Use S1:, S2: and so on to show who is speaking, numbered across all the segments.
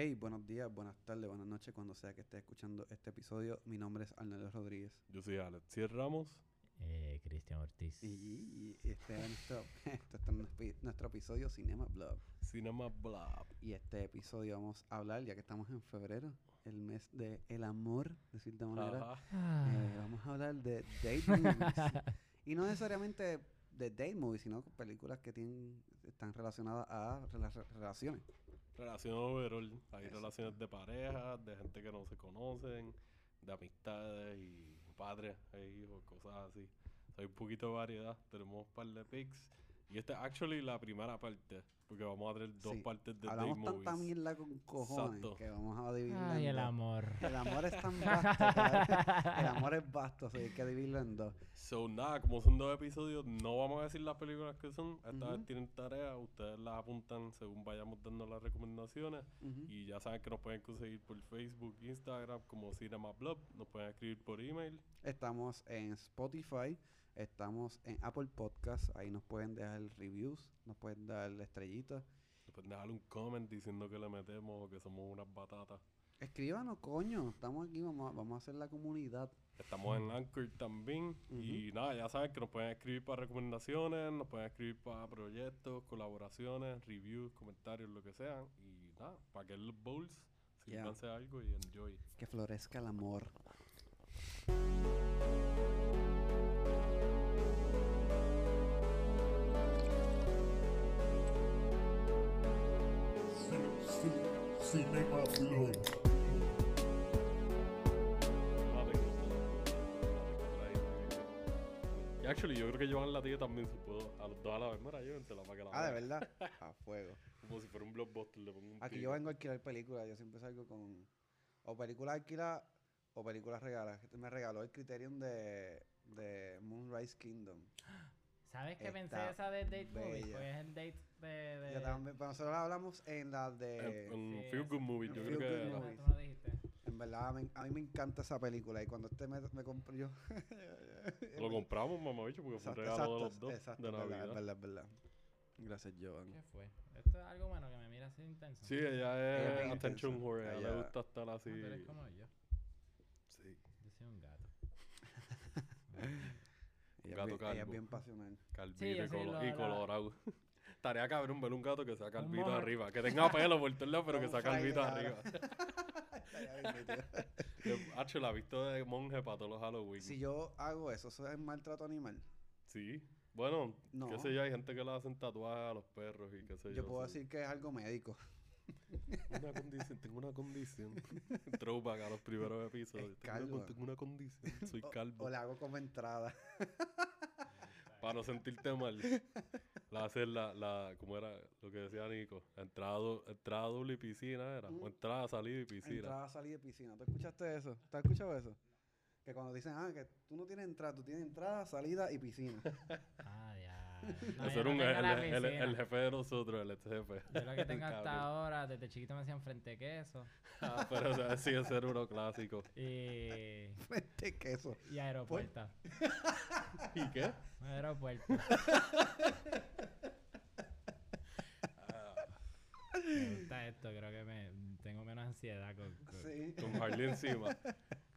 S1: Hey, buenos días, buenas tardes, buenas noches, cuando sea que estés escuchando este episodio. Mi nombre es Arnaldo Rodríguez.
S2: Yo soy Alex Ramos.
S3: Eh, Cristian Ortiz.
S1: Y, y este es nuestro, este es nuestro, nuestro episodio Cinema Blog.
S2: Cinema Blog.
S1: Y este episodio vamos a hablar, ya que estamos en febrero, el mes de el amor, de cierta manera. Eh, vamos a hablar de date movies. y no necesariamente de date movies, sino películas que tienen están relacionadas a rela- relaciones.
S2: Relaciones overall. Hay relaciones de pareja, de gente que no se conocen, de amistades y padres e hijos, cosas así. Hay un poquito de variedad. Tenemos un par de pics. Y esta es actually la primera parte. Porque vamos a tener dos
S1: Sí.
S2: partes de
S1: Hablamos
S2: date
S1: tanta
S2: movies.
S1: mierda con cojones
S2: Exacto.
S1: que vamos a dividirla
S3: Ay,
S1: en
S3: el
S1: dos.
S3: amor.
S1: El amor es tan vasto. el amor es vasto, así que hay que dividirlo en dos.
S2: So, nada, como son dos episodios, no vamos a decir las películas que son. Esta vez tienen tarea, ustedes las apuntan según vayamos dando las recomendaciones. Y ya saben que nos pueden conseguir por Facebook, Instagram, como Cinema Blog. Nos pueden escribir por email.
S1: Estamos en Spotify, estamos en Apple Podcasts, ahí nos pueden dejar reviews, nos pueden dar estrellitas.
S2: Nos pueden dejar un comment diciendo que le metemos o que somos unas batatas.
S1: Escríbanos, coño, estamos aquí, vamos a, vamos a hacer la comunidad.
S2: Estamos en Anchor también. Y nada, ya saben que nos pueden escribir para recomendaciones, nos pueden escribir para proyectos, colaboraciones, reviews, comentarios, lo que sean. Y nada, para que los bowls
S1: Ya.
S2: sírvanse algo y enjoy.
S1: Que florezca el amor.
S2: Ah, tengo. Y actually, yo creo que Joan la tiene también, si puedo. A los dos a la vez. Mira, llévensela para que la
S1: Ah, de verdad. A fuego.
S2: Como si fuera un blockbuster. Le pongo un
S1: Aquí
S2: tiro.
S1: yo vengo a alquilar películas, yo siempre salgo con o películas alquiladas o películas regaladas. Me regaló el Criterion de, de Moonrise Kingdom.
S3: ¿Sabes qué pensé esa de Date Movie?
S1: bella.
S3: Pues es el date de... de...
S1: Ya también, pero nosotros hablamos en la de...
S2: En, en
S3: Sí,
S2: Feel. Good Movie, yo creo que.
S1: Movie.
S3: Tú no dijiste.
S1: En verdad, me- a mí me encanta esa película y cuando este me, me compró yo...
S2: Lo compramos, mamá, bicho, porque fue un
S1: Exacto,
S2: regalo de
S1: exacto,
S2: los dos
S1: exacto,
S2: de Navidad.
S1: es verdad, es verdad. Gracias, Joan.
S3: ¿Qué fue? Esto es algo bueno que me mira así intenso.
S2: Sí, ella
S1: Ella es
S2: attention whore, a ella
S1: Ella-
S2: le gusta estar
S3: Ah,
S2: así.
S3: tú eres como yo.
S2: Sí,
S3: Yo soy un gato.
S1: Ella,
S2: Gato
S1: es bien, ella es
S2: calvo.
S1: bien pasional.
S2: calvito
S3: Sí,
S2: y, colo-
S3: lo-
S2: y
S3: la-
S2: colorado. Tarea cabrón ver un gato que sea calvito arriba. Que tenga pelo por todos lados, pero que sea calvito arriba. Hacho, la visto de monje para todos los Halloween.
S1: si yo hago eso, ¿eso es maltrato animal?
S2: Sí. Bueno,
S1: No.
S2: qué sé yo, hay gente que le hacen tatuajes a los perros y qué sé yo.
S1: Yo puedo decir que es algo médico.
S2: Una condición, tengo una condición. Throwback a los primeros episodios. Tengo una, tengo una condición, soy
S1: O-
S2: calvo.
S1: O, le hago como entrada.
S2: Para no sentirte mal. La hacer la, la, como era lo que decía Nico, entrada, entrada doble y piscina era. O entrada, salida y piscina.
S1: Entrada, salida de piscina. ¿Tú escuchaste eso? ¿Tú has escuchado eso? Que cuando dicen, ah, que tú no tienes entrada, tú tienes entrada, salida y piscina.
S3: No, yo
S2: era
S3: no
S2: un- el, el- el-
S3: piscina.
S2: el jefe de nosotros, el ex jefe.
S3: Yo lo que tengo hasta ahora, desde chiquito me decían frente queso
S2: Ah, pero o sea, sí, ese era uno clásico.
S3: y,
S1: Frente queso.
S3: y aeropuerto.
S2: ¿Y qué?
S3: Aeropuerto. Me gusta esto, creo que me tengo menos ansiedad con, con-
S1: Sí.
S2: Con Harley encima.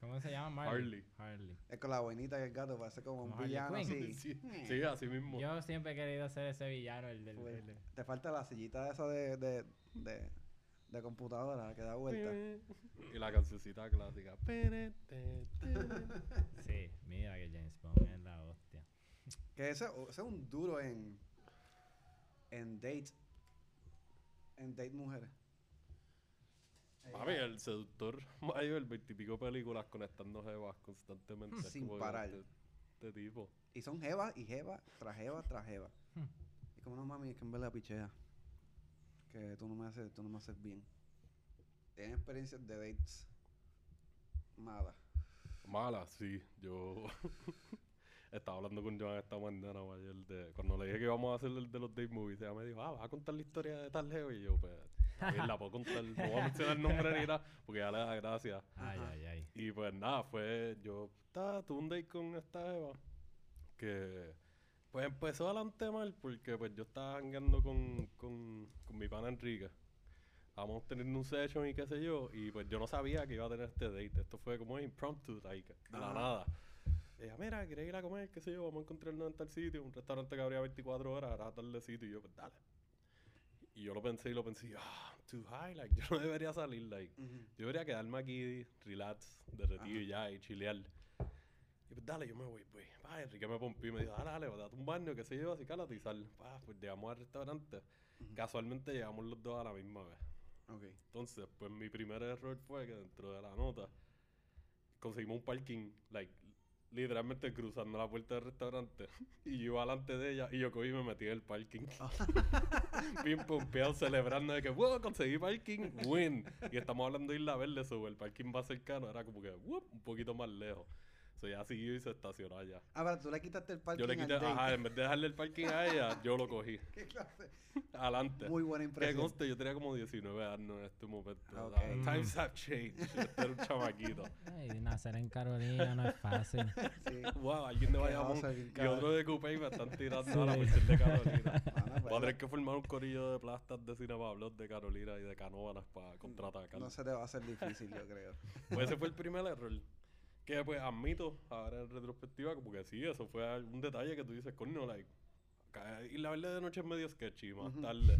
S3: ¿Cómo se llama?
S2: Harley.
S3: Harley.
S1: Es con la boinita y el gato, parece como un
S3: Como Harley
S1: villano así.
S2: Sí, sí, así mismo.
S3: Yo siempre he querido ser ese villano, el del...
S1: Pues,
S3: el
S1: te falta la sillita esa de, de, de, de computadora que da vuelta.
S2: Y la cancioncita clásica.
S3: Sí, mira que James Bond es la hostia.
S1: Que ese, ese es un duro en, en date. En date mujeres.
S2: Papi, el seductor mayor, veintipico películas conectando jevas constantemente. Es
S1: Sin
S2: como
S1: parar.
S2: Este, este tipo.
S1: Y son jeva y jeva, tras jeva, tras jeva.
S3: Hmm.
S1: Y como no mami, es que en verdad pichea. Que tú no me haces, tú no me haces bien. ¿Tienes experiencias de dates malas?
S2: Mala, sí. Yo estaba hablando con Joan esta mañana ayer de cuando le dije que íbamos a hacer el de los date movies. Ella me dijo, ah, vas a contar la historia de tal Leo. Y yo, pues, la puedo contar. No voy a mencionar el nombre ni nada, porque ya le da gracia.
S3: Ay, ay, ay.
S2: Y pues nada, fue yo, estaba, tuve un date con esta Eva que pues empezó adelante mal porque pues yo estaba jangueando con, con, con mi pana Enrique. Vamos teniendo un session y qué sé yo. Y pues yo no sabía que iba a tener este date. Esto fue como impromptu, like, de la
S1: Ah.
S2: nada. Ella, mira, ¿quieres ir a comer? ¿Qué sé yo? Vamos a encontrarnos en tal sitio. Un restaurante que abría 24 horas, era tardecito. Y yo, pues dale. Y yo lo pensé y lo pensé. y Ah, too high. Like, yo no debería salir. Like, yo debería quedarme aquí, relax, derretido y
S1: Ajá.
S2: ya, y chilear. Y pues dale, yo me voy, pues. Pa, Enrique me pompió y me dijo, dale, dale, date un baño, qué sé yo, así cálate y sal. Pa, pues llegamos al restaurante. Casualmente llegamos los dos a la misma vez.
S1: Ok.
S2: Entonces, pues mi primer error fue que dentro de la nota conseguimos un parking, like, literalmente cruzando la puerta del restaurante. Y yo iba delante de ella y yo cogí y me metí en el parking. Bien pompeado, celebrando de que, wow, conseguí parking, win. Y estamos hablando de Isla Verde, sobre el parking más cercano era como que, whoop, un poquito más lejos. So ya siguió y se estacionó allá.
S1: Ah, pero tú le quitaste el parking
S2: Yo le quité, ajá, en vez de dejarle el parking a ella, yo lo cogí.
S1: ¿Qué clase?
S2: Adelante.
S1: Muy buena
S2: Que
S1: impresión.
S2: conste, yo tenía como 19 años en este momento.
S1: Ah,
S2: o
S1: ok.
S2: sea, Times have changed. Este era un chamaquito.
S3: Ay, nacer en Carolina no es fácil.
S1: Sí.
S2: Wow, alguien de Bayamón y otro de Coupé me están tirando
S3: Sí.
S2: a la cuestión de Carolina.
S1: Ah,
S2: Voy a
S1: pues,
S2: tener que formar un corillo de plastas de Cinema Blog de Carolina y de Canóvanas para contraatacar.
S1: no se te va a hacer difícil, yo creo.
S2: Pues ese fue el primer error. Que pues admito, ahora en retrospectiva, como que sí, eso fue un detalle que tú dices, coño, like. Y la verdad de noche es medio sketchy, más tarde.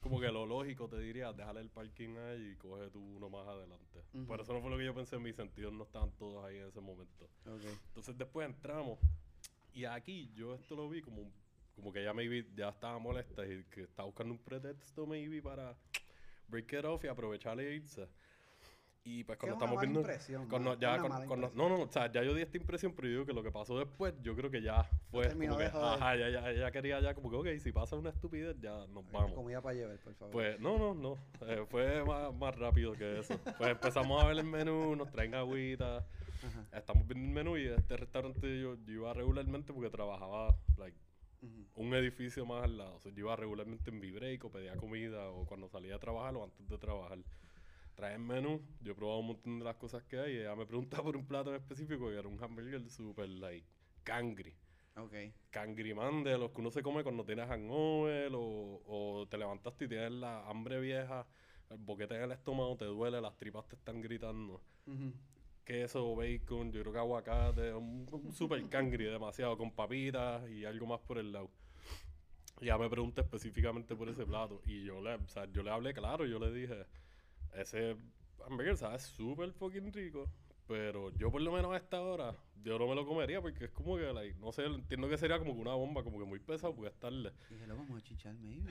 S2: Como que lo lógico te diría, déjale el parking ahí y coge tú uno más adelante. Por
S1: Ujú.
S2: eso no fue lo que yo pensé, mis sentidos no estaban todos ahí en ese momento.
S1: Ok.
S2: Entonces después entramos. Y aquí yo esto lo vi como, como que ella maybe ya estaba molesta y que estaba buscando un pretexto maybe para break it off y aprovechar e irse. Y pues cuando
S1: es una
S2: estamos
S1: mala
S2: viendo... cuando- ya
S1: una
S2: con-
S1: mala
S2: cuando-
S1: impresión.
S2: no, no, o sea, ya yo di esta impresión, pero yo digo que lo que pasó después, yo creo que ya fue como que, ajá, ya, ya, ella quería ya como que, ok, si pasa una estupidez, ya nos vamos.
S1: Comida para llevar, por favor.
S2: Pues no, no, no. eh, fue más, más rápido que eso. Pues empezamos a ver el menú, nos traen agüita.
S1: Ajá.
S2: Estamos viendo el menú y este restaurante yo, yo iba regularmente porque trabajaba like, un edificio más al lado. O sea, yo iba regularmente en mi break o pedía comida o cuando salía a trabajar o antes de trabajar. Trae el menú, yo probaba un montón de las cosas que hay y ella me preguntaba por un plato en específico que era un hamburger super like cangri.
S1: Ok.
S2: Cangri man de los que uno se come cuando tienes hangover o, o te levantaste y tienes la hambre vieja, el boquete en el estómago te duele, las tripas te están gritando
S1: Ujú.
S2: queso, bacon, yo creo que aguacate, un, un super cangri demasiado, con papitas y algo más por el lado. Ya me pregunta específicamente por ese plato. Y yo le, o sea, yo le hablé claro, yo le dije, ese hamburger sabe súper fucking rico. Pero yo por lo menos a esta hora, yo no me lo comería porque es como que, like, no sé, entiendo que sería como que una bomba, como que muy pesado porque es tarde.
S1: Dije, lo vamos a chichar, maybe.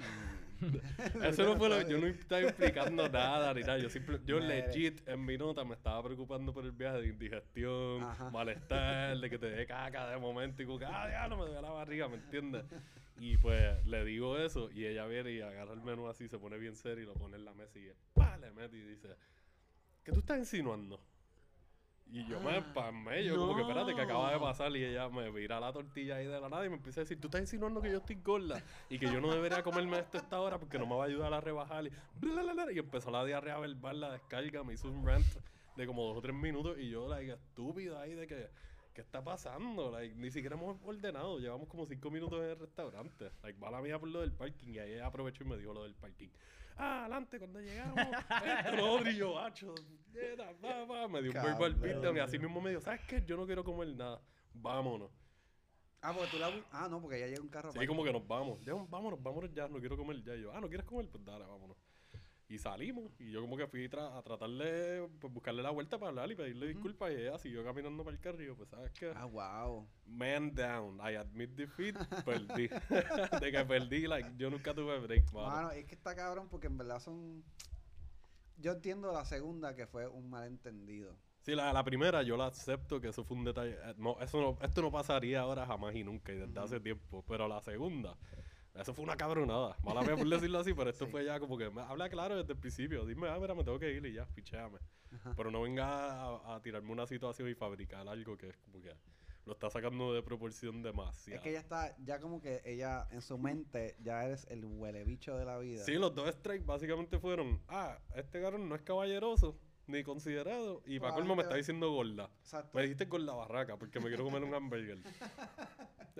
S2: Eso no fue lo yo no estaba implicando nada ni nada. Yo simple, yo legit en mi nota me estaba preocupando por el viaje de indigestión,
S1: Ajá.
S2: malestar, de que te dé caca de momento y como que, ah, ya no me duele la barriga, ¿me entiendes? Y pues le digo eso y ella viene y agarra el menú así, se pone bien serio y lo pone en la mesa y ¡pah! le mete y dice, ¿qué tú estás insinuando? Y yo me empalmé, yo como que espérate, que acaba de pasar y ella me vira la tortilla ahí de la nada y me empieza a decir, tú estás insinuando que yo estoy gorda y que yo no debería comerme esto a esta hora porque no me va a ayudar a rebajar y, bla, bla, bla, y empezó la diarrea verbal, la descarga, me hizo un rant de como dos o tres minutos y yo, like, estúpido ahí de que, ¿qué está pasando? Like, ni siquiera hemos ordenado, llevamos como cinco minutos en el restaurante. Like, va la mía por lo del parking y ahí aprovechó y me dijo lo del parking. Ah, adelante, cuando llegamos, esto, lo otro, y yo, me dio un verbal beatdown y así mismo me dijo, ¿sabes qué? Yo no quiero comer nada, vámonos.
S1: Ah, porque tú la... Ah, no, porque ya llega un carro.
S2: Sí,
S1: para-
S2: como que nos vamos. Ya, vámonos, vámonos ya, no quiero comer ya. Y yo, ah, ¿no quieres comer? Pues dale, vámonos. Y salimos. Y yo como que fui tra- a tratarle, pues buscarle la vuelta para hablar y pedirle disculpas. Y ella siguió caminando para el yo, pues, ¿sabes qué?
S1: Ah, wow.
S2: Man down. I admit defeat. Perdí. de que perdí, like, yo nunca tuve break, mano.
S1: Mano, es que está cabrón porque en verdad son... Yo entiendo la segunda que fue un malentendido.
S2: Sí, la, la primera yo la acepto que eso fue un detalle. eh, No, eso no, esto no pasaría ahora jamás y nunca y desde hace tiempo. Pero la segunda, eso fue una cabronada. Mala mía por decirlo así, pero esto
S1: Sí.
S2: fue ya como que me- habla claro desde el principio. Dime, ah, mira, me tengo que ir y ya, picheame.
S1: Ajá.
S2: Pero no venga a, a tirarme una situación y fabricar algo que es como que lo está sacando de proporción demasiado.
S1: Es que ella está, ya como que ella en su mente ya eres el huele bicho de la vida.
S2: Sí, los dos strikes básicamente fueron, ah, este cabrón no es caballeroso ni considerado y para colmo me está diciendo gorda.
S1: Exacto.
S2: Me dijiste con la barraca porque me quiero comer un hamburger.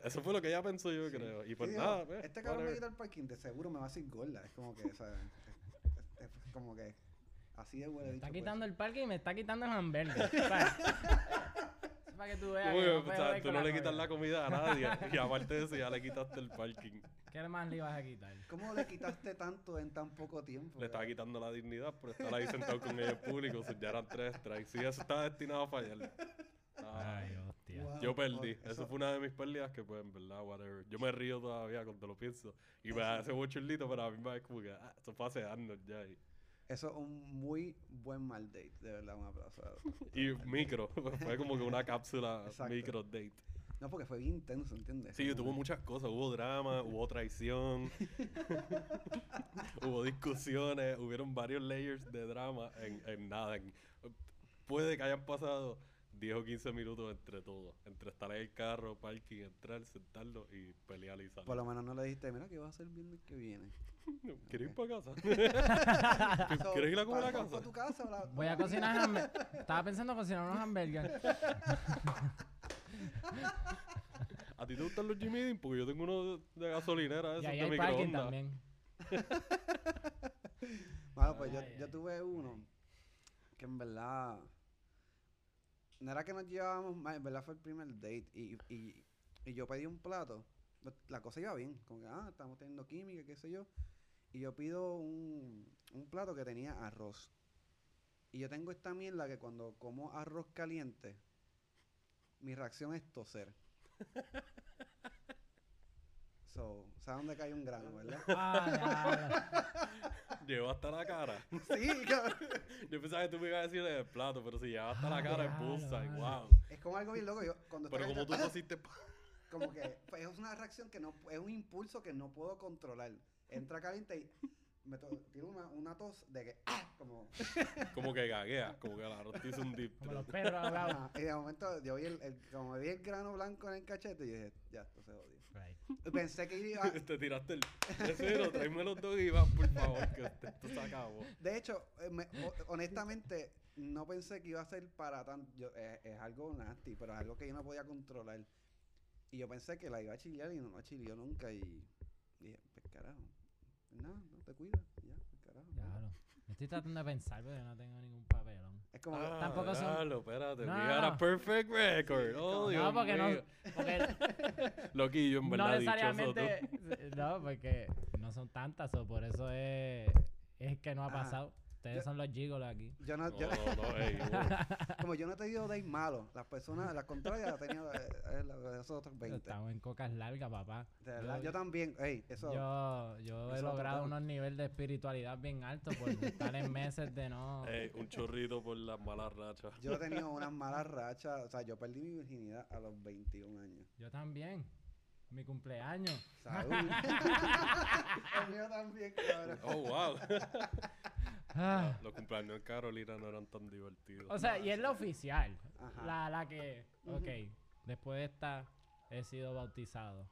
S2: Eso fue lo que ella pensó yo,
S1: Sí.
S2: creo. Y
S1: Y
S2: pues
S1: dijo,
S2: nada, pues,
S1: Este cabrón me quita el parking, de seguro me va a decir gorda. Es como que, o sea, es- es- es- como que así de
S3: Me
S1: bicho.
S3: está
S1: puede
S3: quitando el parque y me está quitando el hamburger. para que tú veas.
S2: Como
S3: que no
S2: o sea, tú no le quitas la comida a nadie. y aparte de eso, ya le quitaste el parking.
S3: ¿Qué más le ibas a quitar?
S1: ¿Cómo le quitaste tanto en tan poco tiempo?
S2: Le estaba quitando la dignidad por estar ahí sentado con ellos públicos. Ya eran tres strikes. Sí, eso estaba destinado a fallar.
S3: Ay, hostia.
S1: Wow.
S2: Yo perdí. Eso fue una de mis pérdidas que, pues, en verdad, whatever. Yo me río todavía cuando lo pienso. Y me hace bochornito, pero a mí me es como que, ah, eso fue hace años ya. Y,
S1: Eso es un muy buen mal date, de verdad, un aplauso.
S2: y micro. Fue como que una cápsula
S1: Exacto.
S2: micro date.
S1: No, porque fue bien intenso, ¿entiendes?
S2: Sí, tuvo muchas cosas. Hubo drama, hubo traición, hubo discusiones, hubieron varios layers de drama en, en nada. en- puede que hayan pasado 10 o 15 minutos entre todo. Entre estar en el carro, parking, entrar, sentarlo y pelear y salir.
S1: Por lo menos no le dijiste, mira, que vas a hacer el viernes que viene.
S2: ¿Quieres ir para casa?
S1: So,
S2: ¿Quieres ir a comer a
S1: ¿para-
S2: casa?
S1: para tu casa? o la-
S3: Voy a cocinar. Estaba pensando en cocinar unos hamburguesas.
S2: ¿A ti te gustan los Jimmy Dean? Porque yo tengo uno de, gasolinera,
S3: Y
S2: esos
S3: ahí
S2: de
S3: hay parking también.
S1: Bueno, pues yo,
S3: Ay,
S1: yo
S3: ay,
S1: tuve uno que en verdad no era que nos llevábamos mal, en verdad fue el primer date y, y, y yo pedí un plato. La cosa iba bien, como que, ah, estamos teniendo química, qué sé yo. Y yo pido un, un plato que tenía arroz. Y yo tengo esta mierda que cuando como arroz caliente, mi reacción es toser. So, ¿sabes dónde cae un grano, verdad?
S3: Ah,
S2: Llegó hasta la cara.
S1: sí, cabrón.
S2: Yo pensaba que tú me ibas a decir el plato, pero si llegaba hasta la
S3: Ah,
S2: cara
S3: diablo,
S2: bullseye, wow.
S1: Es como algo bien loco. Yo, cuando
S2: Pero como tú pusiste
S1: como que pues, es una reacción que no es un impulso que no puedo controlar. Entra caliente y me to- tiro una, una tos de que ¡ah! como
S2: como que gaguea, como que arroz te hizo un dip.
S3: como los perros
S1: y de momento yo vi el, el- como vi el grano blanco en el cachete y dije, ya, esto se jodió.
S3: Right.
S1: Pensé que iba
S2: Te tiraste el cero, tráeme los dos y vas, por favor, que esto se acabó.
S1: de hecho, eh, me- ho- honestamente no pensé que iba a ser para tan yo, eh, es algo nasty, pero es algo que yo no podía controlar. Y yo pensé que la iba a chilear y no la chilió nunca y dije, pues carajo. pues nada, no te cuidas, ya, pues carajo.
S3: Me estoy tratando de pensar, pero no tengo ningún.
S1: Es como
S2: Ah,
S3: Tampoco son-
S2: diablo, espérate,
S3: No,
S2: we
S3: no,
S2: got a
S3: no.
S2: perfect record. Oh,
S3: no,
S2: Dios
S3: porque
S2: mío.
S3: no. Porque
S2: Loquillo, en
S3: no
S2: verdad, dichoso tú.
S3: necesariamente. No, porque no son tantas, o por eso es, es que no ha
S1: Ajá.
S3: pasado. Ustedes
S1: Yo-
S3: son los gigolos aquí.
S1: yo no, yo-
S2: no, no,
S1: como yo no he tenido dates malos, las personas, las contrarias, he tenido eh, eh, esos otros 20.
S3: Estamos en cocas largas, papá.
S1: De verdad, yo, también, ey, eso.
S3: Yo, yo he
S1: eso
S3: logrado unos niveles de espiritualidad bien altos por estar en meses de no.
S2: Un chorrito por las malas rachas.
S1: Yo he tenido unas malas rachas, o sea, yo perdí mi virginidad a los 21 años.
S3: Yo también. Mi cumpleaños.
S1: Salud. El mío también, cabrón.
S2: Oh, wow.
S3: Ah.
S2: Los cumpleaños de Carolina no eran tan divertidos.
S3: O sea, y es la oficial.
S1: Ajá.
S3: La, la que. Ok, después de esta he sido bautizado.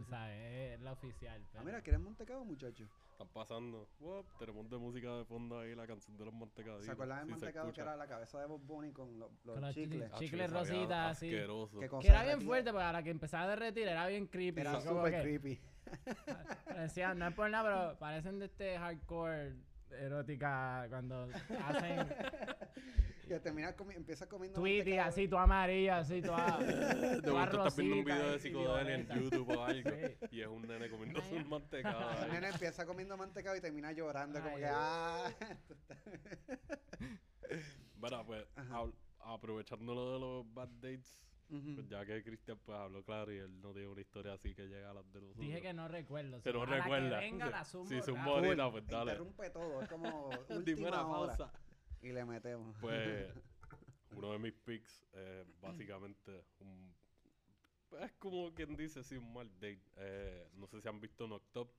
S3: O sea, es la oficial.
S1: Ah, mira, ¿quieres mantecado, muchacho?
S2: Están pasando. Wow, tenemos de música de fondo ahí la canción de los mantecaditos.
S1: ¿Se acuerdan del mantecado que era la cabeza de Bob Bunny con los, los
S3: Con los
S1: chicles?
S3: chi- chicles rositas, así.
S2: Asqueroso.
S1: Que
S3: era bien fuerte, porque a la que empezaba a derretir era bien creepy.
S1: Era súper creepy.
S3: Parecían, no es por nada, pero parecen de este hardcore erótica cuando hacen
S1: Que termina comi empieza comiendo
S3: Tweety así, toda amarilla, así, toda.
S2: De
S3: toda
S2: momento estás viendo un video de
S3: y
S2: psicodelia en. YouTube o algo
S3: Sí.
S2: y es un nene comiéndose
S3: Ay,
S2: un mantecado.
S1: El nene empieza comiendo mantecado y termina llorando, como
S3: Ay,
S1: que,
S3: Dios.
S1: ah.
S2: Mira, pues, aprovechando lo de los bad dates, Pues ya que Cristian pues habló claro y él no tiene una historia así que llega a las de nosotros.
S3: Dije que no recuerdo.
S2: Que no
S3: la
S2: recuerda.
S3: venga,
S2: Sí,
S3: la rápido.
S2: ahorita, pues dale.
S1: Interrumpe todo, es como última
S2: una
S1: hora.
S2: pausa.
S1: Y le metemos.
S2: Pues, uno de mis picks es básicamente un... Es como quien dice, sí, un mal date. Eh, no sé si han visto Noctop.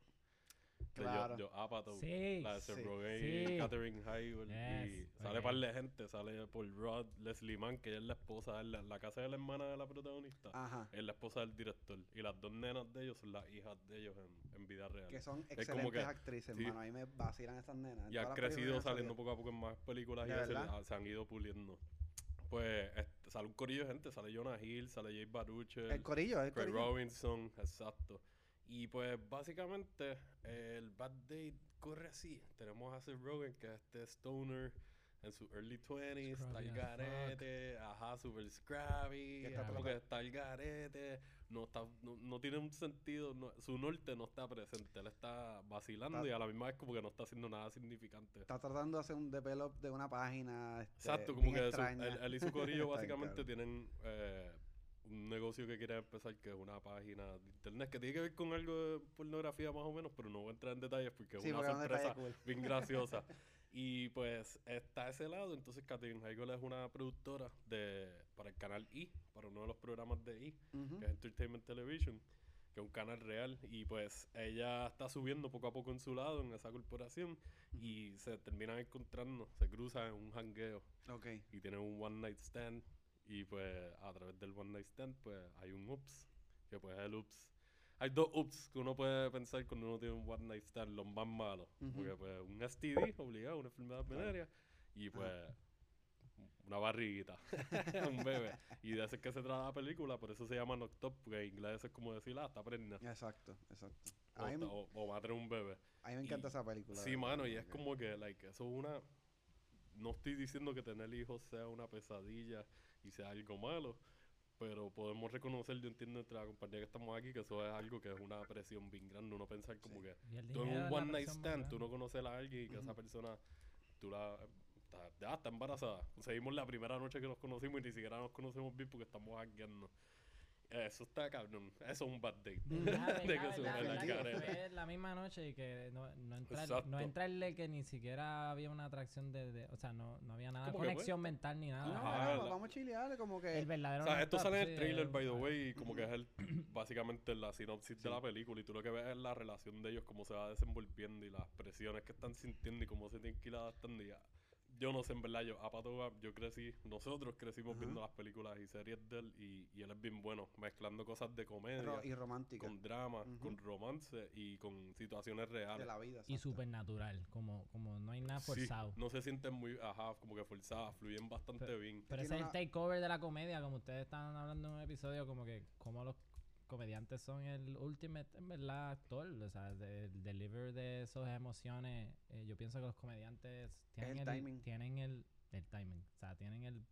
S1: Claro.
S2: Yo, Apatow.
S3: Sí.
S2: La de Seth
S1: Sí.
S2: Rogen
S3: Sí.
S2: y Catherine Heigl.
S3: Yes,
S2: Y sale
S3: ok.
S2: par de gente. Sale Paul Rudd, Leslie Mann, que ella es la esposa de la, la casa de la hermana de la protagonista.
S1: Ajá.
S2: Es la esposa del director. Y las dos nenas de ellos son las hijas de ellos en, en vida real.
S1: Que son
S2: como
S1: excelentes
S2: que-
S1: actrices,
S2: sí.
S1: hermano. A mí me vacilan esas nenas. En
S2: Y han crecido saliendo poco a poco en más películas y ah, se han ido puliendo. Pues este, sale un corillo de gente, sale Jonah Hill, sale Jay Baruchel,
S1: El corillo, el
S2: Craig
S1: corillo.
S2: Robinson, exacto. Y pues básicamente el bad date corre así. Tenemos a Seth Rogen, que es este stoner en sus early 20s, está el garete, ajá, super scrappy,
S1: está
S2: como que está el garete, no, está, no, no tiene un sentido, no- su norte no está presente, él está vacilando
S1: Está-
S2: y a la misma vez como que no está haciendo nada significante.
S1: Está tratando de hacer un develop de una página. este,
S2: Exacto, como que su- él, él y su corillo básicamente tienen eh, un negocio que quieren empezar que es una página de internet que tiene que ver con algo de pornografía más o menos, pero no voy a entrar en detalles porque es
S1: Sí,
S2: una sorpresa
S1: cool.
S2: bien graciosa. y pues está ese lado, entonces Catherine Heigl es una productora de para el canal E, para uno de los programas de E,
S1: Ujú.
S2: que es Entertainment Television, que es un canal real, y pues ella está subiendo poco a poco en su lado en esa corporación y se terminan encontrando, se cruzan en un jangueo
S1: Ok.
S2: y tienen un one night stand y pues a través del one night stand pues hay un ups, que pues el ups. Hay dos ups que uno puede pensar cuando uno tiene un one night stand, los más malos.
S1: Ujú.
S2: Porque pues un STD obligado, una enfermedad venérea y pues una barriguita, un bebé. Y de eso es que se trata la película, por eso se llama Up, porque en inglés es como decir, ah, está preñada.
S1: Exacto, exacto.
S2: O,
S1: me-
S2: o- o va a tener un bebé.
S1: a mí me encanta
S2: y-
S1: esa película.
S2: Sí, mano, y es como que, like, eso es una... No estoy diciendo que tener hijos sea una pesadilla y sea algo malo, pero podemos reconocer, yo entiendo entre la compañía que estamos aquí, que eso es algo que es una presión bien grande, uno pensar como
S1: Sí.
S2: que tú en un one night stand, tú no conoces a alguien y que esa persona, tú la... Está, ya está embarazada. Conseguimos la primera noche que nos conocimos y ni siquiera nos conocemos bien porque estamos jangueando. Eso está cabrón. Eso es un bad date. De que la
S3: que la misma noche y que no, no,
S2: Exacto.
S3: no entrarle que ni siquiera había una atracción de, de- o sea, no, no había nada de
S2: ¿Cómo que,
S3: conexión mental ni nada.
S1: No,
S2: Ajá,
S1: no,
S2: la-
S1: vamos a chilear, como que.
S3: el verdadero
S2: O sea, esto sale en el trailer, by the way, y como que es el, básicamente la sinopsis de la película, y tú lo que ves es la relación de ellos, cómo se va desenvolviendo y las presiones que están sintiendo y cómo se tienen que ir adaptando. Y ya, yo no sé, en verdad, yo, a Pato Gab, yo crecí, nosotros crecimos
S1: Ajá.
S2: viendo las películas y series de él, y, y él es bien bueno, mezclando cosas de comedia,
S1: ro- y romántica.
S2: con drama, con romance y con situaciones reales.
S1: de la vida.
S3: Y supernatural, como, como no hay nada
S2: Sí,
S3: forzado.
S2: no se sienten muy, ajá, como que forzadas, fluyen bastante bien.
S3: Pero ese es el
S1: una-
S3: takeover de la comedia, como ustedes estaban hablando en un episodio, como que como los comediantes son el ultimate, en verdad, actor. O sea, de- el deliver de esas emociones. eh, yo pienso que los comediantes tienen
S1: el
S3: el,
S1: timing.
S3: tienen el, el timing. O sea, tienen el,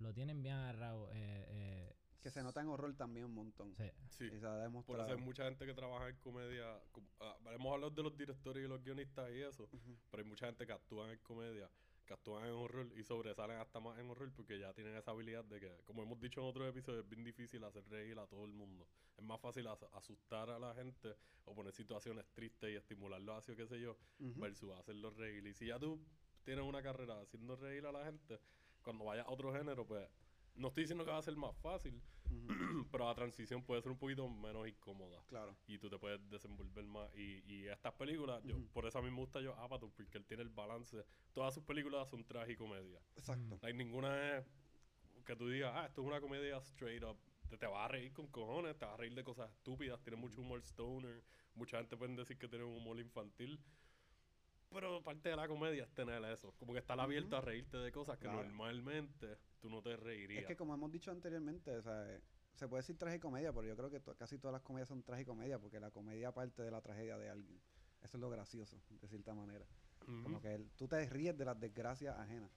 S3: lo tienen bien agarrado. Eh, eh,
S1: Que se nota en horror también un montón.
S3: sí.
S2: Sí.
S1: Y se ha
S2: Por eso hay mucha gente que trabaja en comedia. com- ah, hemos hablado de los directores y los guionistas y eso, pero hay mucha gente que actúa en comedia, que actúan en horror y sobresalen hasta más en horror porque ya tienen esa habilidad de que, como hemos dicho en otros episodios, es bien difícil hacer reír a todo el mundo. Es más fácil as- asustar a la gente o poner situaciones tristes y estimularlos hacia qué sé yo, versus hacerlos reír. Y si ya tú tienes una carrera haciendo reír a la gente, cuando vayas a otro género, pues no estoy diciendo que va a ser más fácil. pero la transición puede ser un poquito menos incómoda
S1: Claro.
S2: y tú te puedes desenvolver más. Y, y estas películas, yo, por eso a mí me gusta yo Apatow, porque él tiene el balance. Todas sus películas son tragicomedia.
S1: Exacto.
S2: Hay ninguna es que tú digas, ah, esto es una comedia straight up. Te, te vas a reír con cojones, te vas a reír de cosas estúpidas, tiene mucho humor stoner. Mucha gente puede decir que tiene un humor infantil. Pero parte de la comedia es tener eso. Como que estar abierto a reírte de cosas que
S1: Claro.
S2: normalmente tú no te reirías.
S1: Es que como hemos dicho anteriormente, o sea, eh, se puede decir tragicomedia, pero yo creo que to- casi todas las comedias son tragicomedia porque la comedia parte de la tragedia de alguien. Eso es lo gracioso, de cierta manera. Como que el- tú te ríes de las desgracias ajenas.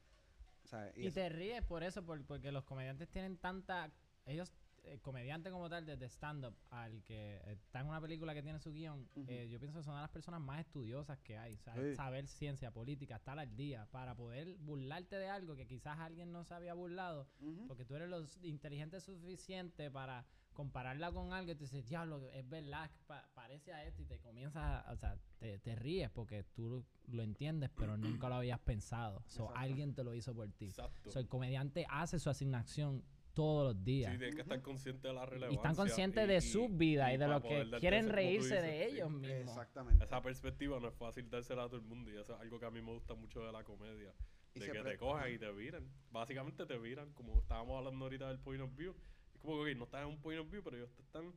S1: O sea, y
S3: te ríes por eso, por- porque los comediantes tienen tanta... Ellos, eh, comediante como tal, desde stand-up al que está en una película que tiene su
S1: guion,
S3: eh, yo pienso que son de las personas más estudiosas que hay. O sea,
S1: Sí.
S3: Saber ciencia, política, estar al día, para poder burlarte de algo que quizás alguien no se había burlado, porque tú eres lo inteligente suficiente para compararla con algo y te dices, diablo, es verdad, pa- parece a esto y te comienzas, a- o sea, te, te ríes porque tú lo entiendes, pero nunca lo habías pensado. So,
S1: Exacto.
S3: alguien te lo hizo por ti.
S2: Exacto.
S3: So, el comediante hace su asignación todos los días.
S2: Sí, tienen que estar conscientes de la relevancia.
S3: y están conscientes de su vida y, de lo que quieren reírse
S2: dices,
S3: de
S2: sí.
S3: ellos mismos.
S1: Exactamente.
S2: Esa perspectiva no es fácil dársela a todo el mundo y eso es algo que a mí me gusta mucho de la comedia.
S1: Y
S2: de que
S1: siempre-
S2: te cojan y te viran. Básicamente te viran, como estábamos hablando ahorita del point of view. Es como que no estás en un point of view, pero ellos te están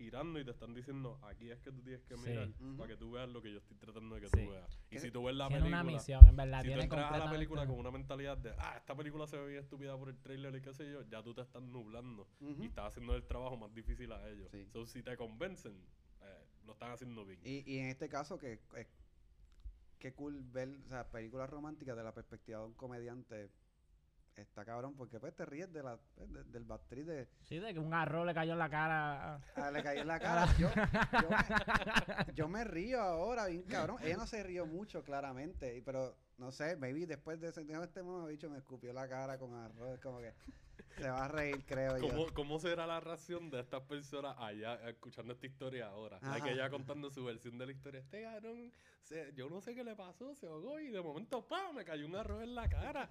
S2: girando y te están diciendo, aquí es que tú tienes que
S3: Sí.
S2: mirar para que tú veas lo que yo estoy tratando de que
S3: Sí.
S2: tú veas. Y si tú ves la
S3: Tiene
S2: película...
S3: una misión, en verdad.
S2: Si tú entras a la película con una mentalidad de, ah, esta película se ve bien estúpida por el trailer y qué sé yo, ya tú te estás nublando y estás haciendo el trabajo más difícil a ellos.
S1: Sí.
S2: So, si te convencen, eh, lo están haciendo bien.
S1: Y, y en este caso que eh, qué cool ver, o sea, películas románticas de la perspectiva de un comediante. Está cabrón, porque pues te ríes de la, pues, de- del backstreet de...
S3: Sí, de que un arroz le cayó en la cara.
S1: Ah, le cayó en la cara. Yo, yo, me, yo me río ahora, bien cabrón. Ella no se rió mucho, claramente. y- Pero, no sé, maybe después de ese este bicho, me escupió la cara con arroz. Como que se va a reír, creo yo.
S2: ¿Cómo, ¿Cómo será la reacción de estas personas allá escuchando esta historia ahora? La que ella contando su versión de la historia. Este cabrón, se- yo no sé qué le pasó, se ahogó y de momento, ¡pam! Me cayó un arroz en la cara.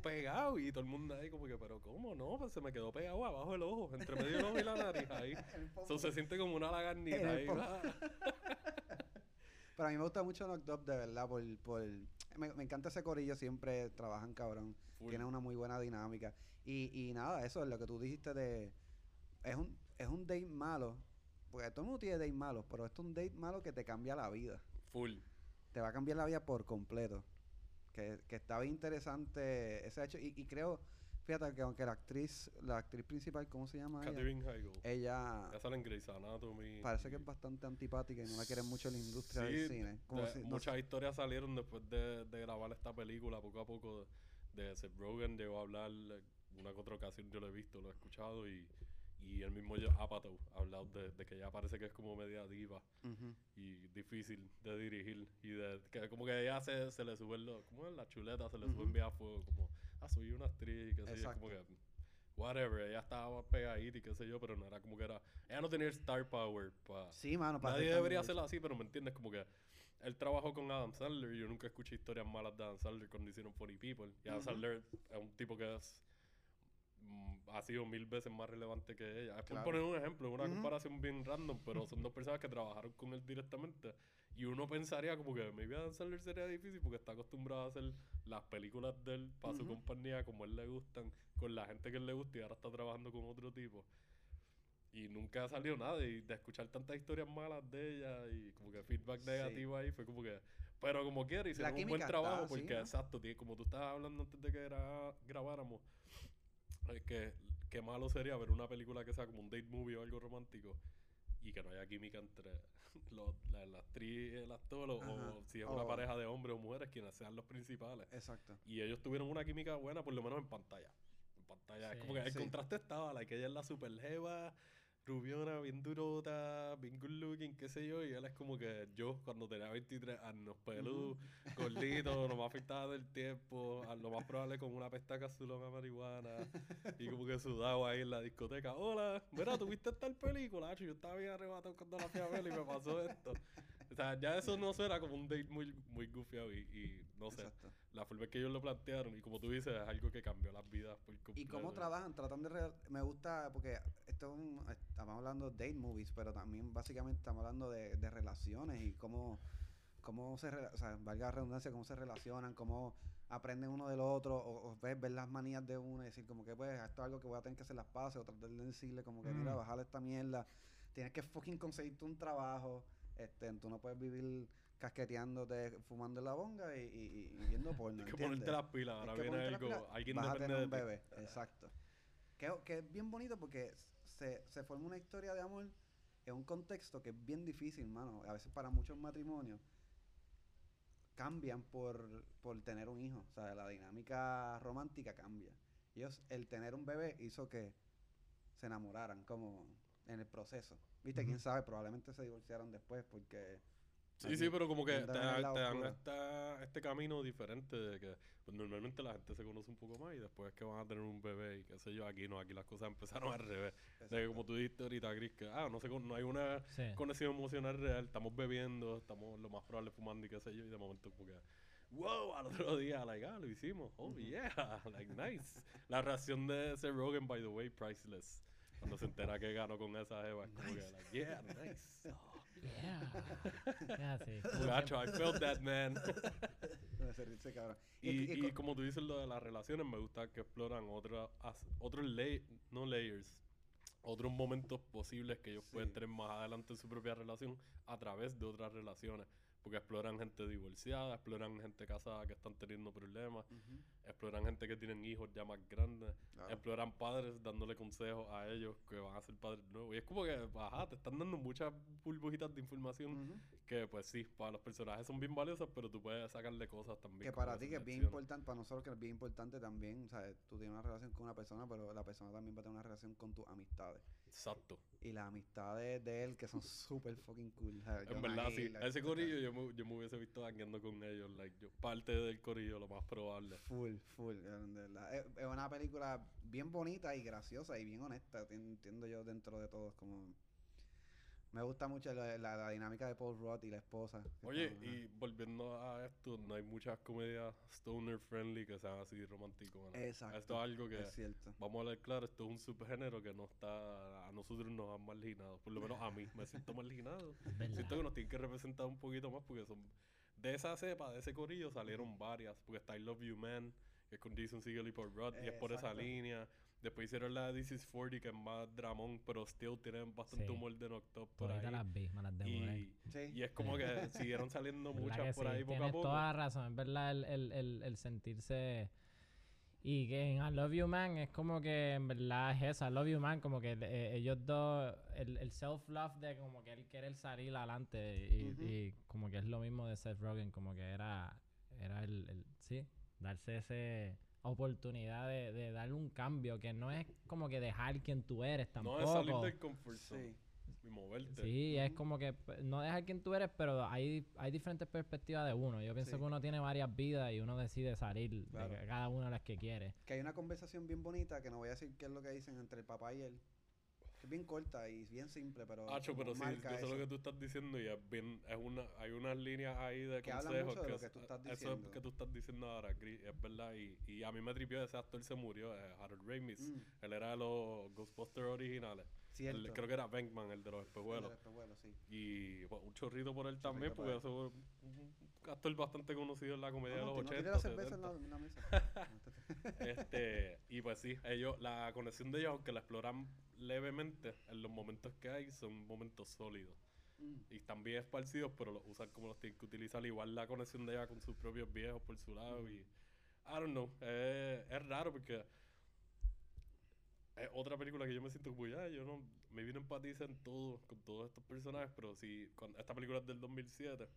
S2: Pegado y todo el mundo ahí como que, pero ¿cómo no? Pues se me quedó pegado abajo el ojo, entre medio del ojo y la nariz ahí. Eso se siente como una lagarnita ahí. ah.
S1: Pero a mí me gusta mucho Knocked Up, de verdad, por... por me, me encanta ese corillo, siempre trabajan cabrón.
S2: Full.
S1: Tienen una muy buena dinámica. Y, y nada, eso es lo que tú dijiste de... Es un, es un date malo. Porque todo el mundo tiene date malos, pero esto es un date malo que te cambia la vida.
S2: Full.
S1: Te va a cambiar la vida por completo. Que, que está bien interesante ese hecho. Y, y creo, fíjate que aunque la actriz, la actriz principal, ¿cómo se llama ella?
S2: Heigl.
S1: Ella
S2: Ya sale en Grey's Anatomy.
S1: parece que es bastante antipática y no la quieren mucho en la industria
S2: Sí,
S1: del cine. Como
S2: de-
S1: si- no
S2: muchas
S1: sé.
S2: historias salieron después de, de grabar esta película, poco a poco. De, de Seth Rogen llegó a hablar, una que otra ocasión yo lo he visto, lo he escuchado, y, y el mismo Apatow ha hablado de, de que ella parece que es como media diva y difícil de dirigir, y de que como que ella se, se le suben los, como en la chuleta, se le
S1: Ujú.
S2: suben bien a fuego, como, ah, soy una actriz, y qué sé yo, como que, whatever, ella estaba pegadita y qué sé yo, pero no era como que era, ella no tenía el star power para
S1: Sí, mano. para
S2: Nadie debería
S1: bien
S2: hacerlo así, pero me entiendes, como que él trabajó con Adam Sandler yo nunca escuché historias malas de Adam Sandler cuando hicieron Funny People. Y Adam. Sandler es un tipo que es, ha sido mil veces más relevante que ella. Es por
S1: Claro.
S2: poner un ejemplo, una comparación bien random, pero son dos personas que trabajaron con él directamente. Y uno pensaría como que maybe Adam Sandler sería difícil porque está acostumbrado a hacer las películas de él para su compañía como él le gustan, con la gente que él le gusta y ahora está trabajando con otro tipo. Y nunca salió nada. Y de escuchar tantas historias malas de ella y como que feedback
S1: Sí.
S2: negativo ahí fue como que. Pero como quiera, hicieron un buen trabajo
S1: está, sí,
S2: porque,
S1: ¿no?
S2: exacto, como tú estabas hablando antes de que gra- grabáramos, es que qué malo sería ver una película que sea como un date movie o algo romántico y que no haya química entre los, la, la actriz y el actor o, si es una pareja de hombres o mujeres quienes sean los principales.
S1: Exacto.
S2: Y ellos tuvieron una química buena, por lo menos en pantalla. En pantalla. Es como que el
S1: Sí.
S2: contraste estaba, la que ella es la super jeva, rubiona, bien durota, bien good looking, qué sé yo. Y él es como que yo, cuando tenía 23 años, pelú, gordito, no me afectaba del tiempo, lo más probable con una pestaca azulón a marihuana. y como que sudado ahí en la discoteca. Hola, mira, ¿tuviste tal película? Acho, yo estaba bien arrebatado cuando la fui a ver y me pasó esto. O sea, ya eso no suena como un date muy, muy gufiado y, y no sé
S1: Exacto.
S2: la forma en que ellos lo plantearon y como tú dices es algo que cambió las vidas por
S1: ¿Y
S2: completo.
S1: cómo trabajan? Tratan de... re- Me gusta porque esto es un- estamos hablando de date movies, pero también básicamente estamos hablando de, de relaciones y cómo, cómo se... rela- O sea, valga la redundancia, cómo se relacionan, cómo aprenden uno del otro o, o ves, ver las manías de uno y decir como que pues esto es algo que voy a tener que hacer las pases o tratar de decirle como que mira,
S3: Mm.
S1: bajar esta mierda. Tienes que fucking conseguirte un trabajo. Este, tú no puedes vivir casqueteándote, fumando en la bonga y, y- y viendo porno.
S2: Hay que ponerte las pilas, ahora viene algo,
S1: pila,
S2: alguien
S1: vas a tener un
S2: ti.
S1: bebé, exacto. Que, que es bien bonito porque se, se forma una historia de amor en un contexto que es bien difícil, mano. A veces para muchos matrimonios cambian por, por tener un hijo. O sea, la dinámica romántica cambia. Ellos, el tener un bebé hizo que se enamoraran como en el proceso. Viste, quién sabe, probablemente se divorciaron después porque...
S2: Sí, sí, pero como que te, dan- te esta- este camino diferente de que pues, normalmente la gente se conoce un poco más y después es que van a tener un bebé y qué sé yo, aquí no, aquí las cosas empezaron al revés. De que como tú dijiste ahorita, Chris, que ah, no sé, no hay una
S3: Sí.
S2: conexión emocional real, estamos bebiendo, estamos lo más probable fumando y qué sé yo, y de momento como que, wow, al otro día, like, ah, lo hicimos, oh yeah, like, nice. La reacción de Seth Rogen, by the way, priceless. Cuando se entera que ganó con esa jeva, es como que,
S1: Nice.
S2: like, yeah, nice.
S3: Yeah. Yeah, sí.
S2: Muchacho, I felt that, man.
S1: Ese cabrón.
S2: Y,
S1: y
S2: y
S1: co-
S2: como tú dices lo de las relaciones, me gusta que exploran otra, as- otros lay- no layers, otros momentos posibles que ellos pueden
S1: Sí.
S2: tener más adelante en su propia relación a través de otras relaciones. Porque exploran gente divorciada, exploran gente casada que están teniendo problemas, exploran gente que tienen hijos ya más grandes,
S1: claro.
S2: exploran padres dándole consejos a ellos que van a ser padres nuevos. Y es como que, ajá, te están dando muchas burbujitas de información que, pues sí, para los personajes son bien valiosas, pero tú puedes sacarle cosas también.
S1: Que para ti que es bien importante, para nosotros que es bien importante también, ¿sabes? Tú tienes una relación con una persona, pero la persona también va a tener una relación con tus amistades.
S2: Exacto.
S1: Y las amistades de él que son súper fucking cool. ¿sabes?
S2: En verdad, sí.
S1: Hill,
S2: ese corillo yo me, yo me hubiese visto dañando con ellos. Like, yo, parte del corillo, lo más probable.
S1: Full, full, de verdad. Es, es una película bien bonita y graciosa y bien honesta, ti- entiendo yo dentro de todo. Como me gusta mucho la, la- la dinámica de Paul Rudd y la esposa.
S2: Oye, y volviendo a esto, no hay muchas comedias stoner friendly que sean así románticas.
S1: Exacto.
S2: Esto es algo que,
S1: es cierto.
S2: vamos a hablar claro, esto es un subgénero que no está, a nosotros nos han marginado. Por lo menos a mí me siento marginado. Siento que nos tienen que representar un poquito más porque son de esa cepa, de ese corillo salieron varias. Porque está I Love You Man, que es con Jason Segel y Paul Rudd, y es por esa línea. Después hicieron la This is 40, que es más dramón, pero still tienen bastante
S3: Sí.
S2: humor de Up por ahí.
S3: las vi, me las demoré.
S2: Y,
S1: Sí.
S2: y es como que siguieron saliendo
S3: ¿Verdad
S2: muchas por
S3: sí?
S2: ahí poco a
S3: Tienes
S2: poco.
S3: toda la razón, es verdad el, el, el, el sentirse... Y que en I Love You Man es como que en verdad es eso, I Love You Man, como que eh, ellos dos, el, el self-love de como que él quiere salir adelante y,
S1: Ujú.
S3: y como que es lo mismo de Seth Rogen, como que era, era el, el sí, darse esa oportunidad de, de darle un cambio, que no es como que dejar quien tú eres tampoco.
S2: No es salir del comfort zone
S1: Sí.
S2: y moverte.
S3: Sí, es como que p- no dejar quien tú eres, pero hay, hay diferentes perspectivas de uno. Yo pienso
S1: Sí.
S3: que uno tiene varias vidas y uno decide salir
S1: Claro.
S3: de ca- cada una de las que quiere.
S1: Que hay una conversación bien bonita, que no voy a decir qué es lo que dicen entre el papá y él. Que es bien corta y bien simple, pero.
S2: Hacho, pero sí, yo sé lo
S1: eso.
S2: que tú estás diciendo y es bien, es una, hay unas líneas ahí de
S1: Que
S2: consejos
S1: mucho de lo
S2: es-
S1: que tú estás
S2: Eso
S1: diciendo.
S2: es que tú estás diciendo ahora, es verdad. Y, y a mí me tripió ese actor se murió, eh, Harold Ramis.
S1: Mm,
S2: Él era de los Ghostbusters originales.
S1: Cierto.
S2: Creo que era Venkman, el de los
S1: El
S2: espejuelos.
S1: del espejuelo, sí.
S2: Y bueno, un chorrito por él también,
S1: por
S2: porque es un actor bastante conocido en la comedia
S1: No,
S2: de
S1: no,
S2: los
S1: no tires
S2: 80.
S1: la cerveza en
S2: 70.
S1: la, en la mesa.
S2: Este, y pues sí, ellos, la conexión de ellos, aunque la exploran levemente, en los momentos que hay, son momentos sólidos.
S1: Mm,
S2: Y están bien esparcidos, pero los usan como los tienen que utilizar. Igual la conexión de ella con sus propios viejos por su lado. Y, I don't know, eh, es raro porque es otra película que yo me siento como, ya, yo no, me vino empatiza en todo, con todos estos personajes, pero si cuando, esta película es del 2007,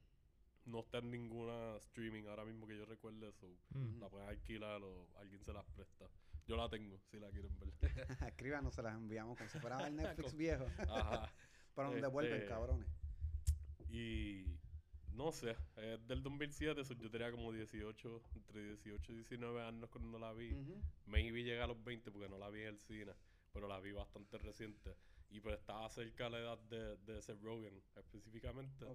S2: no está en ninguna streaming ahora mismo que yo recuerde eso.
S3: Mm.
S2: La pueden alquilar o alguien se las presta. Yo la tengo, si la quieren ver.
S1: Escríbanos, se las enviamos como si fuera el Netflix viejo.
S2: Ajá.
S1: Pero nos devuelven,
S2: Este,
S1: cabrones.
S2: Y no sé, es del 2007, eso yo tenía como 18, entre 18 y 19 años cuando la vi.
S1: Ujú.
S2: Maybe llega a los 20 porque no la vi en el cine, pero la vi bastante reciente. Y pues estaba cerca de la edad de, de Seth Rogen, específicamente.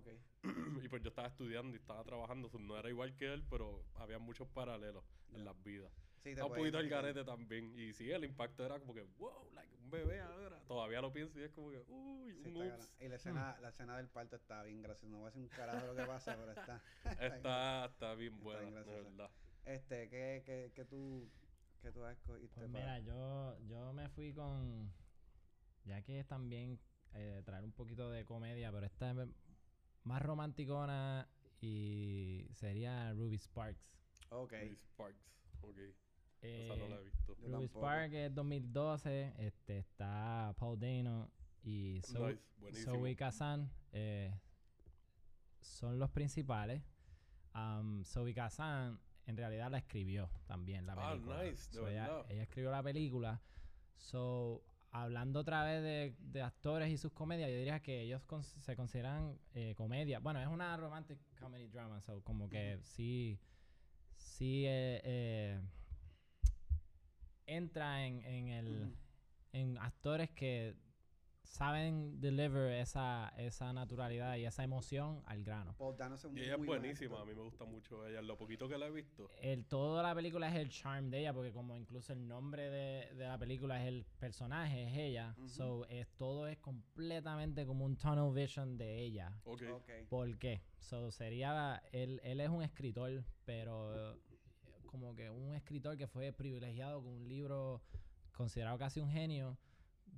S2: Y pues yo estaba estudiando y estaba trabajando, so, no era igual que él, pero había muchos paralelos en las vidas.
S1: Sí, te
S2: un
S1: puedes
S2: poquito al
S1: imaginar.
S2: garete también. Y sí, el impacto era como que, wow, like un bebé ahora. Todavía lo pienso y es como que, uy,
S1: Sí,
S2: un ups.
S1: Y la escena, la escena del parto está bien graciosa. No voy a decir un carajo lo que pasa, pero está.
S2: Está, está bien
S1: Está
S2: buena,
S1: bien
S2: de verdad.
S1: Este, ¿qué, qué, qué tú, qué tú has escogido?
S3: Pues mira, yo, yo me fui con. Ya que es también eh, traer un poquito de comedia, pero esta es más romanticona y sería Ruby Sparks.
S1: Ok.
S2: Ruby Sparks, ok.
S3: Eh,
S2: Esa no la he visto.
S1: Yo
S3: Ruby
S1: tampoco.
S3: Sparks es 2012. Este, está Paul Dano y Zo-
S2: nice.
S3: Zoe Kazan. eh, son los principales. Um, Zoe Kazan en realidad la escribió también la
S2: Ah,
S3: película.
S2: nice, de
S3: So, ella,
S2: verdad.
S3: ella escribió la película. So, hablando otra vez de, de actores y sus comedias, yo diría que ellos con- se consideran eh, comedia. Bueno, es una romantic comedy drama, so como que sí, sí eh, eh, entra en, en el en actores que saben deliver esa, esa naturalidad y esa emoción al grano.
S1: Paul Dano es un
S2: Y ella es buenísima, a mí me gusta mucho ella. Lo poquito que la he visto.
S3: El, toda la película es el charm de ella, porque como incluso el nombre de, de la película es el personaje, es ella. So, es, todo es completamente como un tunnel vision de ella.
S2: Ok.
S3: ¿Por qué? So, sería, él, él es un escritor, pero como que un escritor que fue privilegiado con un libro considerado casi un genio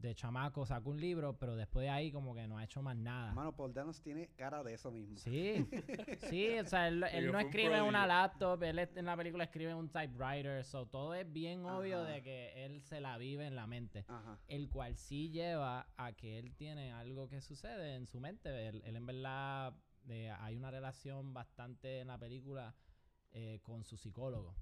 S3: de chamaco sacó un libro, pero después de ahí como que no ha hecho más nada.
S1: Mano, Paul Danos tiene cara de eso mismo.
S3: Sí, sí, o sea, él, no escribe en una laptop, él en la película escribe en un typewriter, so todo es bien obvio
S1: Ajá.
S3: de que él se la vive en la mente.
S1: Ajá.
S3: El cual sí lleva a que él tiene algo que sucede en su mente. Él, él en verdad, eh, hay una relación bastante en la película eh, con su psicólogo.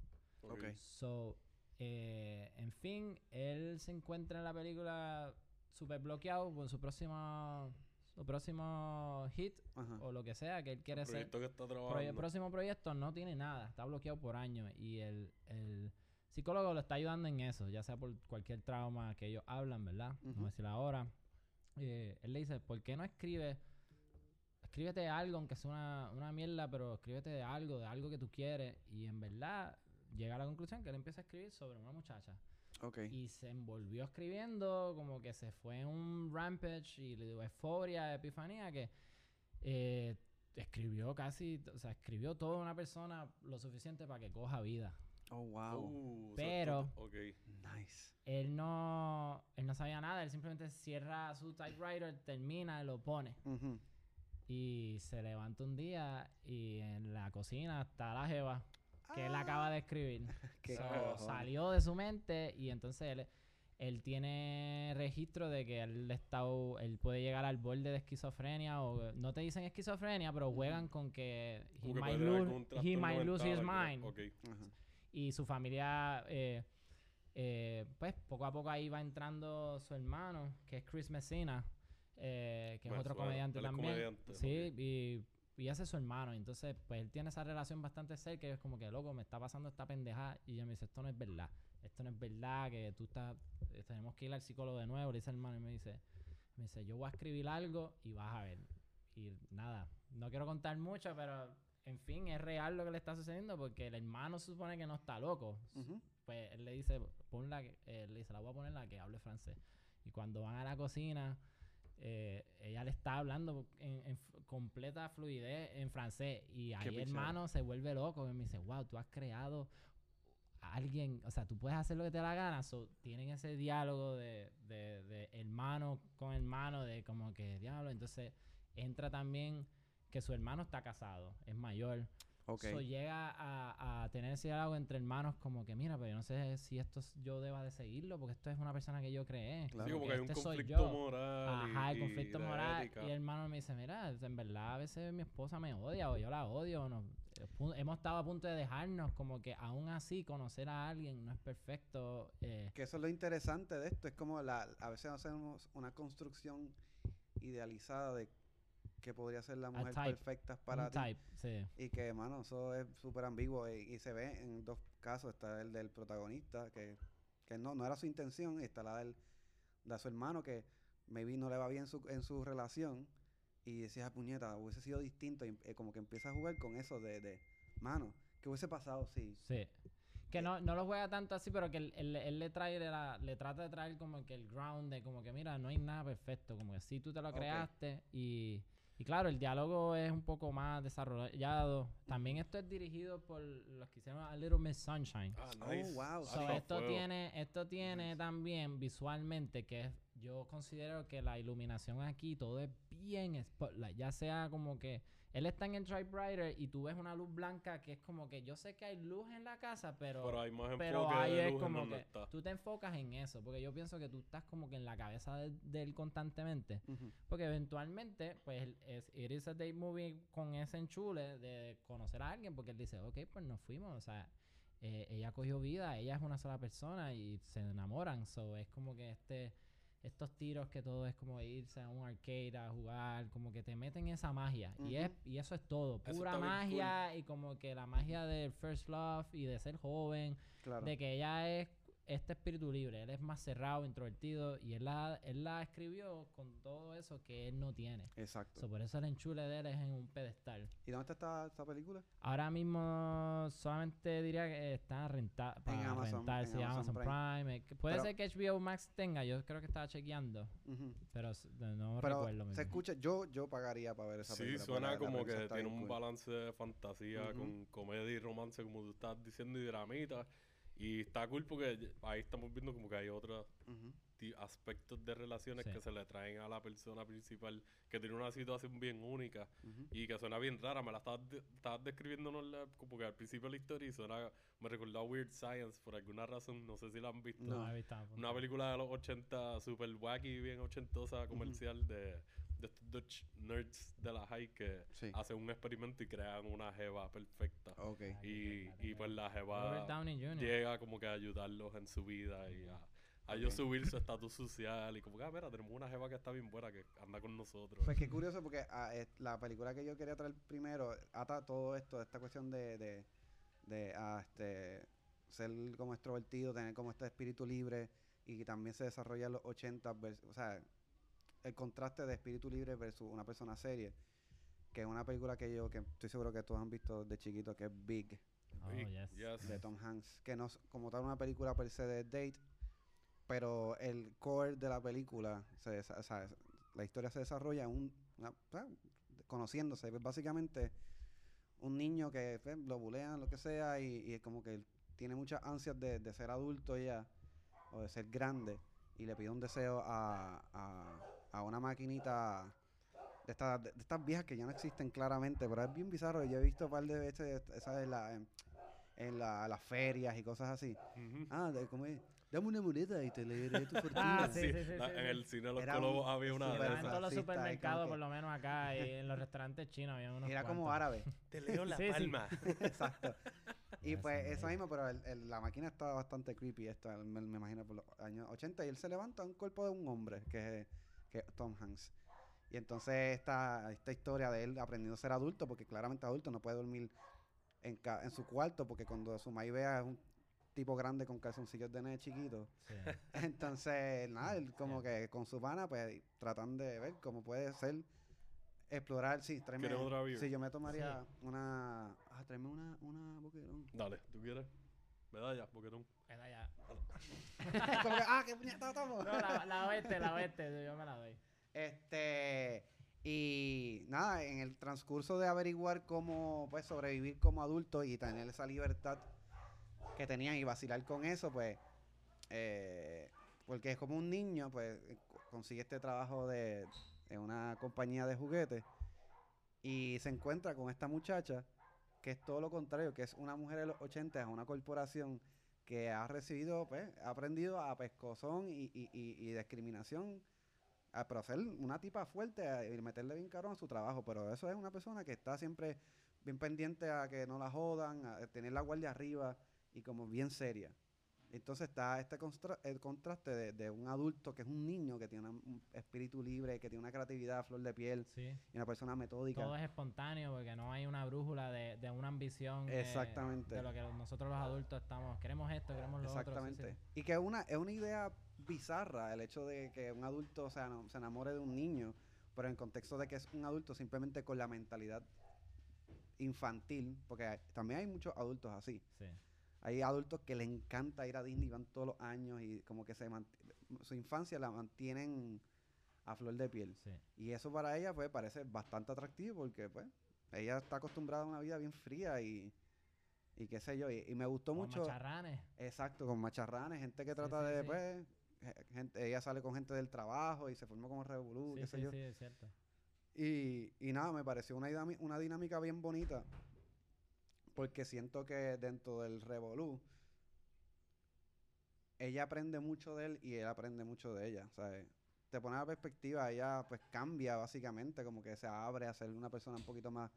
S1: Ok.
S3: So, eh, en fin, él se encuentra en la película súper bloqueado por su próximo, su próximo hit
S1: Ajá.
S3: o lo que sea que él quiere
S2: El
S3: hacer.
S2: proyecto que está
S3: Pero el
S2: trabajando.
S3: próximo proyecto no tiene nada, está bloqueado por años y el, el psicólogo lo está ayudando en eso, ya sea por cualquier trauma que ellos hablan, ¿verdad? No
S1: Ujú.
S3: voy a decir ahora. Eh, él le dice, ¿por qué no escribes? Escríbete algo, aunque sea una, una mierda, pero escríbete de algo, de algo que tú quieres. Y en verdad llega a la conclusión que él empieza a escribir sobre una muchacha.
S1: Ok.
S3: Y se envolvió escribiendo, como que se fue en un rampage y le dio euforia, epifanía, que eh, escribió casi, o sea, escribió toda una persona lo suficiente para que coja vida.
S1: Oh, wow.
S2: Uh,
S3: Pero-
S2: esto- ok.
S1: Nice.
S3: Él no, él no sabía nada, él simplemente cierra su typewriter, termina, lo pone.
S1: Ujú.
S3: Y se levanta un día y en la cocina está la jeva que él acaba de escribir.
S1: Qué
S3: So, salió de su mente y entonces él, él tiene registro de que él, está, él puede llegar al borde de esquizofrenia o no te dicen esquizofrenia, pero juegan con que he might, lose, he might lose his mind. Y su familia, eh, eh, pues poco a poco ahí va entrando su hermano, que es Chris Messina, eh, que
S2: Me
S3: es otro
S2: suena,
S3: comediante también.
S2: comediante,
S3: sí, y, y ese es su hermano. Entonces, pues él tiene esa relación bastante cerca y es como que, loco, me está pasando esta pendejada. Y ella me dice, esto no es verdad. Esto no es verdad, que tú estás, eh, tenemos que ir al psicólogo de nuevo. Le dice el hermano y me dice, me dice, yo voy a escribir algo y vas a ver. Y nada, no quiero contar mucho, pero en fin, es real lo que le está sucediendo porque el hermano se supone que no está loco. Pues él le dice, ponla, que- eh, le dice, la voy a poner la que hable francés. Y cuando van a la cocina, eh, ella le está hablando en, completa fluidez en francés. Y ahí
S1: picheo.
S3: hermano se vuelve loco y me dice, wow, tú has creado a alguien, o sea, tú puedes hacer lo que te la gana. So, tienen ese diálogo de, de, de hermano con hermano, de como que diablo. Entonces entra también que su hermano está casado, es mayor.
S1: Ok.
S3: So, llega a, a tener ese diálogo entre hermanos como que, mira, pero yo no sé si esto es- yo deba de seguirlo porque esto es una persona que yo creé.
S1: Claro.
S2: Sí, como que hay un
S3: este soy
S2: conflicto
S3: yo.
S2: moral. y-
S3: Ajá, el
S2: y
S3: conflicto
S2: de
S3: moral.
S2: ética.
S3: Y el hermano me dice, mira, en verdad a veces mi esposa me odia o yo la odio. o no- eh, hemos estado a punto de dejarnos, como que aún así conocer a alguien no es perfecto. eh,
S1: Que eso es lo interesante de esto. Es como la, a veces hacemos una construcción idealizada de que podría ser la mujer perfecta para ti.
S3: type, sí.
S1: Y que, mano, eso es súper ambiguo. Y, y se ve en dos casos. Está el del protagonista, que, que no, no era su intención. Y está la del, de su hermano, que maybe no le va bien su, en su relación. Y decía, "Ah, puñeta, hubiese sido distinto. Y eh, como que empieza a jugar con eso de, de mano, ¿qué hubiese pasado si...
S3: Sí. Que no, no lo juega tanto así, pero que él, él- él le trae la- le trata de traer como que el ground de como que mira, no hay nada perfecto, como que sí tú te lo creaste y, y claro, el diálogo es un poco más desarrollado. También esto es dirigido por los que hicieron A Little Miss Sunshine.
S2: Ah,
S1: Oh,
S2: nice.
S1: wow.
S3: So, esto
S2: fuego.
S3: tiene, esto tiene también visualmente que es- yo considero que la iluminación aquí todo es bien spotlight, ya sea como que él está en el typewriter y tú ves una luz blanca que es como que yo sé que hay luz en la casa, pero
S2: Pero hay más
S3: pero
S2: enfoque
S3: ahí
S2: de
S3: es
S2: luz en
S3: como
S2: donde
S3: que
S2: está.
S3: tú te enfocas en eso, porque yo pienso que tú estás como que en la cabeza de, de él constantemente, porque eventualmente, pues, es, it is a date movie con ese enchule de conocer a alguien, porque él dice, ok, pues nos fuimos, o sea, eh, ella cogió vida, ella es una sola persona y se enamoran, so es como que este estos tiros que todo es como irse a un arcade a jugar, como que te meten esa magia. y, es, y eso es todo, pura
S2: cool.
S3: magia y como que la magia del first love y de ser joven,
S1: Claro.
S3: de que ella es este espíritu libre, él es más cerrado, introvertido y él la, él la escribió con todo eso que él no tiene.
S1: Exacto.
S3: So, por eso el enchule de él es en un pedestal.
S1: ¿Y dónde está esta, esta película?
S3: Ahora mismo solamente diría que está rentada para
S1: Amazon-
S3: rentar,
S1: en
S3: sí,
S1: Amazon
S3: Amazon
S1: Prime.
S3: Prime. eh, puede
S1: Pero-
S3: ser que HBO Max tenga, yo creo que estaba chequeando,
S1: Ujú.
S3: pero no,
S1: Pero
S3: recuerdo.
S1: se escucha, yo, yo pagaría para ver esa
S2: Sí,
S1: película. porque
S2: suena como que tiene un
S1: cool.
S2: balance de fantasía con comedia y romance, como tú estás diciendo, y dramita. Y está cool porque ahí estamos viendo como que hay otros aspectos de relaciones
S3: Sí.
S2: que se le traen a la persona principal que tiene una situación bien única y que suena bien rara. Me la estabas, de- estabas describiendo ¿no? La- como que al principio de la historia y suena, me recordó a Weird Science por alguna razón, no sé si la han visto.
S3: No,
S1: No.
S3: he visto.
S2: Una película de los 80 super wacky, bien ochentosa, comercial de, de estos Dutch nerds de la high que
S1: Sí.
S2: hacen un experimento y crean una jeva perfecta. Y, y pues la jeva llega como que a ayudarlos en su vida y a, a ellos subir su estatus social y como que, ah, mira, tenemos una jeva que está bien buena que anda con nosotros.
S1: Pues qué curioso porque ah, eh, la película que yo quería traer primero ata todo esto, esta cuestión de, de, de ah, este, ser como extrovertido, tener como este espíritu libre y que también se desarrolla en los 80, vers- o sea, el contraste de espíritu libre versus una persona seria, que es una película que yo, que estoy seguro que todos han visto de chiquito, que es Big,
S3: Oh,
S2: Y-
S3: yes.
S2: yes.
S1: de Tom Hanks, que no es como tal una película per se de date, pero el core de la película, se, o sea, la historia se desarrolla en un, una- conociéndose, básicamente un niño que pues, lo bulean, lo que sea, y, y es como que tiene muchas ansias de, de ser adulto ya, o de ser grande, y le pide un deseo a, a, a una maquinita de estas, de, estas viejas que ya no existen claramente, pero es bien bizarro. Yo he visto un par de veces esa en, la, en, en la- las ferias y cosas así.
S2: Ujú.
S1: Ah, de, ¿cómo es? Dame una moneda y te leeré tu fortuna.
S3: Ah, sí, sí, sí,
S2: la-
S3: sí,
S2: en el cine de los
S1: Era
S2: Colobos
S1: un
S2: había una de
S3: en
S2: esas.
S3: todos los
S1: como
S3: supermercados,
S1: que-
S3: por lo menos acá, y en los restaurantes chinos había unos
S1: era como
S3: cuantos.
S1: árabe.
S2: Te leo la palma.
S1: Exacto. Y pues
S3: es
S1: eso mismo, pero el- el- la máquina estaba bastante creepy, esta, me, me imagino por los años 80, y él se levanta un cuerpo de un hombre, que es, que es Tom Hanks. Y entonces esta, esta historia de él aprendiendo a ser adulto, porque claramente adulto no puede dormir en, ca- en su cuarto, porque cuando su maíz vea es un tipo grande con calzoncillos de nene chiquito.
S3: Sí.
S1: Entonces, nada, él como que con su pana, pues tratan de ver cómo puede ser, explorar, sí, tráeme,
S2: ¿Quieres otra beer?
S1: sí, yo me tomaría una, ah, tráeme una, una boquerón.
S2: Dale, ¿tú quieres? Medalla, boquetón.
S3: Ya.
S1: como que, ah, qué puñeta estamos.
S3: No, la, la oeste, la oeste, yo me la doy.
S1: Este, y nada, en el transcurso de averiguar cómo pues sobrevivir como adulto y tener esa libertad que tenían y vacilar con eso, pues, eh, porque es como un niño, pues co- consigue este trabajo de, en una compañía de juguetes y se encuentra con esta muchacha que es todo lo contrario, que es una mujer de los 80, es una corporación que ha recibido, pues, ha aprendido a pescozón y, y, y, y discriminación a, pero ser una tipa fuerte y meterle bien caro a su trabajo, pero eso es una persona que está siempre bien pendiente a que no la jodan, a tener la guardia arriba y como bien seria. Entonces está este constra- el contraste de, de un adulto que es un niño, que tiene un espíritu libre, que tiene una creatividad a flor de piel
S3: Sí.
S1: y una persona metódica.
S3: Todo es espontáneo porque no hay una brújula de, de una ambición. eh,
S1: Exactamente.
S3: de lo que nosotros los adultos estamos. Queremos esto, queremos lo
S1: Exactamente.
S3: otro. sí, sí.
S1: Y que es una, es una idea bizarra el hecho de que un adulto se, enamore de un niño, pero en contexto de que es un adulto simplemente con la mentalidad infantil, porque hay- también hay muchos adultos así.
S3: Sí.
S1: Hay adultos que les encanta ir a Disney, van todos los años y como que se su infancia la mantienen a flor de piel.
S3: sí.
S1: Y eso para ella pues parece bastante atractivo porque pues ella está acostumbrada a una vida bien fría y, y qué sé yo. Y, y me gustó
S3: Como
S1: mucho.
S3: macharranes.
S1: Exacto, con macharranes, gente que
S3: Sí,
S1: trata
S3: sí,
S1: de, pues, ge- gente, ella sale con gente del trabajo y se formó como revolú,
S3: Sí,
S1: qué sé
S3: sí,
S1: yo.
S3: sí, es cierto.
S1: Y, y nada, me pareció una, una dinámica bien bonita, porque siento que dentro del revolú, ella aprende mucho de él y él aprende mucho de ella, ¿sabes? Te pone la perspectiva, ella pues cambia básicamente, como que se abre a ser una persona un poquito más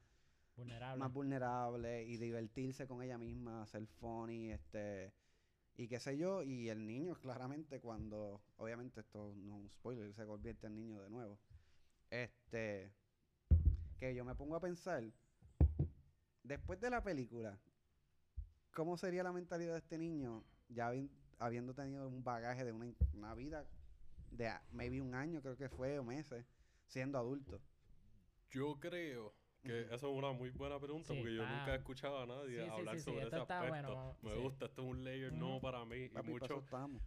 S3: Vulnerable.
S1: más vulnerable y divertirse con ella misma, ser funny, este y qué sé yo, y el niño claramente cuando, obviamente esto no es un spoiler, se convierte en niño de nuevo. Este que yo me pongo a pensar después de la película, ¿cómo sería la mentalidad de este niño ya habi- habiendo tenido un bagaje de una, vida de a- maybe un año creo que fue o meses siendo adulto?
S2: Yo creo que eso es una muy buena pregunta
S3: Sí,
S2: porque yo nunca he escuchado a nadie
S3: Sí,
S2: hablar
S3: sí, sí,
S2: sobre ese
S3: está
S2: aspecto.
S3: bueno,
S2: Me
S3: sí.
S2: gusta, esto es un layer nuevo
S3: Ujú.
S2: para mí y
S1: Papi,
S2: mucho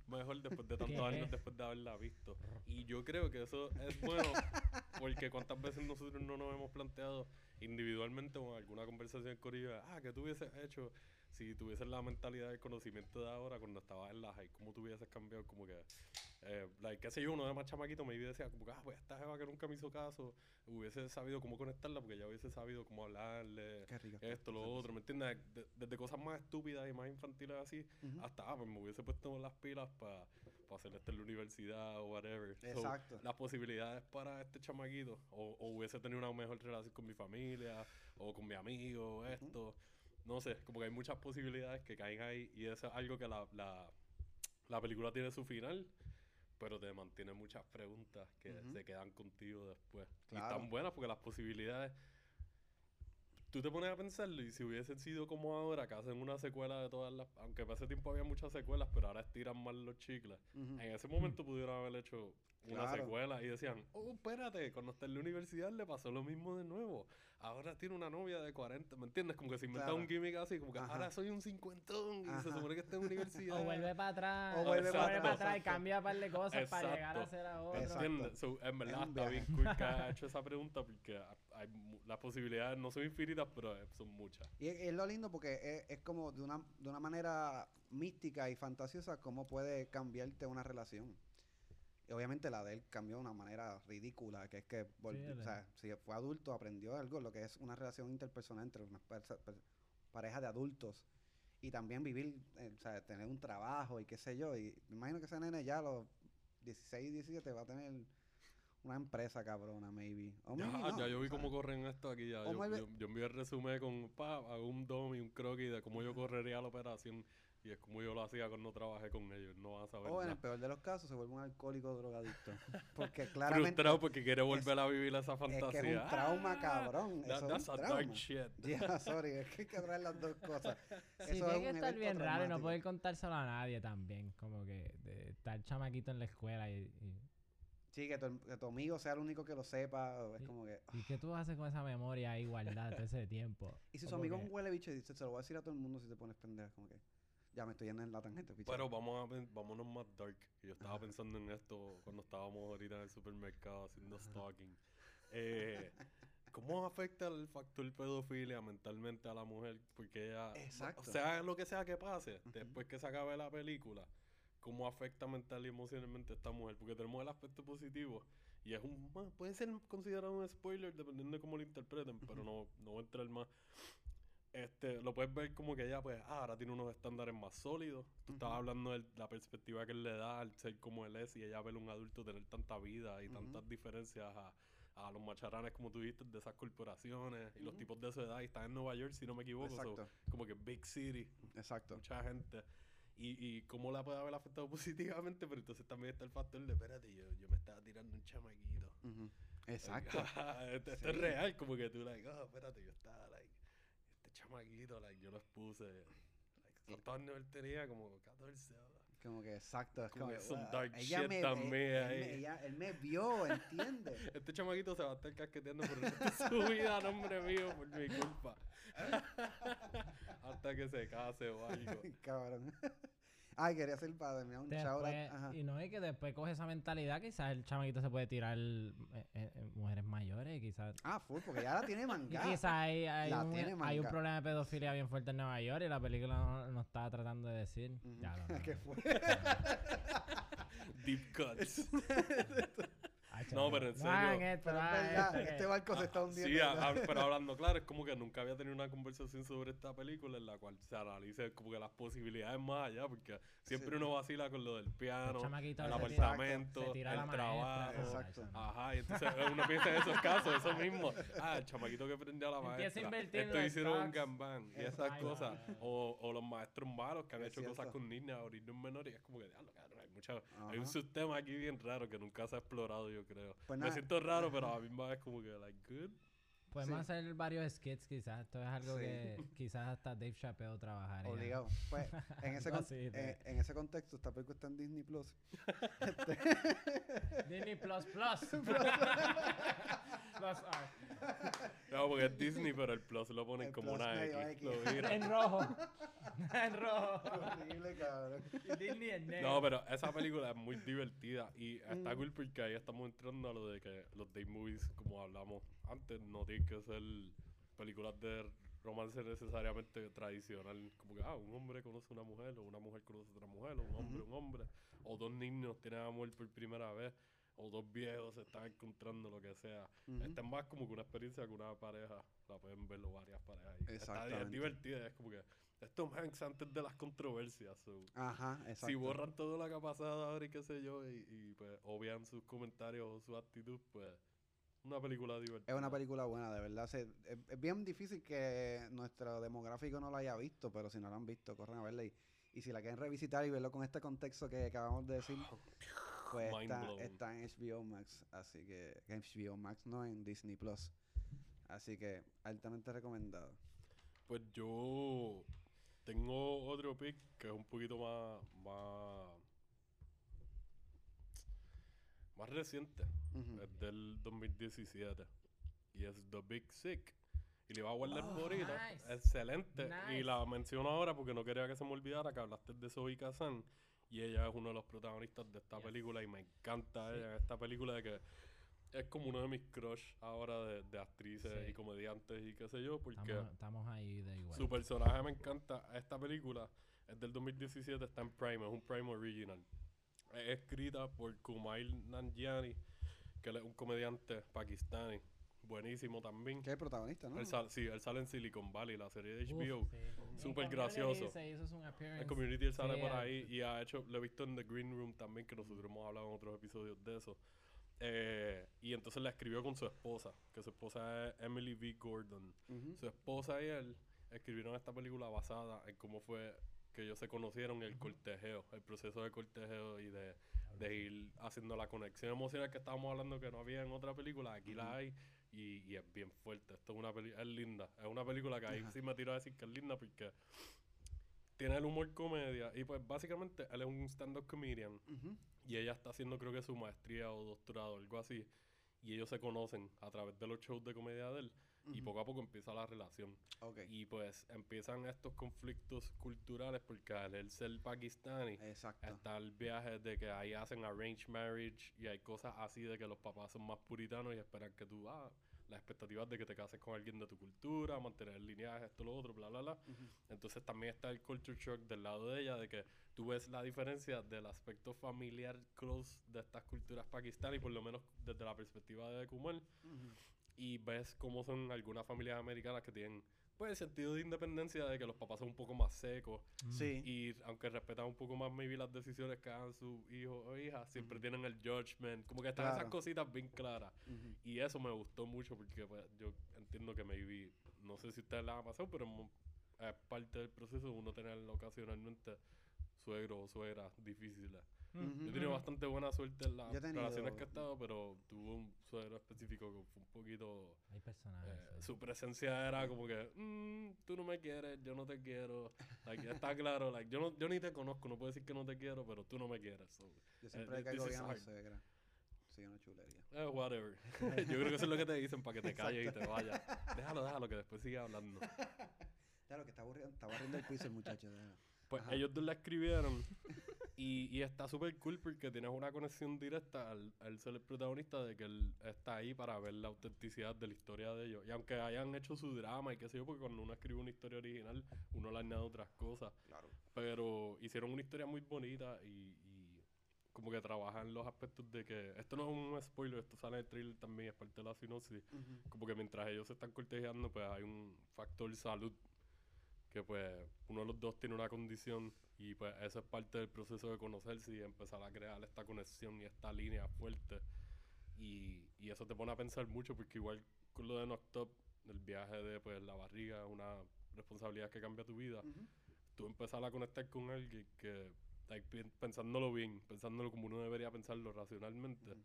S2: mejor después de tantos años después de haberla visto. Y yo creo que eso es bueno porque cuántas veces nosotros no nos hemos planteado individualmente o en alguna conversación con ella, ah, que tú hubieses hecho si tuvieses la mentalidad del conocimiento de ahora cuando estabas en la high, ¿cómo tú hubieses cambiado? Como que, eh, like, qué sé yo, uno de más chamaquito me decía, como que, ah, pues esta jeva que nunca me hizo caso, hubiese sabido cómo conectarla porque ya hubiese sabido cómo hablarle,
S1: Qué rico.
S2: esto, lo otro, ¿me entiendes? De- desde cosas más estúpidas y más infantiles así,
S1: Ujú.
S2: hasta, ah, pues me hubiese puesto las pilas para hacer esto en la universidad o whatever. So,
S1: Exacto.
S2: las posibilidades para este chamaquito, o, o hubiese tenido una mejor relación con mi familia, o con mi amigo, esto. No sé, como que hay muchas posibilidades que caen ahí y eso es algo que la, la, la película tiene su final, pero te mantiene muchas preguntas que
S1: Ujú.
S2: se quedan contigo después. Y están buenas porque las posibilidades... Tú te pones a pensarlo y si hubiesen sido como ahora, que hacen una secuela de todas las... Aunque para ese tiempo había muchas secuelas, pero ahora estiran más los chicles.
S1: Ujú.
S2: En ese momento pudieron haber hecho una
S1: Claro.
S2: secuela y decían, oh, espérate, cuando está en la universidad le pasó lo mismo de nuevo. Ahora tiene una novia de 40, ¿me entiendes? Como que se inventa
S1: Claro.
S2: un gimmick así, como que
S1: Ajá.
S2: ahora soy un cincuentón y se
S1: Ajá.
S2: supone que está en universidad.
S3: O vuelve para atrás.
S1: O vuelve
S2: para atrás,
S3: atrás y
S1: exacto.
S3: cambia un par de cosas para llegar a
S2: Exacto.
S3: ser a otro.
S1: Exacto.
S2: ¿Entiendes? So, en verdad está bien cool que haya hecho esa pregunta porque ha- hay, las posibilidades no son infinitas, pero eh, son muchas.
S1: Y es, es lo lindo porque es, es como de una, de una manera mística y fantasiosa cómo puede cambiarte una relación. Y obviamente la de él cambió de una manera ridícula, que es que volvió,
S3: Sí,
S1: o sea, si fue adulto aprendió algo, lo que es una relación interpersonal entre una pareja de adultos y también vivir, eh, o sea, tener un trabajo y qué sé yo. Y me imagino que ese nene ya a los 16, 17 va a tener una empresa cabrona, maybe. O
S2: Ya,
S1: maybe no,
S2: ya yo vi cómo corren esto aquí. Ya. Yo, yo, yo envié el resumen con pa, hago un dom y un croquis de cómo yo correría la operación. Y es como yo lo hacía cuando trabajé con ellos. No vas a saber
S1: O en
S2: nada.
S1: el peor de los casos se vuelve un alcohólico drogadicto. Porque claramente
S2: frustrado porque quiere volver a vivir esa
S1: es
S2: fantasía.
S1: que es un trauma
S2: Ah,
S1: cabrón.
S2: that-
S1: Eso es
S2: that's
S1: un
S2: a
S1: trauma.
S2: dark shit.
S1: Ya, sorry, es que hay que traer las dos cosas.
S3: Sí,
S1: Eso
S3: tiene
S1: es
S3: que
S1: un
S3: estar bien raro y no poder contárselo a nadie también. Como que de estar chamaquito en la escuela y, y,
S1: Sí, que tu, que tu amigo sea el único que lo sepa. Es
S3: Sí.
S1: como que.
S3: y qué tú haces con esa memoria ahí guardada todo ese tiempo.
S1: Y si su amigo es
S3: que-
S1: un huele bicho y dice, se lo voy a decir a todo el mundo si te pones pendejo. Como que. Ya me estoy yendo en la tangente, bicho.
S2: Pero vamos a, vámonos más dark. Yo estaba pensando en esto cuando estábamos ahorita en el supermercado haciendo stalking. Eh, ¿Cómo afecta el factor pedofilia mentalmente a la mujer? Porque ella,
S1: Exacto.
S2: o sea, lo que sea que pase,
S1: Ujú.
S2: después que se acabe la película, ¿cómo afecta mental y emocionalmente a esta mujer? Porque tenemos el aspecto positivo y es un, puede ser considerado un spoiler dependiendo de cómo lo interpreten, pero no, no voy a entrar más. Este, lo puedes ver como que ella, pues, ah, ahora tiene unos estándares más sólidos. Tú estabas
S1: Ujú.
S2: hablando de la perspectiva que él le da al ser como él es y ella ver un adulto tener tanta vida y
S1: Ujú.
S2: tantas diferencias a, a los macharanes, como tú dijiste, de esas corporaciones y los tipos de su edad. Y están en Nueva York, si no me equivoco. so, como que big city,
S1: exacto.
S2: mucha gente. Y, y cómo la puede haber afectado positivamente, pero entonces también está el factor de, espérate, yo, yo me estaba tirando un chamaquito.
S1: Exacto.
S2: esto, esto es
S1: Sí.
S2: real, como que tú, like, oh, espérate, yo estaba, like, chamaquito, like, yo lo expuse. Like, ¿Cuántos años él tenía? Como 14. ¿verdad?
S1: Como que exacto. Es
S2: Como que
S1: "Wow,
S2: dark
S1: ella
S2: shit
S1: me,
S2: también
S1: él, él
S2: ahí".
S1: me, ella- él me vio, ¿entiendes?
S2: Este chamaquito se va a estar casqueteando por el resto de su vida nombre mío por mi culpa. Hasta que se case o algo.
S1: Cabrón. Ay, quería hacer para terminar un Ajá.
S3: y no es que después coge esa mentalidad, quizás el chamaquito se puede tirar eh, eh, mujeres mayores, quizás.
S1: Ah, full, porque ya la tiene mangada.
S3: quizás hay, hay,
S1: La
S3: un,
S1: tiene
S3: hay un problema de pedofilia bien fuerte en Nueva York y la película no, no está tratando de decir. Ya lo no.
S1: ¿Qué fue?
S2: Deep cuts. No, pero en
S3: no hagan
S2: serio.
S3: esto,
S1: Pero
S3: no
S1: es
S3: hagan
S1: verdad,
S3: esto,
S1: este barco se está hundiendo.
S2: Sí, a-
S1: ¿verdad?
S2: a- pero hablando claro, es como que nunca había tenido una conversación sobre esta película en la cual se analice como que las posibilidades más allá, porque siempre
S1: Sí.
S2: uno vacila con lo del piano, el
S3: tira-
S2: apartamento, el
S3: maestra,
S2: trabajo.
S1: Exacto.
S2: Ajá, y entonces uno piensa en esos casos, eso mismo. Ah, el chamaquito que prendió a la maestra. Esto hicieron un gambán y esas cosas. O, o los maestros malos que han
S1: Es
S2: hecho cosas con niñas o niños menores. Y es como que, diablo, cabrón, mucha, hay un
S1: Ajá.
S2: sistema aquí bien raro que nunca se ha explorado, yo creo.
S1: Pues
S2: Me siento raro, pero a la misma vez como que, like, good.
S3: Podemos
S1: Sí.
S3: hacer varios skits quizás. Esto es algo
S1: Sí.
S3: que quizás hasta Dave Chappelle trabajaría.
S1: Obligado. Pues, en ese,
S3: No,
S1: con-
S3: sí,
S1: eh,
S3: de-
S1: en ese contexto, esta película está en Disney Plus.
S3: Disney Plus Plus. Plus R.
S2: No, porque es Disney, pero el plus lo ponen
S1: El
S2: como una X.
S3: En rojo. en rojo.
S1: Horrible, cabrón.
S3: Disney en negro.
S2: No, pero esa película es muy divertida y está
S1: Mm.
S2: cool porque ahí estamos entrando a lo de que los day movies, como hablamos antes, no tienen que ser películas de romance necesariamente tradicional. Como que, ah, un hombre conoce a una mujer, o una mujer conoce a otra mujer, o un hombre, un hombre. O dos niños tienen amor por primera vez, o dos viejos se están encontrando, lo que sea.
S1: Ujú.
S2: Esta es más como que una experiencia que una pareja, la pueden verlo varias parejas. y Está es divertida, es como que, estos Hanks antes de las controversias. so,
S1: Ajá, exacto.
S2: si borran todo lo que ha pasado ahora y qué sé yo, y, y, pues obvian sus comentarios o su actitud, pues una película divertida.
S1: Es una película buena, de verdad. Se- es, es bien difícil que nuestro demográfico no la haya visto, pero si no la han visto, corran a verla. Y, y si la quieren revisitar y verlo con este contexto que acabamos de decir, pues
S2: Mind
S1: está, está en HBO Max. Así que, en HBO Max, no en Disney Plus. Así que, altamente recomendado.
S2: Pues yo tengo otro pick que es un poquito más, más, más reciente.
S1: Ujú.
S2: Es del 2017. Y es The Big Sick. Y le iba a guardar
S3: Oh,
S2: por ahorita.
S3: nice.
S2: Excelente. Y la menciono ahora porque no quería que se me olvidara que hablaste de Zoe Kazan. Y ella es uno de los protagonistas de esta
S3: Yes.
S2: película. Y me encanta
S3: Sí.
S2: ella en esta película de que es como uno de mis crush ahora de, de actrices
S3: Sí.
S2: y comediantes y qué sé yo. Porque
S3: Estamos, estamos ahí de igual.
S2: su personaje me encanta. Esta película es del 2017, está en Prime, es un Prime original. Es escrita por Kumail Nanjiani, que él es un comediante pakistani. Buenísimo también.
S1: Que es el protagonista, ¿no?
S2: Él sal- sí, él sale en Silicon Valley, la serie de HBO. Súper gracioso. En Community él sale
S3: Sí,
S2: por
S3: ah,
S2: ahí y ha hecho, lo he visto en The Green Room también, que nosotros hemos hablado en otros episodios de eso. Eh, y entonces la escribió con su esposa, que su esposa es Emily V. Gordon. Su esposa y él escribieron esta película basada en cómo fue que ellos se conocieron, el cortejeo, el proceso de cortejeo y de, de ir haciendo la conexión emocional que estábamos hablando que no había en otra película, aquí la hay y, y es bien fuerte. Esto es una película, es linda, es una película que ahí sí me tiro a decir que es linda porque tiene el humor comedia y pues básicamente él es un stand-up comedian y ella está haciendo creo que su maestría o doctorado, algo así. Y ellos se conocen a través de los shows de comedia de él. Y
S1: Ujú.
S2: poco a poco empieza la relación.
S1: Ok.
S2: Y pues empiezan estos conflictos culturales porque al él ser pakistani,
S1: Exacto.
S2: está el viaje de que ahí hacen arranged marriage y hay cosas así de que los papás son más puritanos y esperan que tú, ah, las expectativas de que te cases con alguien de tu cultura, mantener lineaje, esto, lo otro, bla, bla, bla.
S1: Ujú.
S2: Entonces también está el culture shock del lado de ella, de que tú ves la diferencia del aspecto familiar close de estas culturas pakistaníes, por lo menos desde la perspectiva de Kumar,
S1: Ujú.
S2: Y ves cómo son algunas familias americanas que tienen pues el sentido de independencia de que los papás son un poco más secos
S3: Mm.
S1: Sí.
S2: y aunque respetan un poco más maybe las decisiones que hagan sus hijos o hijas, siempre tienen el judgment, como que están esas
S1: Claro.
S2: cositas bien claras.
S1: Ujú.
S2: Y eso me gustó mucho porque pues, yo entiendo que maybe, no sé si ustedes les ha pasado, pero es parte del proceso de uno tener ocasionalmente suegros o suegras difíciles.
S3: Mm.
S1: Ujú.
S2: Yo bastante buena suerte en las
S1: Yo he tenido-
S2: relaciones que he estado, pero tuve un suegro específico que fue un poquito...
S3: Hay personajes.
S2: eh, su presencia era como que, "Mm, tú no me quieres, yo no te quiero. Like, está claro, like, yo, no, yo ni te conozco, no puedo decir que no te quiero, pero tú no me quieres. so,
S1: Yo siempre
S2: Eh,
S1: caigo bien a la suegra. Sí, una chulería.
S2: Eh, whatever. Yo creo que eso es lo que te dicen para que te calles y te vayas. Déjalo, déjalo, que después sigue hablando.
S1: Lo que está aburriendo, está barriendo el piso el muchacho. déjalo.
S2: Pues
S1: Ajá.
S2: ellos dos la escribieron y, y está súper cool porque tienes una conexión directa al, al ser el protagonista de que él está ahí para ver la autenticidad de la historia de ellos. Y aunque hayan hecho su drama y qué sé yo, porque cuando uno escribe una historia original, uno le añade otras cosas.
S1: Claro.
S2: Pero hicieron una historia muy bonita y, y como que trabajan los aspectos de que... Esto no es un spoiler, esto sale en el trailer también, es parte de la sinopsis como que mientras ellos se están cortejando, pues hay un factor salud que pues uno de los dos tiene una condición y pues eso es parte del proceso de conocerse y empezar a crear esta conexión y esta línea fuerte y, y eso te pone a pensar mucho porque igual con lo de Noctop, el viaje de pues la barriga es una responsabilidad que cambia tu vida,
S1: Ujú.
S2: tú empezar a conectar con alguien que pensándolo bien, pensándolo como uno debería pensarlo racionalmente,
S1: Ujú.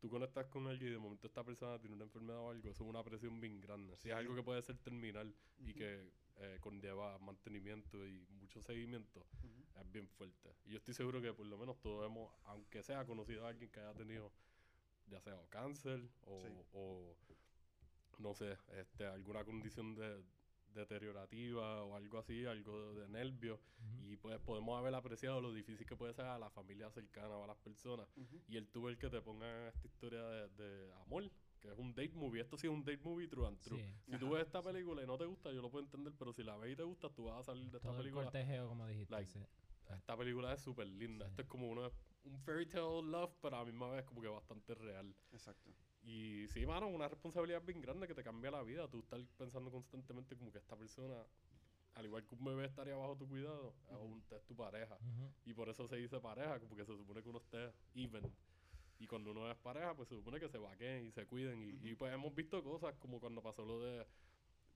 S2: Tú conectas con alguien y de momento esta persona tiene una enfermedad o algo, eso es una presión bien grande. Si es algo que puede ser terminal y que eh, conlleva mantenimiento y mucho seguimiento, es bien fuerte. Y yo estoy seguro que por lo menos todos hemos, aunque sea conocido a alguien que haya tenido, ya sea o cáncer o,
S1: Sí.
S2: o, no sé, este, alguna condición de, deteriorativa o algo así, algo de nervio,
S3: Ujú.
S2: y pues podemos haber apreciado lo difícil que puede ser a la familia cercana o a las personas y el tú el que te ponga esta historia de, de amor que es un date movie. Esto sí es un date movie true and true.
S3: Sí.
S2: Si tú
S1: Ajá,
S2: ves esta película y no te gusta, yo lo puedo entender, pero si la ves y te gusta, tú vas a salir de esta
S3: Todo el
S2: película.
S3: cortejeo, como dijiste.
S2: like,
S3: sí.
S2: Esta película es súper linda.
S3: Sí.
S2: Esto es como una, un fairy tale love, pero a la misma vez como que bastante real.
S1: Exacto.
S2: Y sí, mano, una responsabilidad bien grande que te cambia la vida. Tú estás pensando constantemente como que esta persona, al igual que un bebé estaría bajo tu cuidado, es,
S1: Ujú.
S2: un- es tu pareja. Y por eso se dice pareja, porque se supone que uno esté even. Y cuando uno es pareja, pues se supone que se vaqueen y se cuiden. Y, y, pues hemos visto cosas como cuando pasó lo de...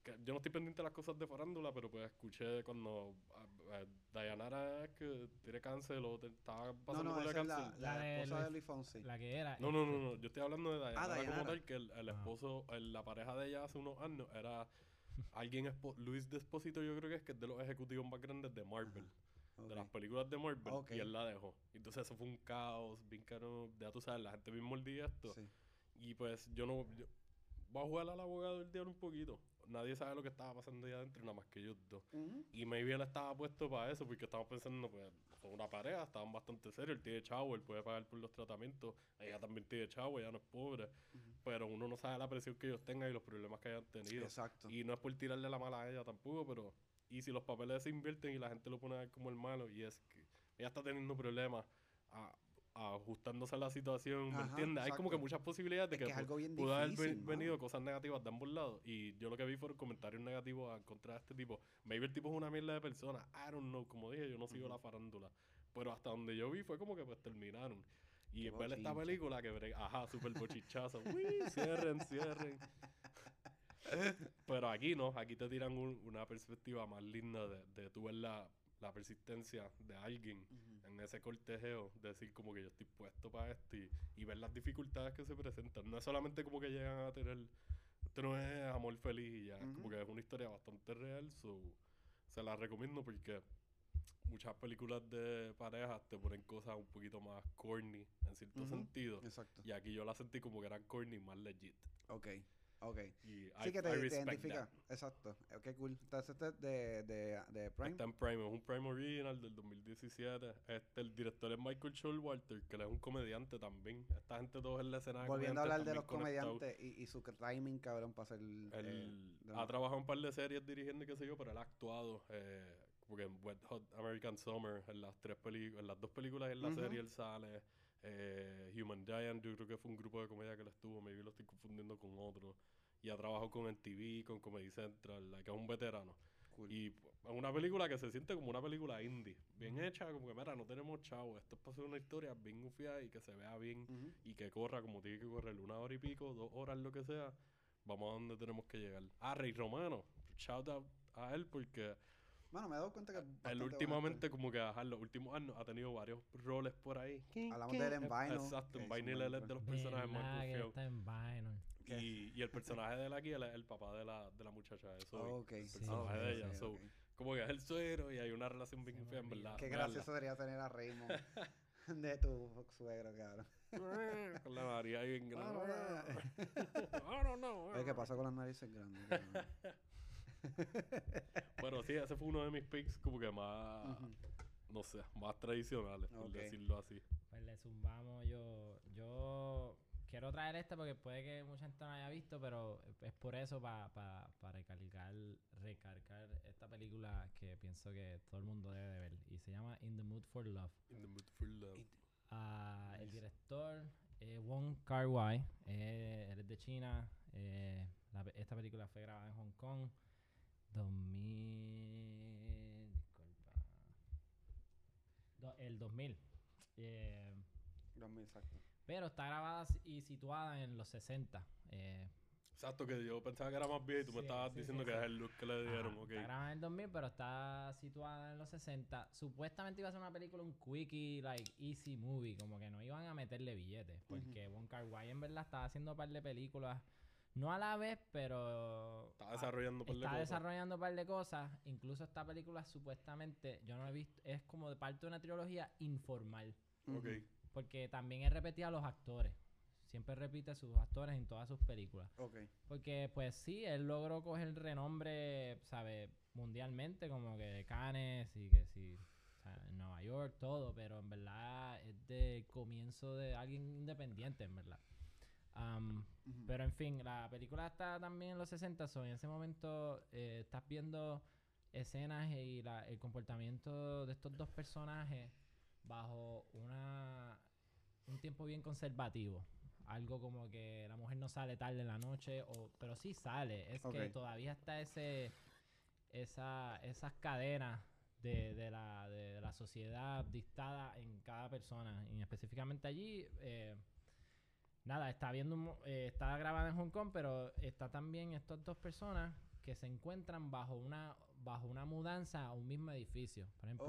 S2: que yo no estoy pendiente de las cosas de farándula, pero pues escuché cuando ah, ah, Dayanara que tiene cáncer o te- estaba
S1: No,
S2: pasando
S1: no,
S2: por el
S1: esa es la,
S2: cáncer.
S1: la
S3: La de
S1: esposa de
S3: Luis-
S1: Luis Fonsi.
S3: La que era.
S2: No, no,
S3: este,
S2: no, no, yo estoy hablando de Dayanara como
S1: Dayanara.
S2: tal, que el, el
S3: Ah.
S2: esposo, el- la pareja de ella hace unos años era alguien, Luis Desposito yo creo que es que es de los ejecutivos más grandes de Marvel de las películas de Marvel
S1: Ok.
S2: y él la dejó. Entonces eso fue un caos, bien caro, ya tú sabes, la gente bien mordía esto.
S1: Sí.
S2: Y pues yo no, yo, voy a jugar al abogado del diablo un poquito. Nadie sabe lo que estaba pasando ahí adentro, nada más que ellos dos.
S1: Ujú.
S2: Y maybe él estaba puesto para eso, porque estamos pensando, pues, son una pareja, estaban bastante serios, él tiene chavo, él puede pagar por los tratamientos, ella también tiene chavo, ella no es pobre, pero uno no sabe la presión que ellos tengan y los problemas que hayan tenido.
S1: Exacto.
S2: Y no es por tirarle la mala a ella tampoco, pero. Y si los papeles se invierten y la gente lo pone como el malo, y es que ella está teniendo problemas a- a ajustándose a la situación, ¿me
S1: Ajá,
S2: entiendes? Hay como que muchas posibilidades de
S1: Es
S2: que,
S1: que
S2: pudo haber ve-
S1: difícil, mano.
S2: venido cosas negativas de ambos lados. Y yo lo que vi fueron comentarios negativos contra este tipo. Maybe el tipo es una mierda de persona. I don't know. Como dije, yo no sigo la farándula. Pero hasta donde yo vi fue como que pues terminaron. Y ver esta película que ajá, súper bochichazo. Uy, cierren, cierren. Pero aquí no, aquí te tiran un- una perspectiva más linda de, de tú ver la, persistencia de alguien
S1: Ujú.
S2: en ese cortejeo, de decir como que yo estoy puesto para esto y, y ver las dificultades que se presentan. No es solamente como que llegan a tener, esto no es amor feliz y ya,
S1: Ujú.
S2: como que es una historia bastante real, so, se la recomiendo porque muchas películas de parejas te ponen cosas un poquito más corny en cierto
S1: Ujú.
S2: sentido.
S1: Exacto.
S2: Y aquí yo la sentí como que eran corny más legit.
S1: Ok. Ok.
S2: Y
S1: Sí
S2: I,
S1: que
S2: I
S1: te, identifica.
S2: that.
S1: Exacto. Eh, Qué cool. Entonces este es de, de, de Prime.
S2: Está en Prime, es un Prime Original del 2017. Este, el director es Michael Showalter, que él es un comediante también. Esta gente todos en la escena
S1: Volviendo a hablar de los comediantes y, y su timing, cabrón, para hacer...
S2: Él
S1: eh,
S2: ha trabajado un par de series dirigiendo qué sé yo, pero él ha actuado eh, como que en Wet Hot American Summer, en las tres películas, en las dos películas en la serie él sale. eh, Human Giant, yo creo que fue un grupo de comedia que él estuvo, maybe lo estoy confundiendo con otro. Y ha trabajado con MTV, con Comedy Central, like, es un veterano.
S1: cool.
S2: Y es una película que se siente como una película indie, bien hecha, como que mira, no tenemos chavo, esto es para hacer una historia bien gufiada y que se vea bien y que corra como tiene que correr, una hora y pico, dos horas, lo que sea, vamos a donde tenemos que llegar. Ah, Rey Romano, shout out a él porque
S1: Bueno, me he dado cuenta que...
S2: él últimamente como que ajá, en los últimos años ha tenido varios roles por ahí.
S1: Hablamos de él en Vinyl,
S2: Exacto, en
S1: que
S2: Vinyl
S1: buen
S2: él es de los personajes más
S3: ¿Verdad
S2: Y, y el personaje de él aquí él es el papá de la, de la muchacha, eso.
S1: Ok.
S2: el
S3: Sí,
S2: personaje de ella.
S1: sí,
S2: so,
S1: ok.
S2: como que es el suegro y hay una relación bien fea, en verdad.
S1: Qué gracioso sería tener a Raymond de tu suegro, cabrón.
S2: Con la María ahí bien grande. I don't know.
S1: Oye, ¿qué pasa con las narices grandes? cabrón?
S2: Bueno, sí, ese fue uno de mis picks como que más, no sé, más tradicionales, por decirlo así.
S3: Pues le zumbamos yo. Yo quiero traer este porque puede que mucha gente no haya visto, pero es por eso para pa, pa recargar, recargar esta película que pienso que todo el mundo debe de ver. Y se llama In the Mood for Love.
S2: In the mood for love.
S3: Ah, El director eh, Wong Kar Wai, eh, él es de China. eh, la esta película fue grabada en Hong Kong. 2000. Disculpa. Do- el 2000. Eh,
S1: 2000, exacto.
S3: Pero está grabada y situada en los 60. eh,
S2: Exacto, que yo pensaba que era más viejo y tú me estabas
S3: sí,
S2: diciendo
S3: sí,
S2: que es el look que le dieron.
S3: Está grabada en el 2000, pero está situada en los 60. Supuestamente iba a ser una película, un quickie, like, easy movie. Como que no iban a meterle billetes. Porque Wong Kar Wai en verdad estaba haciendo un par de películas. No a la vez, pero...
S2: Estaba
S3: ah,
S2: desarrollando un par de
S3: Está
S2: cosas.
S3: desarrollando un par de cosas. Incluso esta película supuestamente, yo no la he visto, es como de parte de una trilogía informal.
S2: Ok.
S3: Porque también él repetía a los actores. Siempre repite sus actores en todas sus películas.
S1: Ok.
S3: Porque, pues sí, él logró coger renombre, ¿sabes? Mundialmente, como que de Cannes y que sí, o sea, en Nueva York, todo, pero en verdad es del comienzo de alguien independiente, en verdad. Pero en fin, la película está también en los 60, so en ese momento eh, estás viendo escenas y la- el comportamiento de estos dos personajes bajo una un tiempo bien conservativo. Algo como que la mujer no sale tarde en la noche, o, pero sí sale. Es que todavía está ese esa, esas cadenas de, de la, de la sociedad dictada en cada persona. Y específicamente allí, eh, nada, está viendo un eh, está grabada en Hong Kong, pero está también estas dos personas que se encuentran bajo una bajo una mudanza a un mismo edificio, por ejemplo.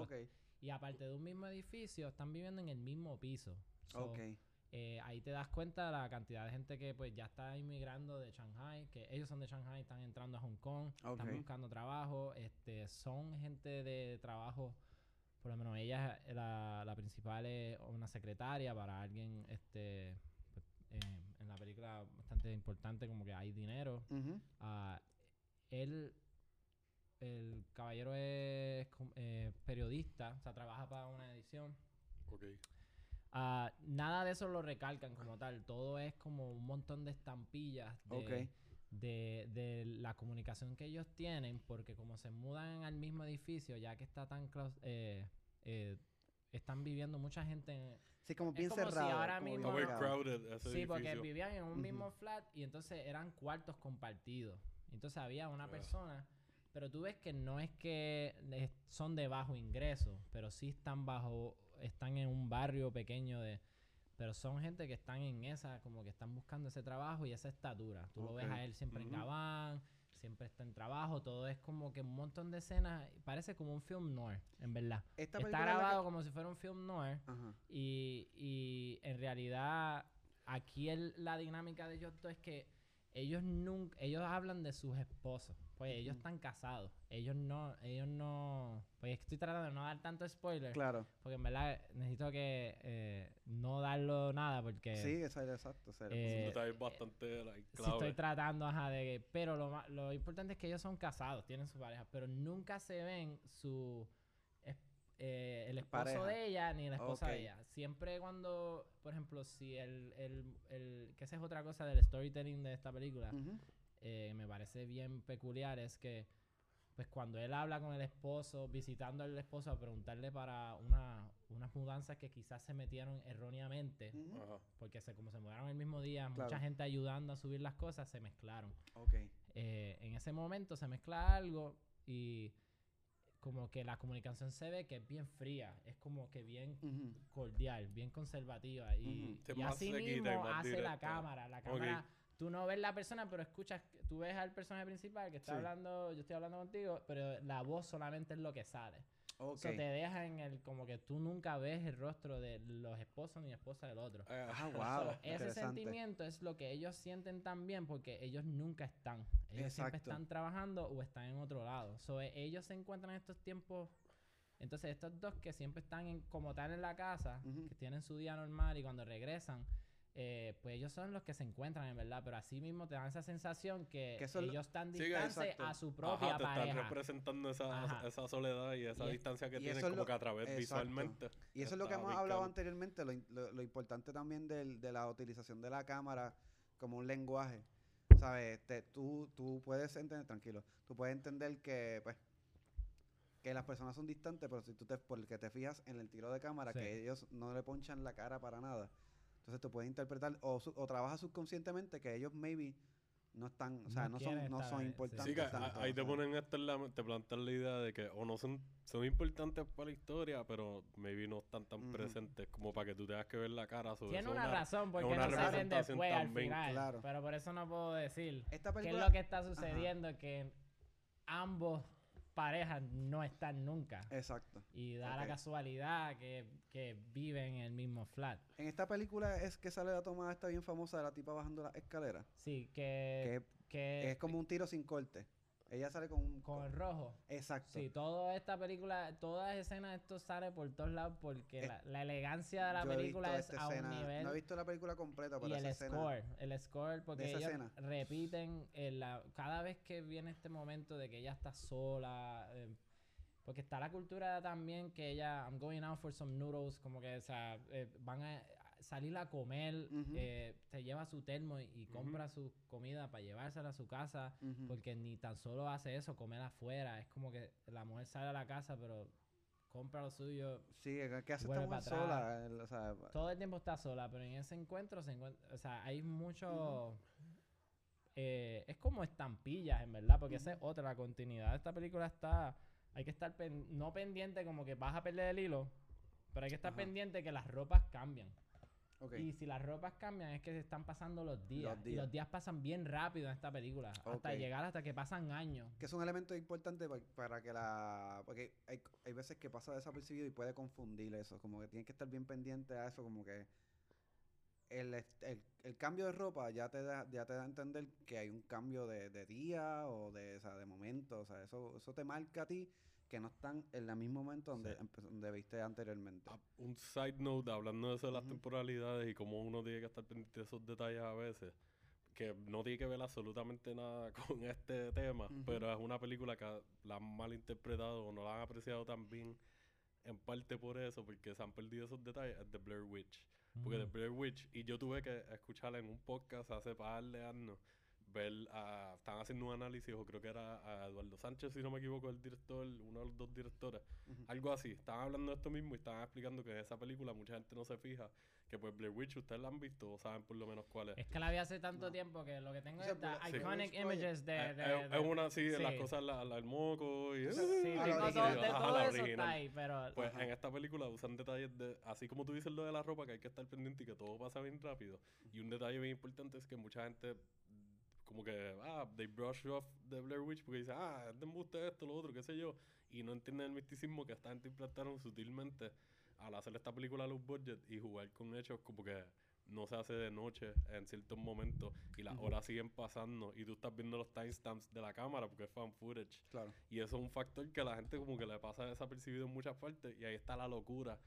S3: Y aparte de un mismo edificio, están viviendo en el mismo piso. So,
S1: ok.
S3: eh, ahí te das cuenta de la cantidad de gente que pues ya está inmigrando de Shanghai, que ellos son de Shanghai, están entrando a Hong Kong, están buscando trabajo, este, son gente de trabajo, por lo menos ella, la, la principal es una secretaria para alguien, este, pues, eh, en la película bastante importante, como que hay dinero. Ah, él, el caballero es eh, periodista, o sea, trabaja para una edición.
S2: Ok.
S3: Ah, nada de eso lo recalcan como tal. Todo es como un montón de estampillas de,
S1: Ok.
S3: de, de la comunicación que ellos tienen, porque como se mudan al mismo edificio, ya que está tan close, eh, eh, están viviendo mucha gente. en-
S1: Sí, como
S3: Es
S1: bien
S3: como si
S1: cerrado.
S3: ahora
S1: como
S3: mismo- sí, porque
S2: edificio.
S3: vivían en un mismo flat y entonces eran cuartos compartidos. Entonces había una persona, pero tú ves que no es que es- son de bajo ingreso, pero sí están bajo, están en un barrio pequeño de... Pero son gente que están en esa, como que están buscando ese trabajo y esa estatura. Tú lo ves a él siempre en gabán, siempre está en trabajo, todo es como que un montón de escenas, parece como un film noir, en verdad.
S1: Esta
S3: Está
S1: que-
S3: grabado como si fuera un film noir.
S1: Ajá.
S3: Y, y en realidad, aquí el- la dinámica de ellos dos es que ellos nunca, ellos hablan de sus esposos. Pues ellos están casados. Ellos no, ellos no. Pues es que estoy tratando de no dar tanto spoiler.
S1: Claro.
S3: Porque en verdad necesito que eh, no darlo nada porque
S1: Sí, eso es exacto.
S3: Eh,
S2: bastante like,
S3: sí estoy tratando, ajá, de que, pero lo, lo importante es que ellos son casados, tienen su pareja, pero nunca se ven su es- eh, el esposo
S1: Pareja.
S3: de ella ni la esposa de ella. Siempre cuando, por ejemplo, si el, el, el que esa es otra cosa del storytelling de esta película,
S1: Ujú.
S3: Eh, me parece bien peculiar, es que pues cuando él habla con el esposo, visitando al esposo a preguntarle para una, unas mudanzas que quizás se metieron erróneamente,
S1: Ujú.
S2: Ajá.
S3: porque se, como se mudaron el mismo día, mucha
S1: Claro.
S3: gente ayudando a subir las cosas, se mezclaron.
S1: Ok.
S3: Eh, en ese momento se mezcla algo y como que la comunicación se ve que es bien fría, es como que bien
S1: Ujú.
S3: cordial, bien conservativa y,
S1: Ujú.
S2: Sí,
S3: y
S2: más
S3: así mismo
S2: más
S3: hace la
S2: directa.
S3: cámara, la cámara tú no ves la persona pero escuchas, tú ves al personaje principal que está
S1: Sí.
S3: hablando, yo estoy hablando contigo, pero la voz solamente es lo que sale.
S1: Ok.
S3: So, te deja en el como que tú nunca ves el rostro de los esposos ni esposa del otro.
S2: Eh,
S1: Ah, wow.
S3: ese sentimiento es lo que ellos sienten también porque ellos nunca están. Ellos siempre están trabajando o están en otro lado. So, e- ellos se encuentran en estos tiempos. Entonces, estos dos que siempre están en- como tal en la casa, que tienen su día normal y cuando regresan, eh, pues ellos son los que se encuentran en verdad. Pero así mismo te dan esa sensación que,
S1: Que lo-
S3: ellos están distantes a su propia
S2: Ajá, te están
S3: pareja.
S2: representando esa, esa soledad y esa
S3: Y
S2: distancia que tienen como
S1: lo-
S2: que a través
S1: exacto.
S2: visualmente.
S1: Y eso es lo que hemos hablado anteriormente, lo, lo- lo importante también del- de la utilización de la cámara como un lenguaje. ¿Sabes? Te- tú, tú puedes entender, tranquilo, tú puedes entender que, pues, que las personas son distantes, pero si tú te, porque te fijas en el tiro de cámara,
S3: Sí.
S1: que ellos no le ponchan la cara para nada. Entonces tú puedes interpretar, o, o trabajas subconscientemente que ellos maybe no están, o sea,
S3: No
S1: no, son, no son importantes.
S2: Sí, que a-
S1: tanto,
S2: ahí
S1: o
S2: te
S1: sea.
S2: ponen esto en la, te plantean la idea de que o no son, son importantes para la historia, pero maybe no están tan presentes como para que tú tengas que ver la cara sobre
S3: Tiene
S2: eso.
S3: una razón porque
S2: una
S3: no
S2: representación
S3: después al final.
S1: Claro.
S3: Pero por eso no puedo decir.
S1: Esta
S3: ¿Qué es lo que está sucediendo? Que ambos parejas no están nunca.
S1: exacto.
S3: Y da la casualidad que, que viven en el mismo flat.
S1: En esta película es que sale la toma esta bien famosa de la tipa bajando las escaleras.
S3: Sí, que,
S1: Que
S3: que
S1: es como un tiro sin corte. Ella sale con un...
S3: con el rojo.
S1: Exacto.
S3: Sí, toda esta película, todas las escenas, esto sale por todos lados porque
S1: Es-
S3: la, la elegancia de la película es a un
S1: escena.
S3: nivel.
S1: No he visto la película completa, pero
S3: y
S1: esa
S3: el
S1: escena...
S3: score, el score, porque ellos
S1: escena.
S3: repiten en la, cada vez que viene este momento de que ella está sola, eh, porque está la cultura también que ella, I'm going out for some noodles, como que, o sea, eh, van a, salir a comer,
S1: Ujú.
S3: eh, se lleva su termo y, compra su comida para llevársela a su casa, porque ni tan solo hace eso, comer afuera. Es como que la mujer sale a la casa, pero compra lo suyo.
S1: Sí, ¿qué qué hace esta sola? O sea,
S3: Todo el tiempo está sola, pero en ese encuentro se encuentra, o sea, hay mucho... eh, es como estampillas, en verdad, porque esa es otra, la continuidad de esta película está... Hay que estar pen- no pendiente como que vas a perder el hilo, pero hay que estar
S1: Ajá.
S3: pendiente que las ropas cambian. Y si las ropas cambian es que se están pasando los días.
S1: Los
S3: Y
S1: días.
S3: los días pasan bien rápido en esta película. Hasta llegar hasta que pasan años.
S1: Que es un elemento importante pa- para que la... Porque hay, hay veces que pasa desapercibido y puede confundir eso. Como que tienes que estar bien pendiente a eso, como que... El, el, el cambio de ropa ya te da ya te da a entender que hay un cambio de, de día o de, o sea, de momento. O sea, eso, eso te marca a ti que no están en el mismo momento donde,
S2: Sí.
S1: empe- donde viste anteriormente.
S2: Ah, Un side note, hablando de eso de las temporalidades y cómo uno tiene que estar pendiente de esos detalles a veces, que no tiene que ver absolutamente nada con este tema, pero es una película que la han malinterpretado o no la han apreciado tan bien, en parte por eso, porque se han perdido esos detalles, es The Blair Witch. Porque The
S3: Mm.
S2: Blair Witch, y yo tuve que escucharla en un podcast hace par de años, ver, a, estaban haciendo un análisis, o creo que era a Eduardo Sánchez, si no me equivoco, el director, uno de los dos directores,
S1: Ujú.
S2: algo así. Estaban hablando de esto mismo y estaban explicando que en esa película mucha gente no se fija, que pues Blair Witch, ustedes la han visto o saben por lo menos cuál es.
S3: Es que la vi hace tanto
S1: No.
S3: tiempo que lo que tengo
S1: O sea,
S3: es
S1: Blair-
S2: sí.
S3: iconic
S1: Witch
S3: images de...
S2: Eh,
S3: de-
S2: es,
S3: de-
S2: es una así, de las
S3: sí.
S2: cosas, la, la- el moco y...
S3: Sí,
S1: Ah,
S3: tengo
S1: la
S3: todo,
S1: original.
S3: de todo
S2: la
S3: eso está ahí, pero...
S2: Pues
S1: Ajá.
S2: en esta película usan detalles de, así como tú dices lo de la ropa, que hay que estar pendiente y que todo pasa bien rápido. Y un detalle bien importante es que mucha gente, como que, ah, they brush off the Blair Witch porque dice, ah, es de esto, lo otro, qué sé yo. Y no entienden el misticismo que esta gente implantaron sutilmente al hacer esta película a los budget y jugar con hechos como que no se hace de noche en ciertos momentos y las
S1: Ujú.
S2: horas siguen pasando y tú estás viendo los timestamps de la cámara porque es fan footage.
S1: Claro.
S2: Y eso es un factor que a la gente como que le pasa desapercibido en muchas partes. Y ahí está la locura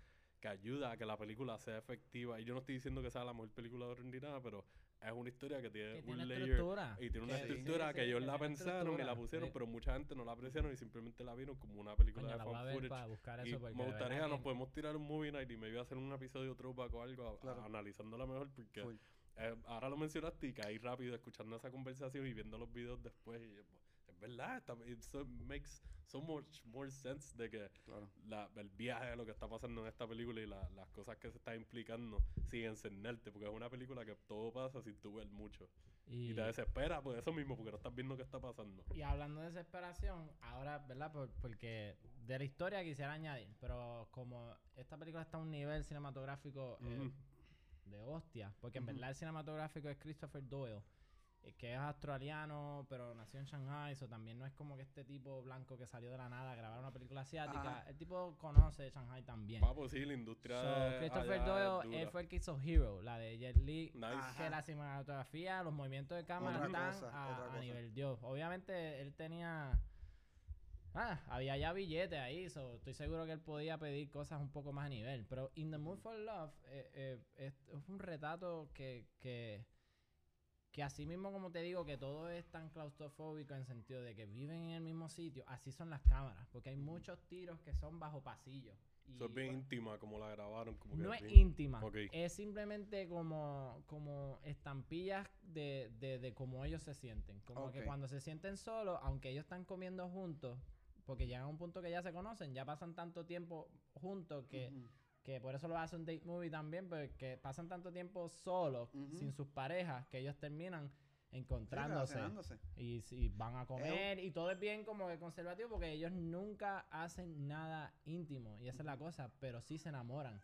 S2: que ayuda a que la película sea efectiva. Y yo no estoy diciendo que sea la mejor película de ni nada, pero es una historia que tiene
S3: que
S2: un
S3: tiene
S2: layer.
S3: estructura.
S2: Y tiene una
S1: sí.
S2: estructura
S3: Sí,
S2: que
S3: sí,
S2: ellos
S3: que
S2: la pensaron y la pusieron,
S3: sí.
S2: pero mucha gente no la apreciaron y simplemente la vieron como una película
S3: Coño,
S2: de fan
S3: voy
S2: footage.
S3: para buscar
S2: Y
S3: eso
S2: me gustaría, nos podemos tirar un movie night y me iba a hacer un episodio throwback o algo, a-
S1: Claro.
S2: analizándola mejor, porque eh, ahora lo mencionaste y caí rápido escuchando esa conversación y viendo los videos después. Y, yo, pues, es verdad, está, it so- makes so much more sense de que
S1: Claro.
S2: la- el viaje de lo que está pasando en esta película y la- las cosas que se están implicando sin encenderte, porque es una película que todo pasa sin tú ver mucho. Y,
S3: Y,
S2: te desespera por eso mismo, porque no estás viendo qué está pasando.
S3: y hablando de desesperación, ahora, ¿verdad? Por- porque de la historia quisiera añadir, pero como esta película está a un nivel cinematográfico eh, de hostia, porque en
S1: Ujú.
S3: verdad el cinematográfico es Christopher Doyle, que es australiano, pero nació en Shanghai, eso también no es como que este tipo blanco que salió de la nada a grabar una película asiática.
S1: Ajá.
S3: El tipo conoce Shanghai también.
S2: Papo, sí, la industria
S3: So,
S2: de
S3: Christopher Doyle él fue el que hizo Hero, la de Jet Li.
S2: Nice.
S1: Ajá.
S3: Que la cinematografía, los movimientos de cámara
S1: Otra
S3: están
S1: cosa,
S3: a, a nivel Dios. Obviamente él tenía. Ah, había ya billetes ahí, so, estoy seguro que él podía pedir cosas un poco más a nivel. Pero In the Mood for Love eh, eh, es, es un retrato que, que, que así mismo como te digo que todo es tan claustrofóbico en sentido de que viven en el mismo sitio, así son las cámaras, porque hay muchos tiros que son bajo pasillo. Y,
S2: Eso es bien
S3: por-
S2: íntima como la grabaron. Como que
S3: no es
S2: bien-
S3: íntima. Es simplemente como, como estampillas de, de, de cómo ellos se sienten. Como que cuando se sienten solos, aunque ellos están comiendo juntos, porque llegan a un punto que ya se conocen, ya pasan tanto tiempo juntos que. Que por eso lo hace un date movie también, porque pasan tanto tiempo solos, sin sus parejas, que ellos terminan encontrándose. Y si van a comer y todo es bien como que conservativo porque ellos nunca hacen nada íntimo y esa es la cosa, pero sí se enamoran.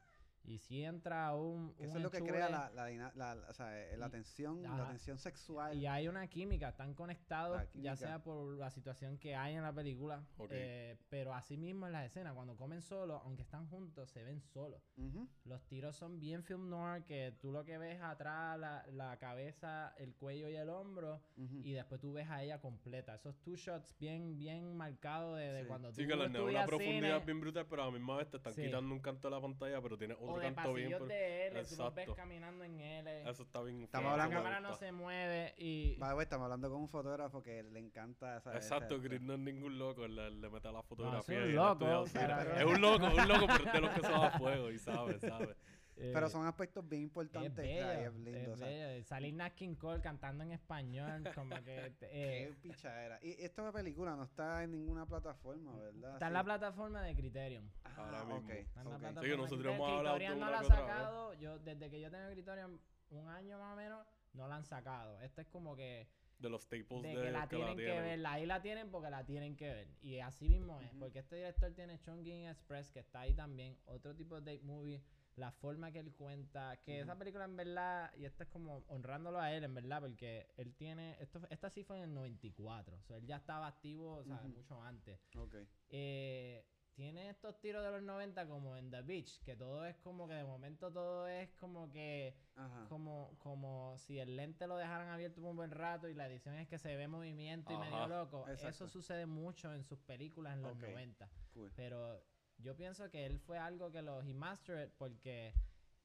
S3: Y si entra un,
S1: Que eso
S3: un
S1: es lo que crea la, la, dina- la- o sea, eh, la
S3: Y-
S1: tensión, la
S3: ajá.
S1: tensión sexual.
S3: y hay una química, están conectados
S1: La
S3: ya
S1: química.
S3: sea por la situación que hay en la película,
S2: Ok.
S3: eh, pero así mismo en las escenas, cuando comen solos, aunque están juntos, se ven solos.
S1: Ujú.
S3: Los tiros son bien film noir, que tú lo que ves atrás, la, la cabeza, el cuello y el hombro,
S1: Ujú.
S3: y después tú ves a ella completa. Esos two shots bien, bien marcados de, de
S1: Sí.
S3: cuando tú
S2: Sí, que dan una profundidad
S3: cine,
S2: bien brutal, pero a la misma vez te están
S3: Sí.
S2: quitando un canto de la pantalla, pero tienes
S3: o de pasillos
S2: por-
S3: de L, tú los ves
S2: Exacto.
S3: caminando en L.
S2: Eso está bien.
S1: Estamos hablando-
S3: La cámara no se mueve y...
S1: Estamos hablando con un fotógrafo que le encanta esa
S2: Exacto,
S1: esa-
S2: Chris no es ningún loco, le, le mete a la fotografía.
S3: un
S2: y él ha
S3: loco, pero-
S2: Es un loco, un loco, pero es de los que se va a fuego y sabe, sabe.
S1: Pero
S3: Eh,
S1: son aspectos bien
S3: es
S1: importantes.
S3: bello,
S1: ay, es lindo.
S3: es
S1: o sea,
S3: bello. Salir Nat King Cole cantando en español, como que... eh,
S1: Qué pichadera. Y esta película no está en ninguna plataforma, ¿verdad?
S3: está en
S1: Sí.
S3: la plataforma de Criterion.
S1: Ah,
S2: Ahora mismo.
S1: ok,
S3: Está en la plataforma
S2: Sí, que nosotros
S3: de
S2: hemos
S3: Criterion.
S2: hablado
S3: Criterion
S2: de
S3: no la ha
S2: vez.
S3: sacado, yo, desde que yo tengo Criterion, un año más o menos, no la han sacado. Este es como que...
S2: De los staples
S3: de
S2: de,
S3: que la
S2: que la
S3: tienen que ver, ahí la tienen porque la tienen que ver. Y así mismo es, porque este director tiene Chongqing Express, que está ahí también, otro tipo de date movie, la forma que él cuenta, que esa
S1: Ujú.
S3: película en verdad, y esto es como honrándolo a él en verdad, porque él tiene, esto, esta sí fue en el 94, o sea, él ya estaba activo, o sea, mucho antes.
S1: Ok.
S3: Eh, tiene estos tiros de los 90 como en The Beach, que todo es como que de momento todo es como que
S1: Ajá.
S3: como, como si el lente lo dejaran abierto por un buen rato y la edición es que se ve movimiento y medio
S2: Ajá,
S3: loco.
S1: exacto.
S3: Eso sucede mucho en sus películas en los
S1: Ok.
S3: 90.
S1: Cool.
S3: Pero yo pienso que él fue algo que los he mastered porque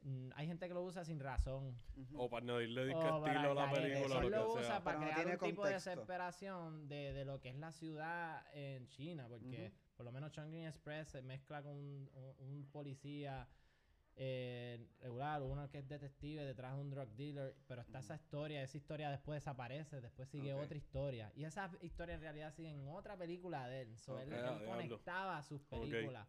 S3: mm, hay gente que lo usa sin razón.
S2: O para añadirle disque
S3: O para
S2: estilo a la
S3: añadirle-
S2: película,
S3: Él
S2: lo
S3: lo
S2: que
S3: usa
S2: sea.
S3: para
S1: Pero no
S3: crear
S1: tiene
S3: un tipo de
S1: contexto.
S3: desesperación de, de lo que es la ciudad en China, porque por lo menos Chongqing Express se mezcla con un, un- un policía eh, regular, uno que es detective detrás de un drug dealer, pero está esa historia, esa historia después desaparece, después sigue otra historia, y esa historia en realidad sigue en otra película de él, so, él,
S2: Ah,
S3: conectaba sus películas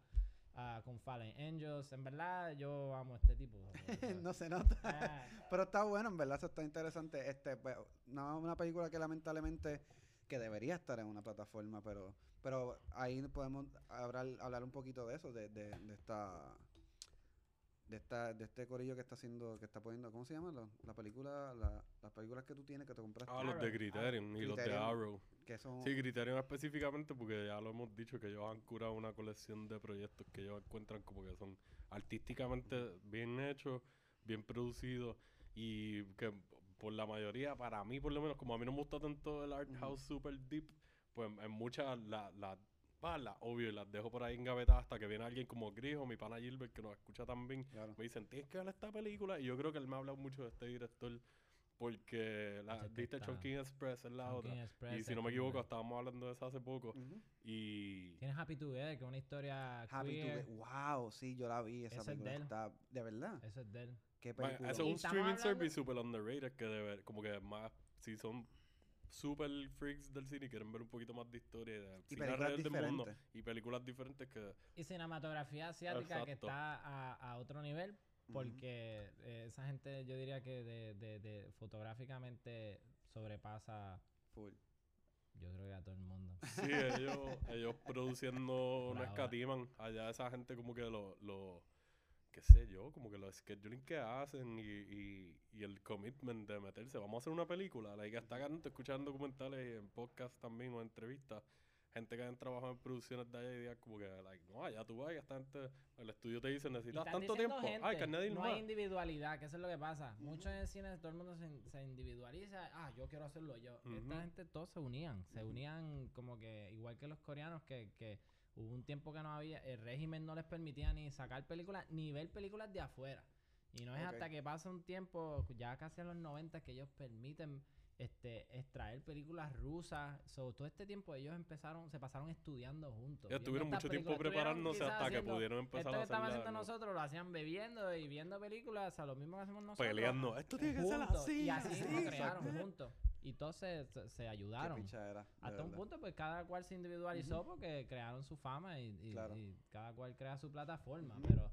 S3: ah, con Fallen Angels, en verdad yo amo a este tipo.
S1: no se nota.
S3: ah,
S1: Pero está bueno, en verdad, eso está interesante. Este, pues, no, una película que lamentablemente que debería estar en una plataforma, pero pero ahí podemos hablar, hablar un poquito de eso, de, de, de esta de esta de este corillo que está haciendo, que está poniendo, ¿cómo se llama? La, la película, la- las películas que tú tienes que te compraste,
S2: Ah, los de Criterion y los de. Arrow.
S1: que son
S2: Sí, Criterion específicamente porque ya lo hemos dicho que ellos han curado una colección de proyectos que ellos encuentran como que son artísticamente bien hechos, bien producidos y que por la mayoría, para mí por lo menos, como a mí no me gusta tanto el art house super deep, pues en muchas las la, las obvio y las dejo por ahí engavetadas hasta que viene alguien como Gris o mi pana Gilbert que nos escucha también
S1: claro.
S2: me dicen, tienes que ver esta película. Y yo creo que él me ha hablado mucho de este director porque la,
S3: Ese está-
S2: Chunking Express es la otra.
S3: Express
S2: Y si no me equivoco, estábamos hablando de eso hace poco. Y
S3: Tienes Happy Together, que es una historia
S1: Happy to
S3: queer.
S1: Be- wow, sí, yo la vi esa
S3: Ese es
S1: película
S3: de él.
S1: está de verdad.
S3: Eso es de él.
S1: Qué
S2: bueno,
S1: película.
S2: eso es un streaming
S3: hablando-
S2: service super underrated que de ver, como que más, si son super freaks del cine y quieren ver un poquito más de historia y de
S1: y
S2: cine alrededor del mundo
S1: diferentes.
S2: y películas diferentes que
S3: Y cinematografía asiática que está a, a otro nivel, porque eh, esa gente yo diría que de, de, de fotográficamente sobrepasa,
S1: Full.
S3: yo creo que a todo el mundo.
S2: Sí, ellos, ellos produciendo no escatiman. Allá esa gente como que lo, lo qué sé yo, como que los scheduling que hacen y, y, y el commitment de meterse. Vamos a hacer una película. La que está acá, escuchando documentales en podcast también o entrevistas. Gente que han trabajado en producciones de allá y días como que, like, no, allá tú vas y esta gente, el estudio te dice,
S3: Y
S2: necesitas tanto tiempo. Ay, que
S3: gente,
S2: añadir
S3: no hay individualidad, que eso es lo que pasa. Mucho en el cine todo el mundo se, se individualiza. Ah, yo quiero hacerlo yo.
S2: Ujú.
S3: Esta gente todos se unían. Se unían como que, igual que los coreanos, que, que hubo un tiempo que no había, el régimen no les permitía ni sacar películas, ni ver películas de afuera. Y no es
S1: Ok.
S3: hasta que pasa un tiempo, ya casi a los 90, que ellos permiten este extraer películas rusas. So, todo este tiempo ellos empezaron, se pasaron estudiando juntos.
S2: Ya tuvieron mucho tiempo preparándose hasta que
S3: haciendo-
S2: pudieron empezar
S3: esto
S2: a
S3: que estamos
S2: hacerla,
S3: haciendo
S2: ¿no?
S3: nosotros lo hacían bebiendo y viendo películas, a lo mismo que hacemos nosotros.
S2: Peleando. Esto tiene que ser así.
S3: Y así
S2: así,
S3: nos crearon juntos. Y todos se, se, se
S1: Qué
S3: ayudaron.
S1: pichadera,
S3: Hasta un punto, pues cada cual se individualizó porque crearon su fama y, y-
S1: Claro.
S3: y cada cual crea su plataforma. Pero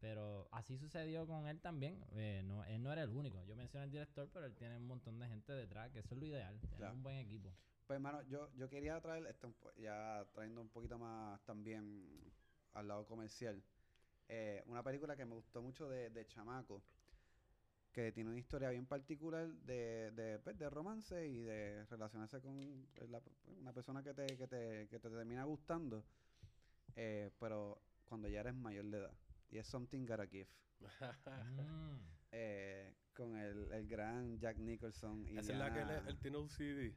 S3: pero así sucedió con él también. Eh, no, él no era el único. Yo mencioné al director, pero él tiene un montón de gente detrás, que eso es lo ideal.
S1: Claro.
S3: un buen equipo.
S1: Pues, hermano, yo, yo quería traer, esto un po- ya trayendo un poquito más también al lado comercial, eh, una película que me gustó mucho de, de Chamaco, que tiene una historia bien particular de, de, pues, de romance y de relacionarse con la- una persona que te, que te, que te termina gustando, eh, pero cuando ya eres mayor de edad. Y es Something Gotta Give.
S3: Mm.
S1: eh, con el, el gran Jack Nicholson y
S2: Esa es la que él, tiene OCD.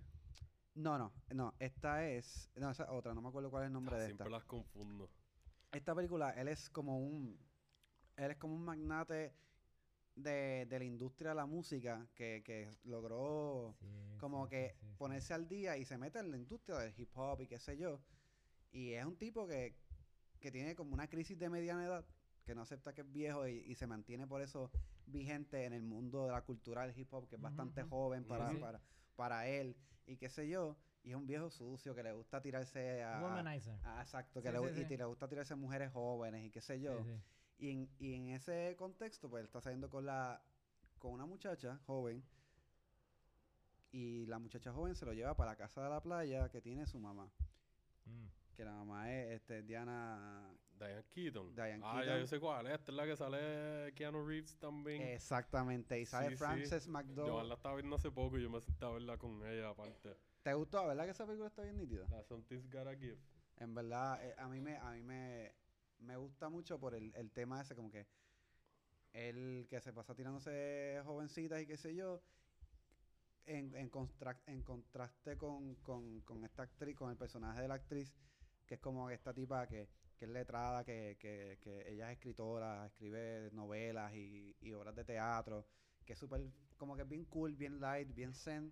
S1: No, no, no, esta es, no, esa es otra, no me acuerdo cuál es el nombre
S2: Ah,
S1: de esta.
S2: siempre las confundo.
S1: Esta película, él es como un, él es como un magnate de, de la industria de la música que, que logró
S3: Sí,
S1: como
S3: sí,
S1: que
S3: sí,
S1: ponerse al día y se mete en la industria del hip hop y qué sé yo. Y es un tipo que, que tiene como una crisis de mediana edad que no acepta que es viejo y, y se mantiene por eso vigente en el mundo de la cultura del hip hop, que es bastante joven para, para, para él, y qué sé yo, y es un viejo sucio que le gusta tirarse a...
S3: Womanizer.
S1: a- exacto, que le, y
S3: sí.
S1: le gusta tirarse a mujeres jóvenes y qué sé yo. Y en, y en ese contexto, pues él está saliendo con la con una muchacha joven y la muchacha joven se lo lleva para la casa de la playa que tiene su mamá.
S3: Mm.
S1: Que la mamá es este, Diana.
S2: Diane Keaton.
S1: Diane
S2: ah, ya yo sé cuál es. Esta es la que sale Keanu Reeves también.
S1: Exactamente. Y sale
S2: Sí, sí.
S1: Frances
S2: Yo la estaba viendo hace poco y yo me senté a verla con ella aparte.
S1: ¿Te gustó? ¿Verdad que esa película está bien nítida?
S2: La Something's Gotta Give.
S1: En verdad, eh, a mí me, a mí me, me gusta mucho por el, el tema ese, como que él que se pasa tirándose jovencitas y qué sé yo, en, en, constra- en contraste con, con, con esta actriz, con el personaje de la actriz, que es como esta tipa que, que es letrada, que, que, que ella es escritora, escribe novelas y, y obras de teatro, que es súper, como que es bien cool, bien light, bien zen.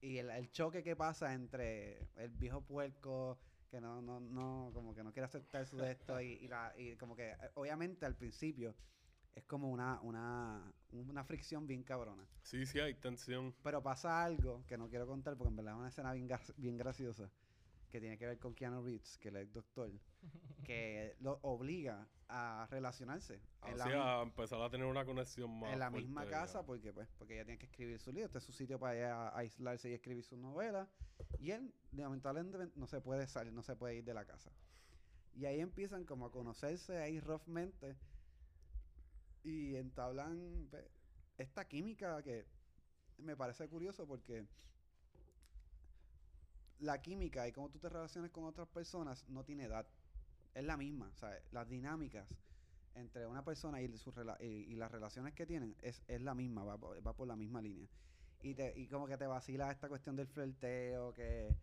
S1: Y el, el choque que pasa entre el viejo puerco que no, no, no, como que no quiere aceptar su de esto y, y la, y como que eh, obviamente al principio es como una, una, una fricción bien cabrona.
S2: Sí, sí, hay tensión.
S1: Pero pasa algo que no quiero contar porque en verdad es una escena bien, bien graciosa que tiene que ver con Keanu Reeves, que él es doctor, que lo obliga a relacionarse en la,
S2: Así
S1: mi-
S2: a empezar a tener una conexión más
S1: en la
S2: fuerte,
S1: misma
S2: ya.
S1: casa porque pues porque ella tiene que escribir su libro, este es su sitio para ella aislarse y escribir su novela y él lamentablemente no se puede salir, no se puede ir de la casa. Y ahí empiezan como a conocerse ahí roughmente y entablan pues, esta química que me parece curioso porque la química y cómo tú te relacionas con otras personas no tiene edad. Es la misma, o sea, las dinámicas entre una persona y, sus rela- y, y las relaciones que tienen es, es la misma, va, por- va por la misma línea. Y, te, y como que te vacila esta cuestión del flirteo, que,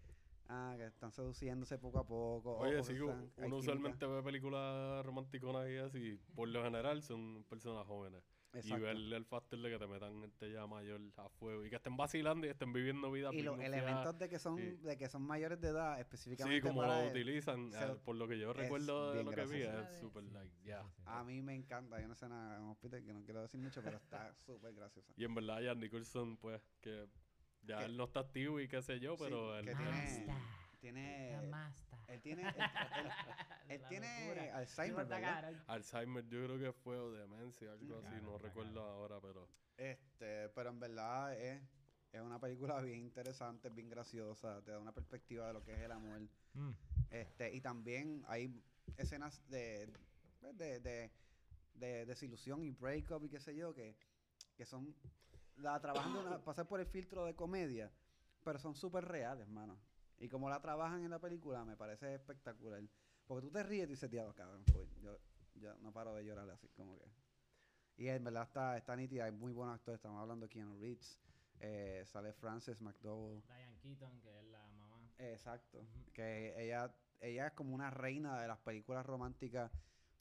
S1: ah, que están seduciéndose poco a poco.
S2: Oye,
S1: o
S2: sí,
S1: están-
S2: uno usualmente ve películas romanticonas y así. Por lo general son personas jóvenes. Y ver el factor de que te metan gente ya mayor a fuego y que estén vacilando y estén viviendo vidas
S1: Y los elementos de que son de que son mayores de edad
S2: Sí,
S1: específicamente
S2: como
S1: para
S2: lo
S1: él,
S2: utilizan,
S1: se
S2: por lo que yo recuerdo de lo que vi, es súper like, ya.
S1: a mí me encanta. Hay una escena en un hospital que no quiero decir mucho, pero está súper graciosa.
S2: Y en verdad, Jan Nicholson, pues, que ya él no está activo y qué sé yo,
S1: Sí,
S2: pero él
S1: que
S2: tiene-
S1: tiene, él tiene, él, él- él tiene Alzheimer, ¿verdad?
S2: Alzheimer, yo creo que fue o demencia, algo así,
S3: Claro,
S2: no recuerdo ahora, pero
S1: Este, pero en verdad es, es una película bien interesante, bien graciosa, te da una perspectiva de lo que es el amor.
S3: Mm.
S1: Este, y también hay escenas de, pues, de, de, de desilusión y breakup y qué sé yo, que, que son, la trabajan de una, pasar por el filtro de comedia, pero son súper reales, mano. Y como la trabajan en la película, me parece espectacular. Porque tú te ríes y dices, diablo, cabrón, pues, yo, yo no paro de llorar así, como que. Y en verdad está, está nítida, hay muy buenos actores, estamos hablando de Keanu Reeves, eh, sale Frances McDowell.
S3: Diane Keaton, que es la mamá.
S1: Exacto. Que ella, ella es como una reina de las películas románticas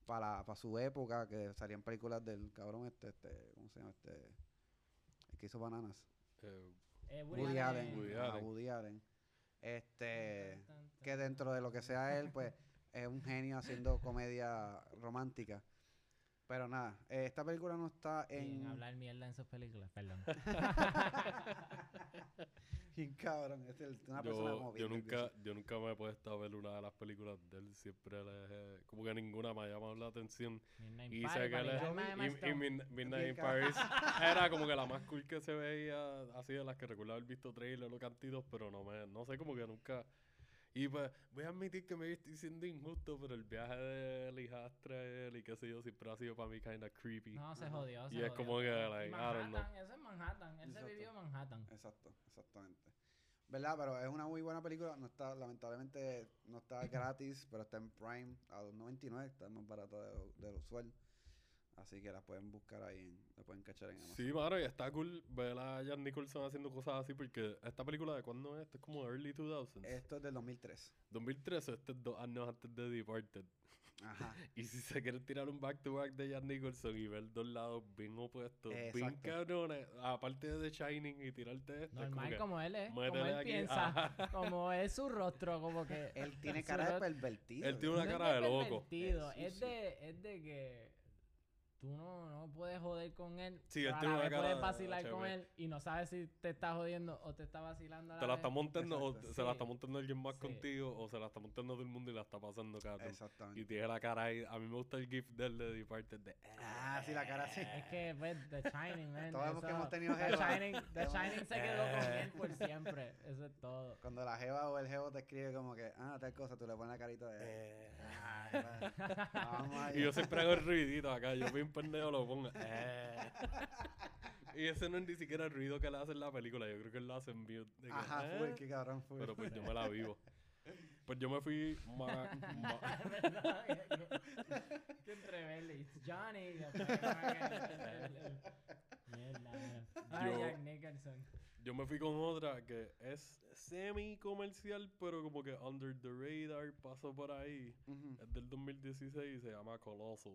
S1: para, para su época, que salían películas del cabrón este, este, ¿cómo se llama este? El que hizo Bananas.
S2: eh,
S3: Eh,
S1: Woody, Allen.
S2: Woody Allen.
S1: Woody Allen. Este, que dentro de lo que sea él, pues, es un genio haciendo comedia romántica. Pero nada, eh, esta película no está
S3: Sin
S1: en...
S3: hablar mierda en sus películas, perdón.
S1: Bien cabrón, es el- una persona
S2: yo,
S1: como
S2: yo
S1: bien
S2: nunca
S1: nerviosa.
S2: yo nunca me he puesto a ver una de las películas de él, siempre le he- como que ninguna me ha llamado la atención.
S3: Midnight
S2: Y que y, y Midnight in. Paris era como que la más cool que se veía, así de las que recuerdo haber visto trailer o cantitos, pero no me, no sé, como que nunca. Y pues voy a admitir que me estoy siendo injusto, pero el viaje de él y qué sé yo, siempre ha sido para mí kinda creepy.
S3: No, se jodió, se
S2: Y es
S3: jodió.
S2: como que, like, I don't know.
S3: Manhattan, eso es Manhattan. Él se
S1: Exacto.
S3: vivió en Manhattan.
S1: Exacto, exactamente. ¿Verdad? Pero es una muy buena película. No está, lamentablemente, no está gratis, pero está en Prime a 2.99. Está más barato de, lo- de lo usual. Así que la pueden buscar ahí, en- la pueden cachar en Amazon.
S2: Sí, mano, y está cool ver a Jan Nicholson haciendo cosas así, porque esta película de cuándo es, esto es como early 2000s.
S1: Esto es del 2003.
S2: 2013, este es dos años antes de Departed.
S1: Ajá.
S2: Y si se quiere tirar un back to back de Jack Nicholson y ver dos lados bien opuestos, bien
S1: Exacto.
S2: cabrones, aparte de The Shining y tirarte esto. es como
S3: Normal
S2: que-
S3: como él es, como él
S2: aquí.
S3: piensa,
S2: Ajá.
S3: como es su rostro, como que...
S1: Él tiene cara de pervertido.
S2: Él tiene una
S3: no es
S2: cara de loco.
S3: pervertido,
S1: Es
S3: Es de, es de que tú no, no puedes joder con él.
S2: Sí, él
S3: a
S2: tiene una cara
S3: puedes
S2: de
S3: vacilar con él y no sabes si te está jodiendo o te está vacilando a la
S2: Te la
S3: vez.
S2: está montando o se la está montando alguien más
S3: Sí.
S2: contigo o se la está montando todo el mundo y la está pasando. Y
S1: Exactamente.
S2: tiene la cara ahí. A mí me gusta el gif del de Departed de...
S1: Ah, sí, la cara así.
S3: Es que, pues, The Shining, man.
S1: Todos los que
S3: eso-
S1: hemos tenido
S3: The
S1: jeva.
S3: Shining, The Shining se quedó con
S2: Eh.
S3: él por siempre. Eso es todo.
S1: Cuando la jeva o el jevo te escribe como que, ah, tal cosa, tú le pones la carita de... Ay, va. Vamos
S2: Y yo siempre hago el ruidito acá. Yo pendejo lo pongo. eh. y ese no es ni siquiera el ruido que le hace en la película. Yo creo que él lo hace en mute. de que,
S1: Ajá,
S2: eh.
S1: full, qué cabrón, full.
S2: Pero pues yo me la vivo. Pues yo me fui
S3: verle, it's Johnny. Mierda,
S2: Yo-
S3: Jack Nicholson.
S2: yo me fui con otra que es semi comercial, pero como que under the radar pasó por ahí. Es del 2016 y se llama Colossal.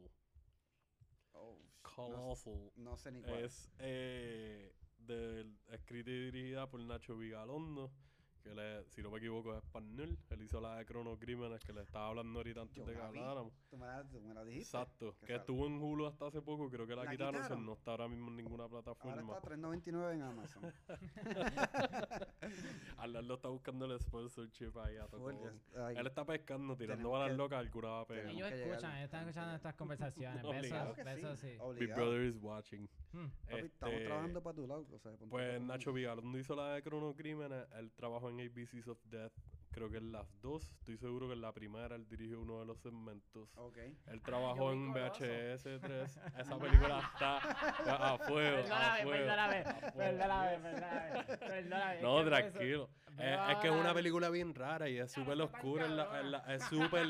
S1: Oh, no,
S2: Colossal.
S1: no sé ni cuál.
S2: Es eh, del- escrita y dirigida por Nacho Vigalondo, que le- si no me equivoco es español. Él hizo la de Crono Crímenes que le estaba hablando ahorita antes
S1: Yo
S2: de que habláramos.
S1: Tú me la, tú me la dijiste.
S2: Exacto,
S1: que
S2: que estuvo en Hulu hasta hace poco, creo que la,
S1: ¿La
S2: quitaron,
S1: quitaron?
S2: no está ahora mismo en ninguna
S1: Ahora
S2: plataforma.
S1: está a 3.99 en Amazon.
S2: Arnaldo está buscando el sponsorship ahí a
S1: ay,
S2: Él está pescando, tirando balas locas, alguna va a pegar.
S3: Ellos escuchan, están escuchando estas conversaciones. Besos,
S1: Claro
S3: besos,
S1: sí,
S3: sí.
S2: Big. Brother is watching.
S3: Hmm.
S1: Papi, estamos
S2: Este,
S1: trabajando para tu lado. O sea,
S2: Pues Nacho. Vigalondo hizo la de Crono Crímenes, él trabajó en ABCs of Death, creo que en las dos, estoy seguro que en la primera él dirigió uno de los segmentos.
S1: Ok.
S2: Él trabajó
S3: Ah, vi
S2: en. VHS 3, esa película está a fuego, a
S3: Perdóname,
S2: fuego.
S3: perdóname,
S2: a fuego.
S3: perdóname, perdóname, perdóname. es
S2: No, tranquilo.
S3: veo
S2: Eh, es que es una película bien rara y es súper oscura. en la- en la- es súper.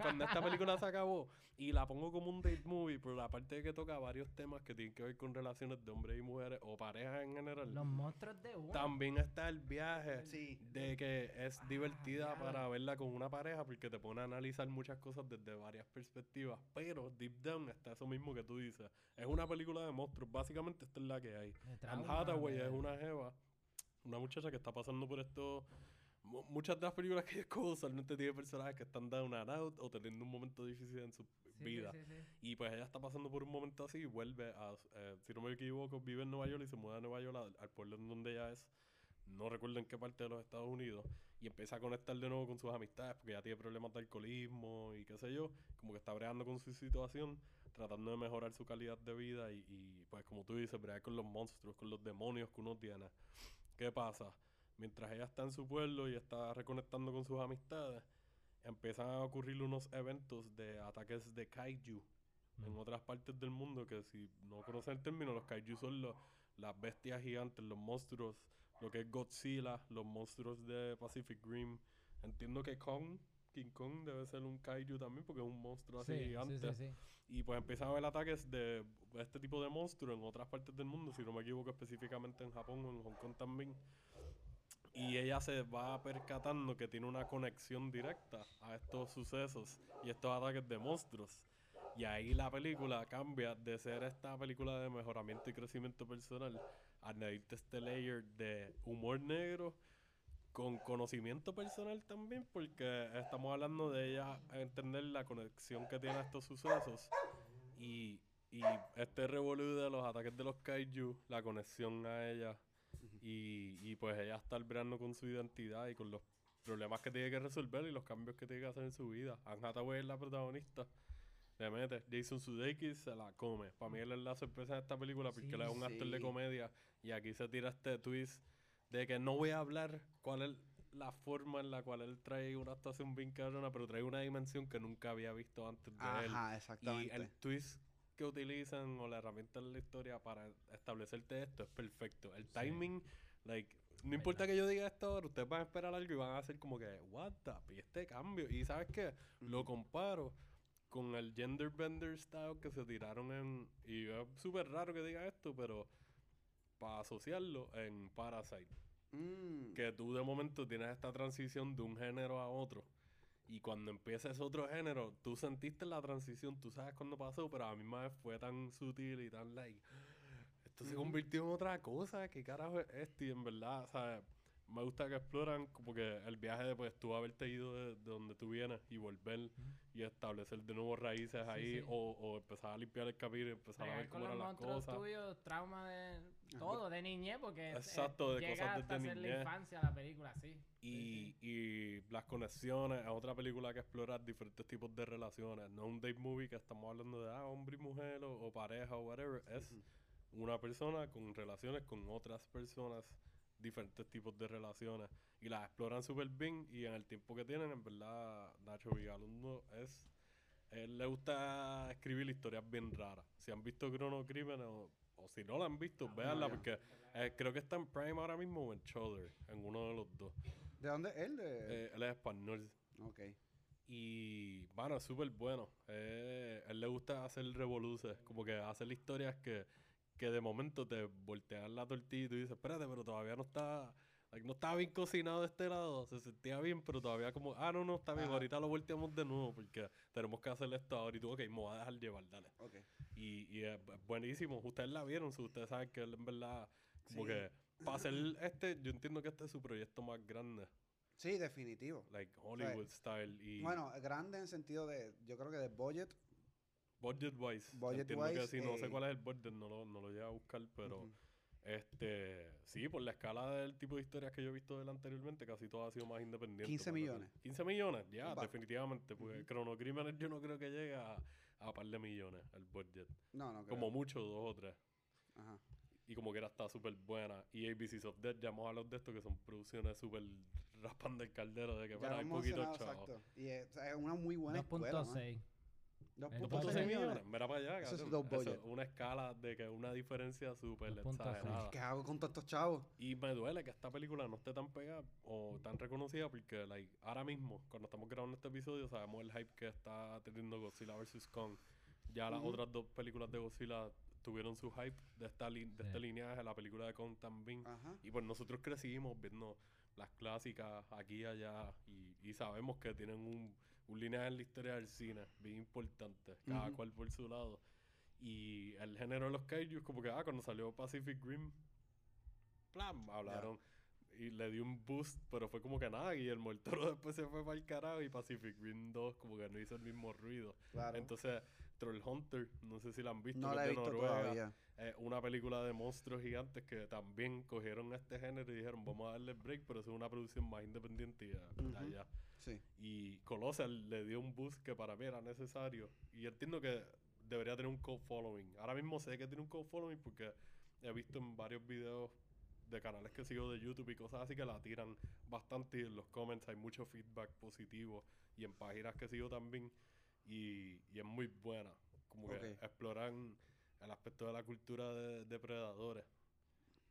S2: Cuando esta película se acabó y la pongo como un date movie, pero aparte de que toca varios temas que tienen que ver con relaciones de hombres y mujeres o parejas en general,
S3: Los monstruos de uno.
S2: también está el viaje
S1: Sí.
S2: de que es divertida
S3: diablo.
S2: para verla con una pareja porque te pone a analizar muchas cosas desde varias perspectivas. Pero deep down está eso mismo que tú dices. Es una película de monstruos. Básicamente esta es la que hay. Anne Hathaway es una jeva, una muchacha que está pasando por esto. Mu- Muchas de las películas que yo escojo usualmente tienen personajes que están down and out o teniendo un momento difícil en su
S3: sí,
S2: vida.
S3: sí, sí.
S2: Y pues ella está pasando por un momento así y vuelve a, eh, si no me equivoco, vive en Nueva York y se muda a Nueva York al, al pueblo en donde ella es. No recuerdo en qué parte de los Estados Unidos. Y empieza a conectar de nuevo con sus amistades porque ya tiene problemas de alcoholismo y qué sé yo. Como que está bregando con su situación, tratando de mejorar su calidad de vida y, y, pues como tú dices, bregar con los monstruos, con los demonios que uno tiene. ¿Qué pasa? Mientras ella está en su pueblo y está reconectando con sus amistades, empiezan a ocurrir unos eventos de ataques de kaiju en
S3: Mm.
S2: otras partes del mundo que si no conocen el término, los kaiju son los, las bestias gigantes, los monstruos, lo que es Godzilla, los monstruos de Pacific Rim. Entiendo que Kong, King Kong debe ser un kaiju también porque es un monstruo así
S3: Sí, sí,
S2: gigante.
S3: sí, sí.
S2: Y pues empiezan a haber ataques de este tipo de monstruos en otras partes del mundo, si no me equivoco específicamente en Japón o en Hong Kong también. Y ella se va percatando que tiene una conexión directa a estos sucesos y estos ataques de monstruos. Y ahí la película cambia de ser esta película de mejoramiento y crecimiento personal a añadirte este layer de humor negro con conocimiento personal también, porque estamos hablando de ella entender la conexión que tiene a estos sucesos y, y este revolú de los ataques de los kaiju, la conexión a ella y, y pues ella está albreando con su identidad y con los problemas que tiene que resolver y los cambios que tiene que hacer en su vida. Anne Hathaway es la protagonista. Le mete. Jason Sudeikis se la come. Para mí él es la sorpresa de esta película porque
S3: Sí,
S2: él es un actor de
S1: sí.
S2: comedia y aquí se tira este twist de que no voy a hablar cuál es la forma en la cual él trae una actuación bien cabrona, pero trae una dimensión que nunca había visto antes de él.
S1: Ajá,
S2: Y
S1: exactamente.
S2: el twist que utilizan o la herramienta en la historia para establecerte esto es perfecto. El timing, like, no importa que yo diga esto ahora, ustedes van a esperar algo y van a hacer como que, what the, y este cambio. Y ¿sabes qué? Lo comparo con el gender bender style que se tiraron en, y es súper raro que diga esto, pero para asociarlo en Parasite.
S1: Mm,
S2: que tú de momento tienes esta transición de un género a otro Y cuando empieza ese otro género, tú sentiste la transición, tú sabes cuándo pasó, pero a mí me fue tan sutil y tan like. Esto se
S1: Ujú.
S2: convirtió en otra cosa, ¿qué carajo es esto? Y en verdad, ¿sabes? Me gusta que exploran como que el viaje de pues tú haberte ido de, de donde tú vienes y volver y establecer de nuevo raíces
S3: Sí,
S2: ahí
S3: sí.
S2: O, o empezar a limpiar el capítulo y empezar a ver cómo eran las cosas.
S3: tuyos, trauma de todo, de niñez, porque es-
S2: de
S3: llega
S2: cosas
S3: hasta
S2: desde
S3: la infancia la película, sí.
S2: Y, y las conexiones, es otra película que explora diferentes tipos de relaciones. No es un date movie que estamos hablando de ah, hombre y mujer o, o pareja o whatever. Es una persona con relaciones con otras personas, diferentes tipos de relaciones. Y las exploran súper bien. Y en el tiempo que tienen, en verdad, Nacho Vigalondo es. Él le gusta escribir historias bien raras. Si han visto Chrono Crimen o, o si no la han visto, véanla
S1: ya.
S2: porque eh, creo que está en Prime ahora mismo o en Shudder, en uno de los dos.
S1: ¿De dónde es él? De...
S2: Eh, él es español.
S1: ok.
S2: Y, bueno, es súper bueno. Eh, él le gusta hacer revoluces, como que hacer historias que, que de momento te voltean la tortilla y tú dices, espérate, pero todavía no está, like, no está bien cocinado de este lado. Se sentía bien, pero todavía como, ah, no, no, está bien,
S1: Ajá.
S2: ahorita lo volteamos de nuevo porque tenemos que hacer esto ahora. Y tú, ok, me voy a dejar llevar, dale.
S1: Ok.
S2: Y, y es bu- buenísimo. Ustedes la vieron, so ustedes saben que él en verdad, como
S1: Sí.
S2: que para hacer este, yo entiendo que este es su proyecto más grande,
S1: Sí, definitivo.
S2: like Hollywood style. Y
S1: Bueno, grande en sentido de, yo creo que de budget.
S2: Budget wise.
S1: Budget
S2: entiendo que sí, no sé
S1: eh,
S2: cuál es el budget, no lo, no lo llevo a buscar, pero este sí, por la escala del tipo de historias que yo he visto de él anteriormente, casi todo ha sido más independiente.
S1: 15
S2: por decir.
S1: millones.
S2: 15 millones, ya,
S1: Va.
S2: definitivamente, porque. Chrono Criminal yo no creo que llegue a, a par de millones el budget.
S1: No, no creo.
S2: Como mucho, dos o tres.
S1: Ajá.
S2: Y como que era está súper buena. Y ABCs of Death, ya hemos hablado de esto, que son producciones súper raspan del caldero, de que para
S1: hemos
S2: poquito chavo.
S1: exacto. Y es, una muy buena escuela, man.
S3: 2.6.
S1: Dos
S3: El
S1: punto
S2: 2.6
S1: seis
S2: millones, mira para allá,
S1: Eso es
S2: una escala de que una diferencia súper
S3: 2.6.
S2: exagerada.
S1: ¿Qué hago con todos estos chavos?
S2: Y me duele que esta película no esté tan pegada o tan reconocida porque like, ahora mismo, cuando estamos grabando este episodio, sabemos el hype que está teniendo Godzilla vs. Kong. Ya las otras dos películas de Godzilla tuvieron su hype de, esta de
S3: Sí.
S2: este lineaje, la película de Kong también.
S1: Ajá.
S2: Y pues nosotros crecimos viendo las clásicas aquí y allá y, y sabemos que tienen un, un lineaje en la historia del cine bien importante, cada cual por su lado. Y el género de los kaijus, como que, ah, cuando salió Pacific Rim, plan, hablaron y le dio un boost, pero fue como que nada, y el Toro después se fue para el carajo y Pacific Rim 2 como que no hizo el mismo ruido.
S1: Claro.
S2: Entonces, Troll Hunter, no sé si la han visto,
S1: no la he
S2: de
S1: visto
S2: Noruega,
S1: todavía.
S2: eh, una película de monstruos gigantes que también cogieron este género y dijeron, vamos a darle break, pero eso es una producción más independiente y ya, ya.
S1: Sí.
S2: Y Colossal le dio un boost que para mí era necesario. Y entiendo que debería tener un cult following. Ahora mismo sé que tiene un cult following porque he visto en varios videos de canales que sigo de YouTube y cosas así que la tiran bastante y en los comments hay mucho feedback positivo y en páginas que sigo también y, y es muy buena. Como
S1: Ok.
S2: que exploran el aspecto de la cultura de depredadores.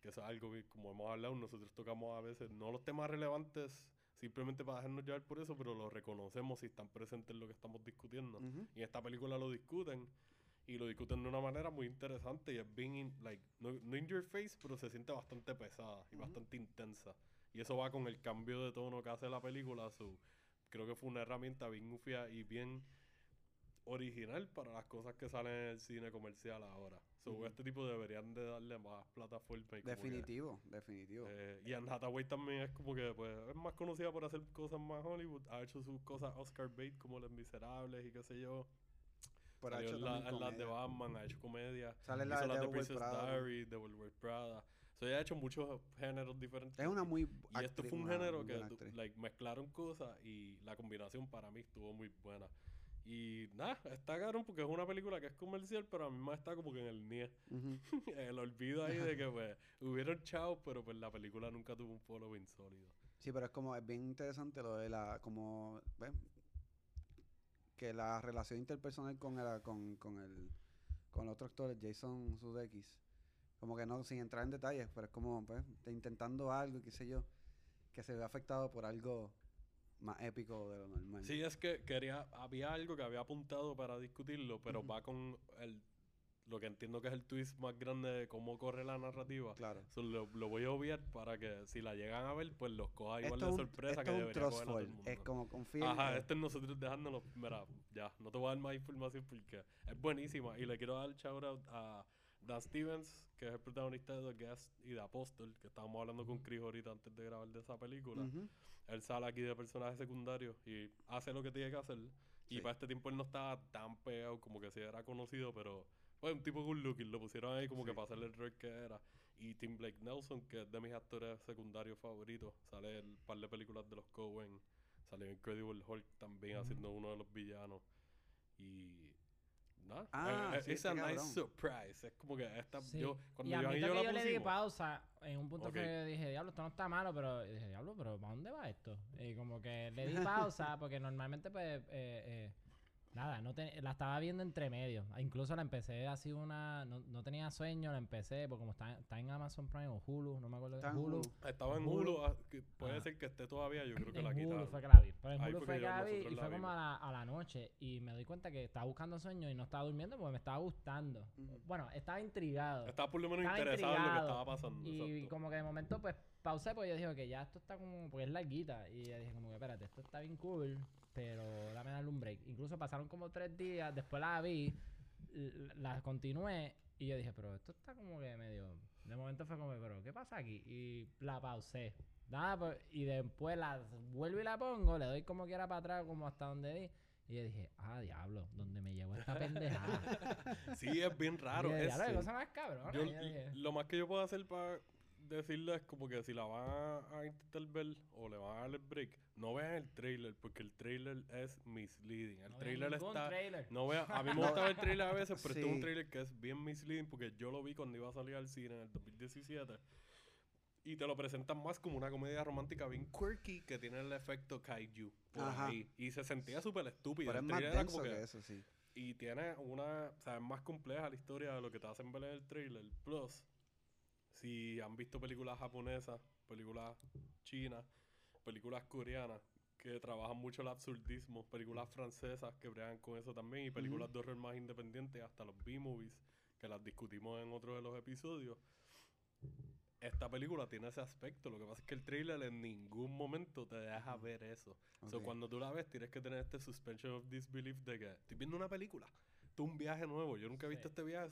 S2: Que eso es algo que, como hemos hablado, nosotros tocamos a veces, no los temas relevantes simplemente para dejarnos llevar por eso, pero los reconocemos y están presentes en lo que estamos discutiendo. Y en esta película lo discuten y lo discuten de una manera muy interesante y es bien, in- like, no, no in your face, pero se siente bastante pesada y bastante intensa. Y eso va con el cambio de tono que hace la película. so, creo que fue una herramienta bien ufia y bien original para las cosas que salen en el cine comercial ahora. So,
S1: Ujú.
S2: Este tipo deberían de darle más plataforma. y que,
S1: Definitivo, definitivo.
S2: eh, y Anne Hathaway también es como que pues, es más conocida por hacer cosas más Hollywood. Ha hecho sus cosas Oscar bait como Los Miserables y qué sé yo.
S1: Pero ha hecho
S2: en, la-
S1: también
S2: en las de. Batman, ha hecho comedia.
S1: Sale la de
S2: las de Princess
S1: Prada.
S2: Diary, Devil Wears Prada. So, ella ha hecho muchos géneros diferentes.
S1: Es una muy
S2: y esto fue un género que like, mezclaron cosas y la combinación para mí estuvo muy buena. Y nada, está caro porque es una película que es comercial, pero a mí me está como que en el NIE. El olvido ahí de que pues hubieron chavos, pero pues la película nunca tuvo un following sólido.
S1: Sí, pero es como, es bien interesante lo de la, como, ¿ves? Que la relación interpersonal con el, con, con el, con el otro actor, Jason Sudeikis, como que no, sin entrar en detalles, pero es como, pues, intentando algo, qué sé yo, que se ve afectado por algo más épico de lo normal.
S2: Sí, es que quería, había algo que había apuntado para discutirlo, pero
S1: Ujú.
S2: va con el, lo que entiendo que es el twist más grande de cómo corre la narrativa.
S1: Claro.
S2: So, lo, lo voy a obviar para que si la llegan a ver, pues los coja igual
S1: Esto
S2: de
S1: un,
S2: sorpresa que debería coger todo el mundo.
S1: Es como confía.
S2: Ajá, este es nosotros dejándonos. Mira, ya, no te voy a dar más información porque es buenísima. Y le quiero dar shout out a Dan Stevens, que es el protagonista de The Guest y de Apostle, que estábamos hablando con Chris ahorita antes de grabar de esa película. Él sale aquí de personaje secundario y hace lo que tiene que hacer. Y para este tiempo él no estaba tan pegado como que sí era conocido, pero fue un tipo good looking. Lo pusieron ahí como que para hacerle el rol que era. Y Tim Blake Nelson, que es de mis actores secundarios favoritos, sale en un par de películas de los Coen. Sale en Incredible Hulk también haciendo uno de los villanos. Y. Nada.
S1: Ah,
S2: eh, eh,
S1: sí,
S2: it's
S1: está
S2: a nice
S1: cabrón.
S2: surprise. Es como que esta.
S3: Sí.
S2: Yo, cuando
S3: y a mí
S2: yo
S3: le di pausa, en un punto
S2: Ok.
S3: fue que dije, diablo, esto no está malo, pero y dije, diablo, pero ¿para dónde va esto? Y como que le di pausa, porque normalmente pues, eh, eh, nada, no te- la estaba viendo entre medio. Incluso la empecé así una, no, no tenía sueño, la empecé, porque como está, está en Amazon Prime o Hulu, no me acuerdo,
S1: Está en
S3: Hulu.
S1: Hulu.
S2: Estaba en
S3: Hulu.
S2: Hulu. ah, puede
S3: Ah.
S2: ser que esté todavía. Yo creo que
S3: en
S2: la
S3: Hulu
S2: quitaron.
S3: fue que la vi. Pero en
S2: Ahí
S3: Hulu
S2: fue que
S3: la vi y fue como a la, a la noche. Y me doy cuenta que estaba buscando sueño y no estaba durmiendo porque me estaba gustando. Bueno, estaba intrigado.
S2: Estaba por lo menos
S3: Estaba
S2: interesado en lo que
S3: intrigado.
S2: estaba pasando.
S3: Y
S2: exacto.
S3: como que de momento pues pausé porque yo dije que ya esto está como, porque es larguita. Y yo dije como que espérate, esto está bien cool, pero dame darle un break. Incluso pasaron como tres días, después la vi, la continué y yo dije, pero esto está como que medio... De momento fue como, pero ¿qué pasa aquí? Y la pausé. Nada, pues, y después la vuelvo y la pongo, le doy como quiera para atrás, como hasta donde di. Y yo dije, ah, diablo, ¿dónde me llevó esta pendejada?
S2: Sí, es bien raro.
S3: Y yo,
S2: es-
S3: diablo, cosa más
S2: yo-
S3: yo dije,
S2: lo más que yo puedo hacer para decirle es como que si la van a, intentar ver o le van a dar el break, no vean el trailer porque el trailer es misleading. El
S3: no
S2: trailer está...
S3: trailer.
S2: No vean, a mí me gusta ver el trailer a veces, pero este es un
S1: Sí.
S2: trailer que es bien misleading porque yo lo vi cuando iba a salir al cine en el 2017. Y te lo presentan más como una comedia romántica bien quirky que tiene el efecto kaiju por
S1: Ajá.
S2: ahí. Y se sentía súper estúpido.
S1: Pero es más denso
S2: como
S1: que,
S2: que-
S1: eso, sí.
S2: y tiene una, o sea, es más compleja la historia de lo que te hacen ver en el trailer. Plus, si han visto películas japonesas, películas chinas, películas coreanas que trabajan mucho el absurdismo, películas francesas que bregan con eso también y películas de horror más independientes, hasta los B-movies, que las discutimos en otro de los episodios. Esta película tiene ese aspecto, lo que pasa es que el trailer en ningún momento te deja ver eso. So,
S1: Ok.
S2: cuando tú la ves, tienes que tener este suspension of disbelief de que estoy viendo una película. Esto es un viaje nuevo. Yo nunca he visto
S3: Sí.
S2: este viaje,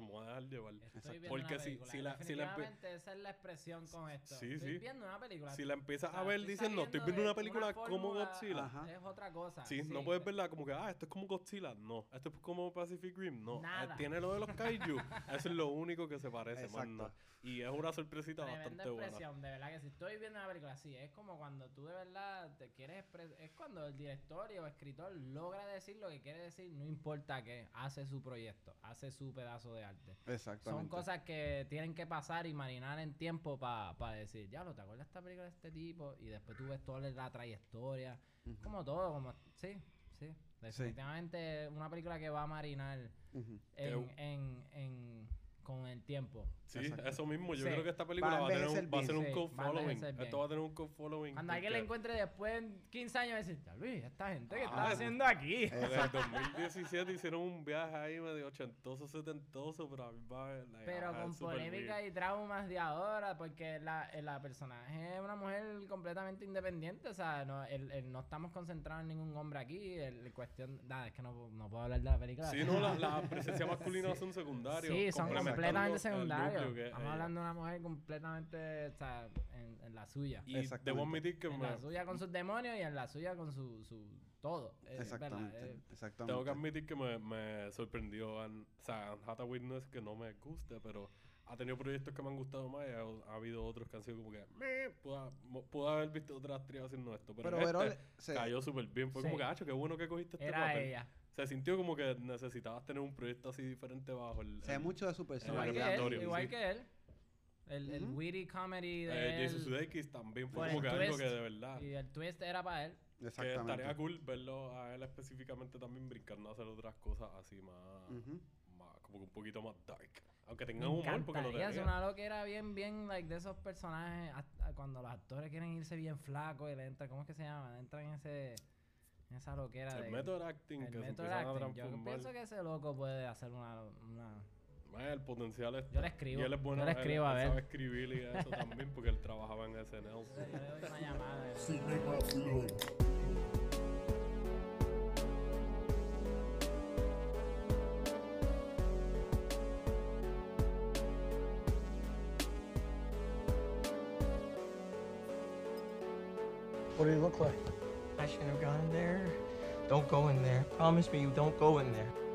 S2: me voy a dejar llevar.
S3: Estoy viendo
S2: Porque
S3: una
S2: si- si la- si la
S3: esa es la expresión con esto.
S2: Sí,
S3: estoy
S2: sí.
S3: viendo una película.
S2: Si la empiezas
S3: O sea,
S2: a ver
S3: estoy
S2: diciendo, estoy viendo una película como Godzilla.
S1: Ajá.
S3: Es otra cosa.
S2: Sí, no puedes verla como que, ah, esto es como Godzilla. No, esto es como Pacific Rim. No, Eh,
S3: Nada.
S2: tiene lo de los kaiju. Eso es lo único que se parece, nada. Y es una sorpresita
S3: Tremenda
S2: bastante buena.
S3: expresión, de verdad que si estoy viendo una película así, es como cuando tú de verdad te quieres expresar, es cuando el director o escritor logra decir lo que quiere decir, no importa qué, hace su proyecto, hace su pedazo de arte.
S1: Exactamente.
S3: Son cosas que tienen que pasar y marinar en tiempo para decir, ya, ¿te acuerdas de esta película de este tipo? Y después tú ves toda la trayectoria, como todo, como, sí, sí, definitivamente una película que va a marinar en, en, con el tiempo.
S2: Sí,
S1: Exacto.
S2: eso mismo. Yo
S3: Sí.
S2: creo que esta película
S1: Va a
S2: va a, tener un, va a ser un
S3: sí,
S2: cult following. Esto va a tener un cult following.
S3: Cuando alguien la encuentre después en 15 años, va a decir, ya Luis, esta gente que
S2: Ah,
S3: está haciendo aquí.
S2: En el 2017 hicieron un viaje ahí medio ochentoso, setentoso, pero a mí va a like,
S3: Pero
S2: ah,
S3: con polémica y traumas de ahora, porque la, la personaje es una mujer completamente independiente, o sea, no, el, el- no estamos concentrados en ningún hombre aquí, el, el cuestión, nada, es que no, no puedo hablar de la película.
S2: Sí, no, la, la presencia masculina son secundarios.
S3: Sí, son completamente secundarios.
S2: Que
S3: Estamos
S2: ella.
S3: hablando de una mujer completamente, o sea, en, en la suya.
S2: Y debo
S1: Exactamente.
S2: admitir que
S3: En
S2: me,
S3: la suya con sus demonios y en la suya con su, su todo.
S1: Exactamente.
S3: eh,
S1: Exactamente.
S2: tengo que admitir que me, me sorprendió Anne- o sea, Anne Hathaway no es que no me guste, pero ha tenido proyectos que me han gustado más y ha, ha habido otros que han sido como que "Meh", puedo, mo- puedo haber visto otras actriz haciendo esto, pero,
S1: Pero
S2: este cayó súper bien. Fue
S3: Sí.
S2: como que, "Acho, qué bueno que cogiste este
S3: era
S2: papel.
S3: ella.
S2: Se sintió como que necesitabas tener un proyecto así diferente bajo el...
S1: se ve mucho de su
S3: Igual que él, igual
S2: sí.
S3: que él. El, el witty comedy de
S2: eh,
S3: él.
S2: Jason Sudeikis también fue como que algo
S3: twist.
S2: que de verdad...
S3: Y el twist era para él.
S2: Que
S1: Exactamente.
S2: estaría cool verlo a él específicamente también brincando a hacer otras cosas así más,
S1: Ujú.
S2: más- como que un poquito más dark. Aunque tenga humor porque lo
S3: encantaría, es
S2: tenía.
S3: una loquera bien, bien, like, de esos personajes, hasta cuando los actores quieren irse bien flacos y le entran, ¿cómo es que se llama? Entran en ese, esa loquera
S2: El
S3: de...
S2: method acting
S3: el
S2: que se
S3: method
S2: a
S3: acting. Yo
S2: transformar.
S3: pienso que ese loco puede hacer una, una
S2: Man, el potencial es.
S3: Yo le escribo,
S2: Y él es bueno.
S3: yo le
S2: él-
S3: escribo a
S2: él
S3: ver.
S2: sabe escribir y eso también porque él trabajaba en SNL.
S3: Yo le doy una llamada.
S4: Flow.
S5: What did it look like?
S6: I shouldn't have gone in there. Don't go in there. Promise me you don't go in there.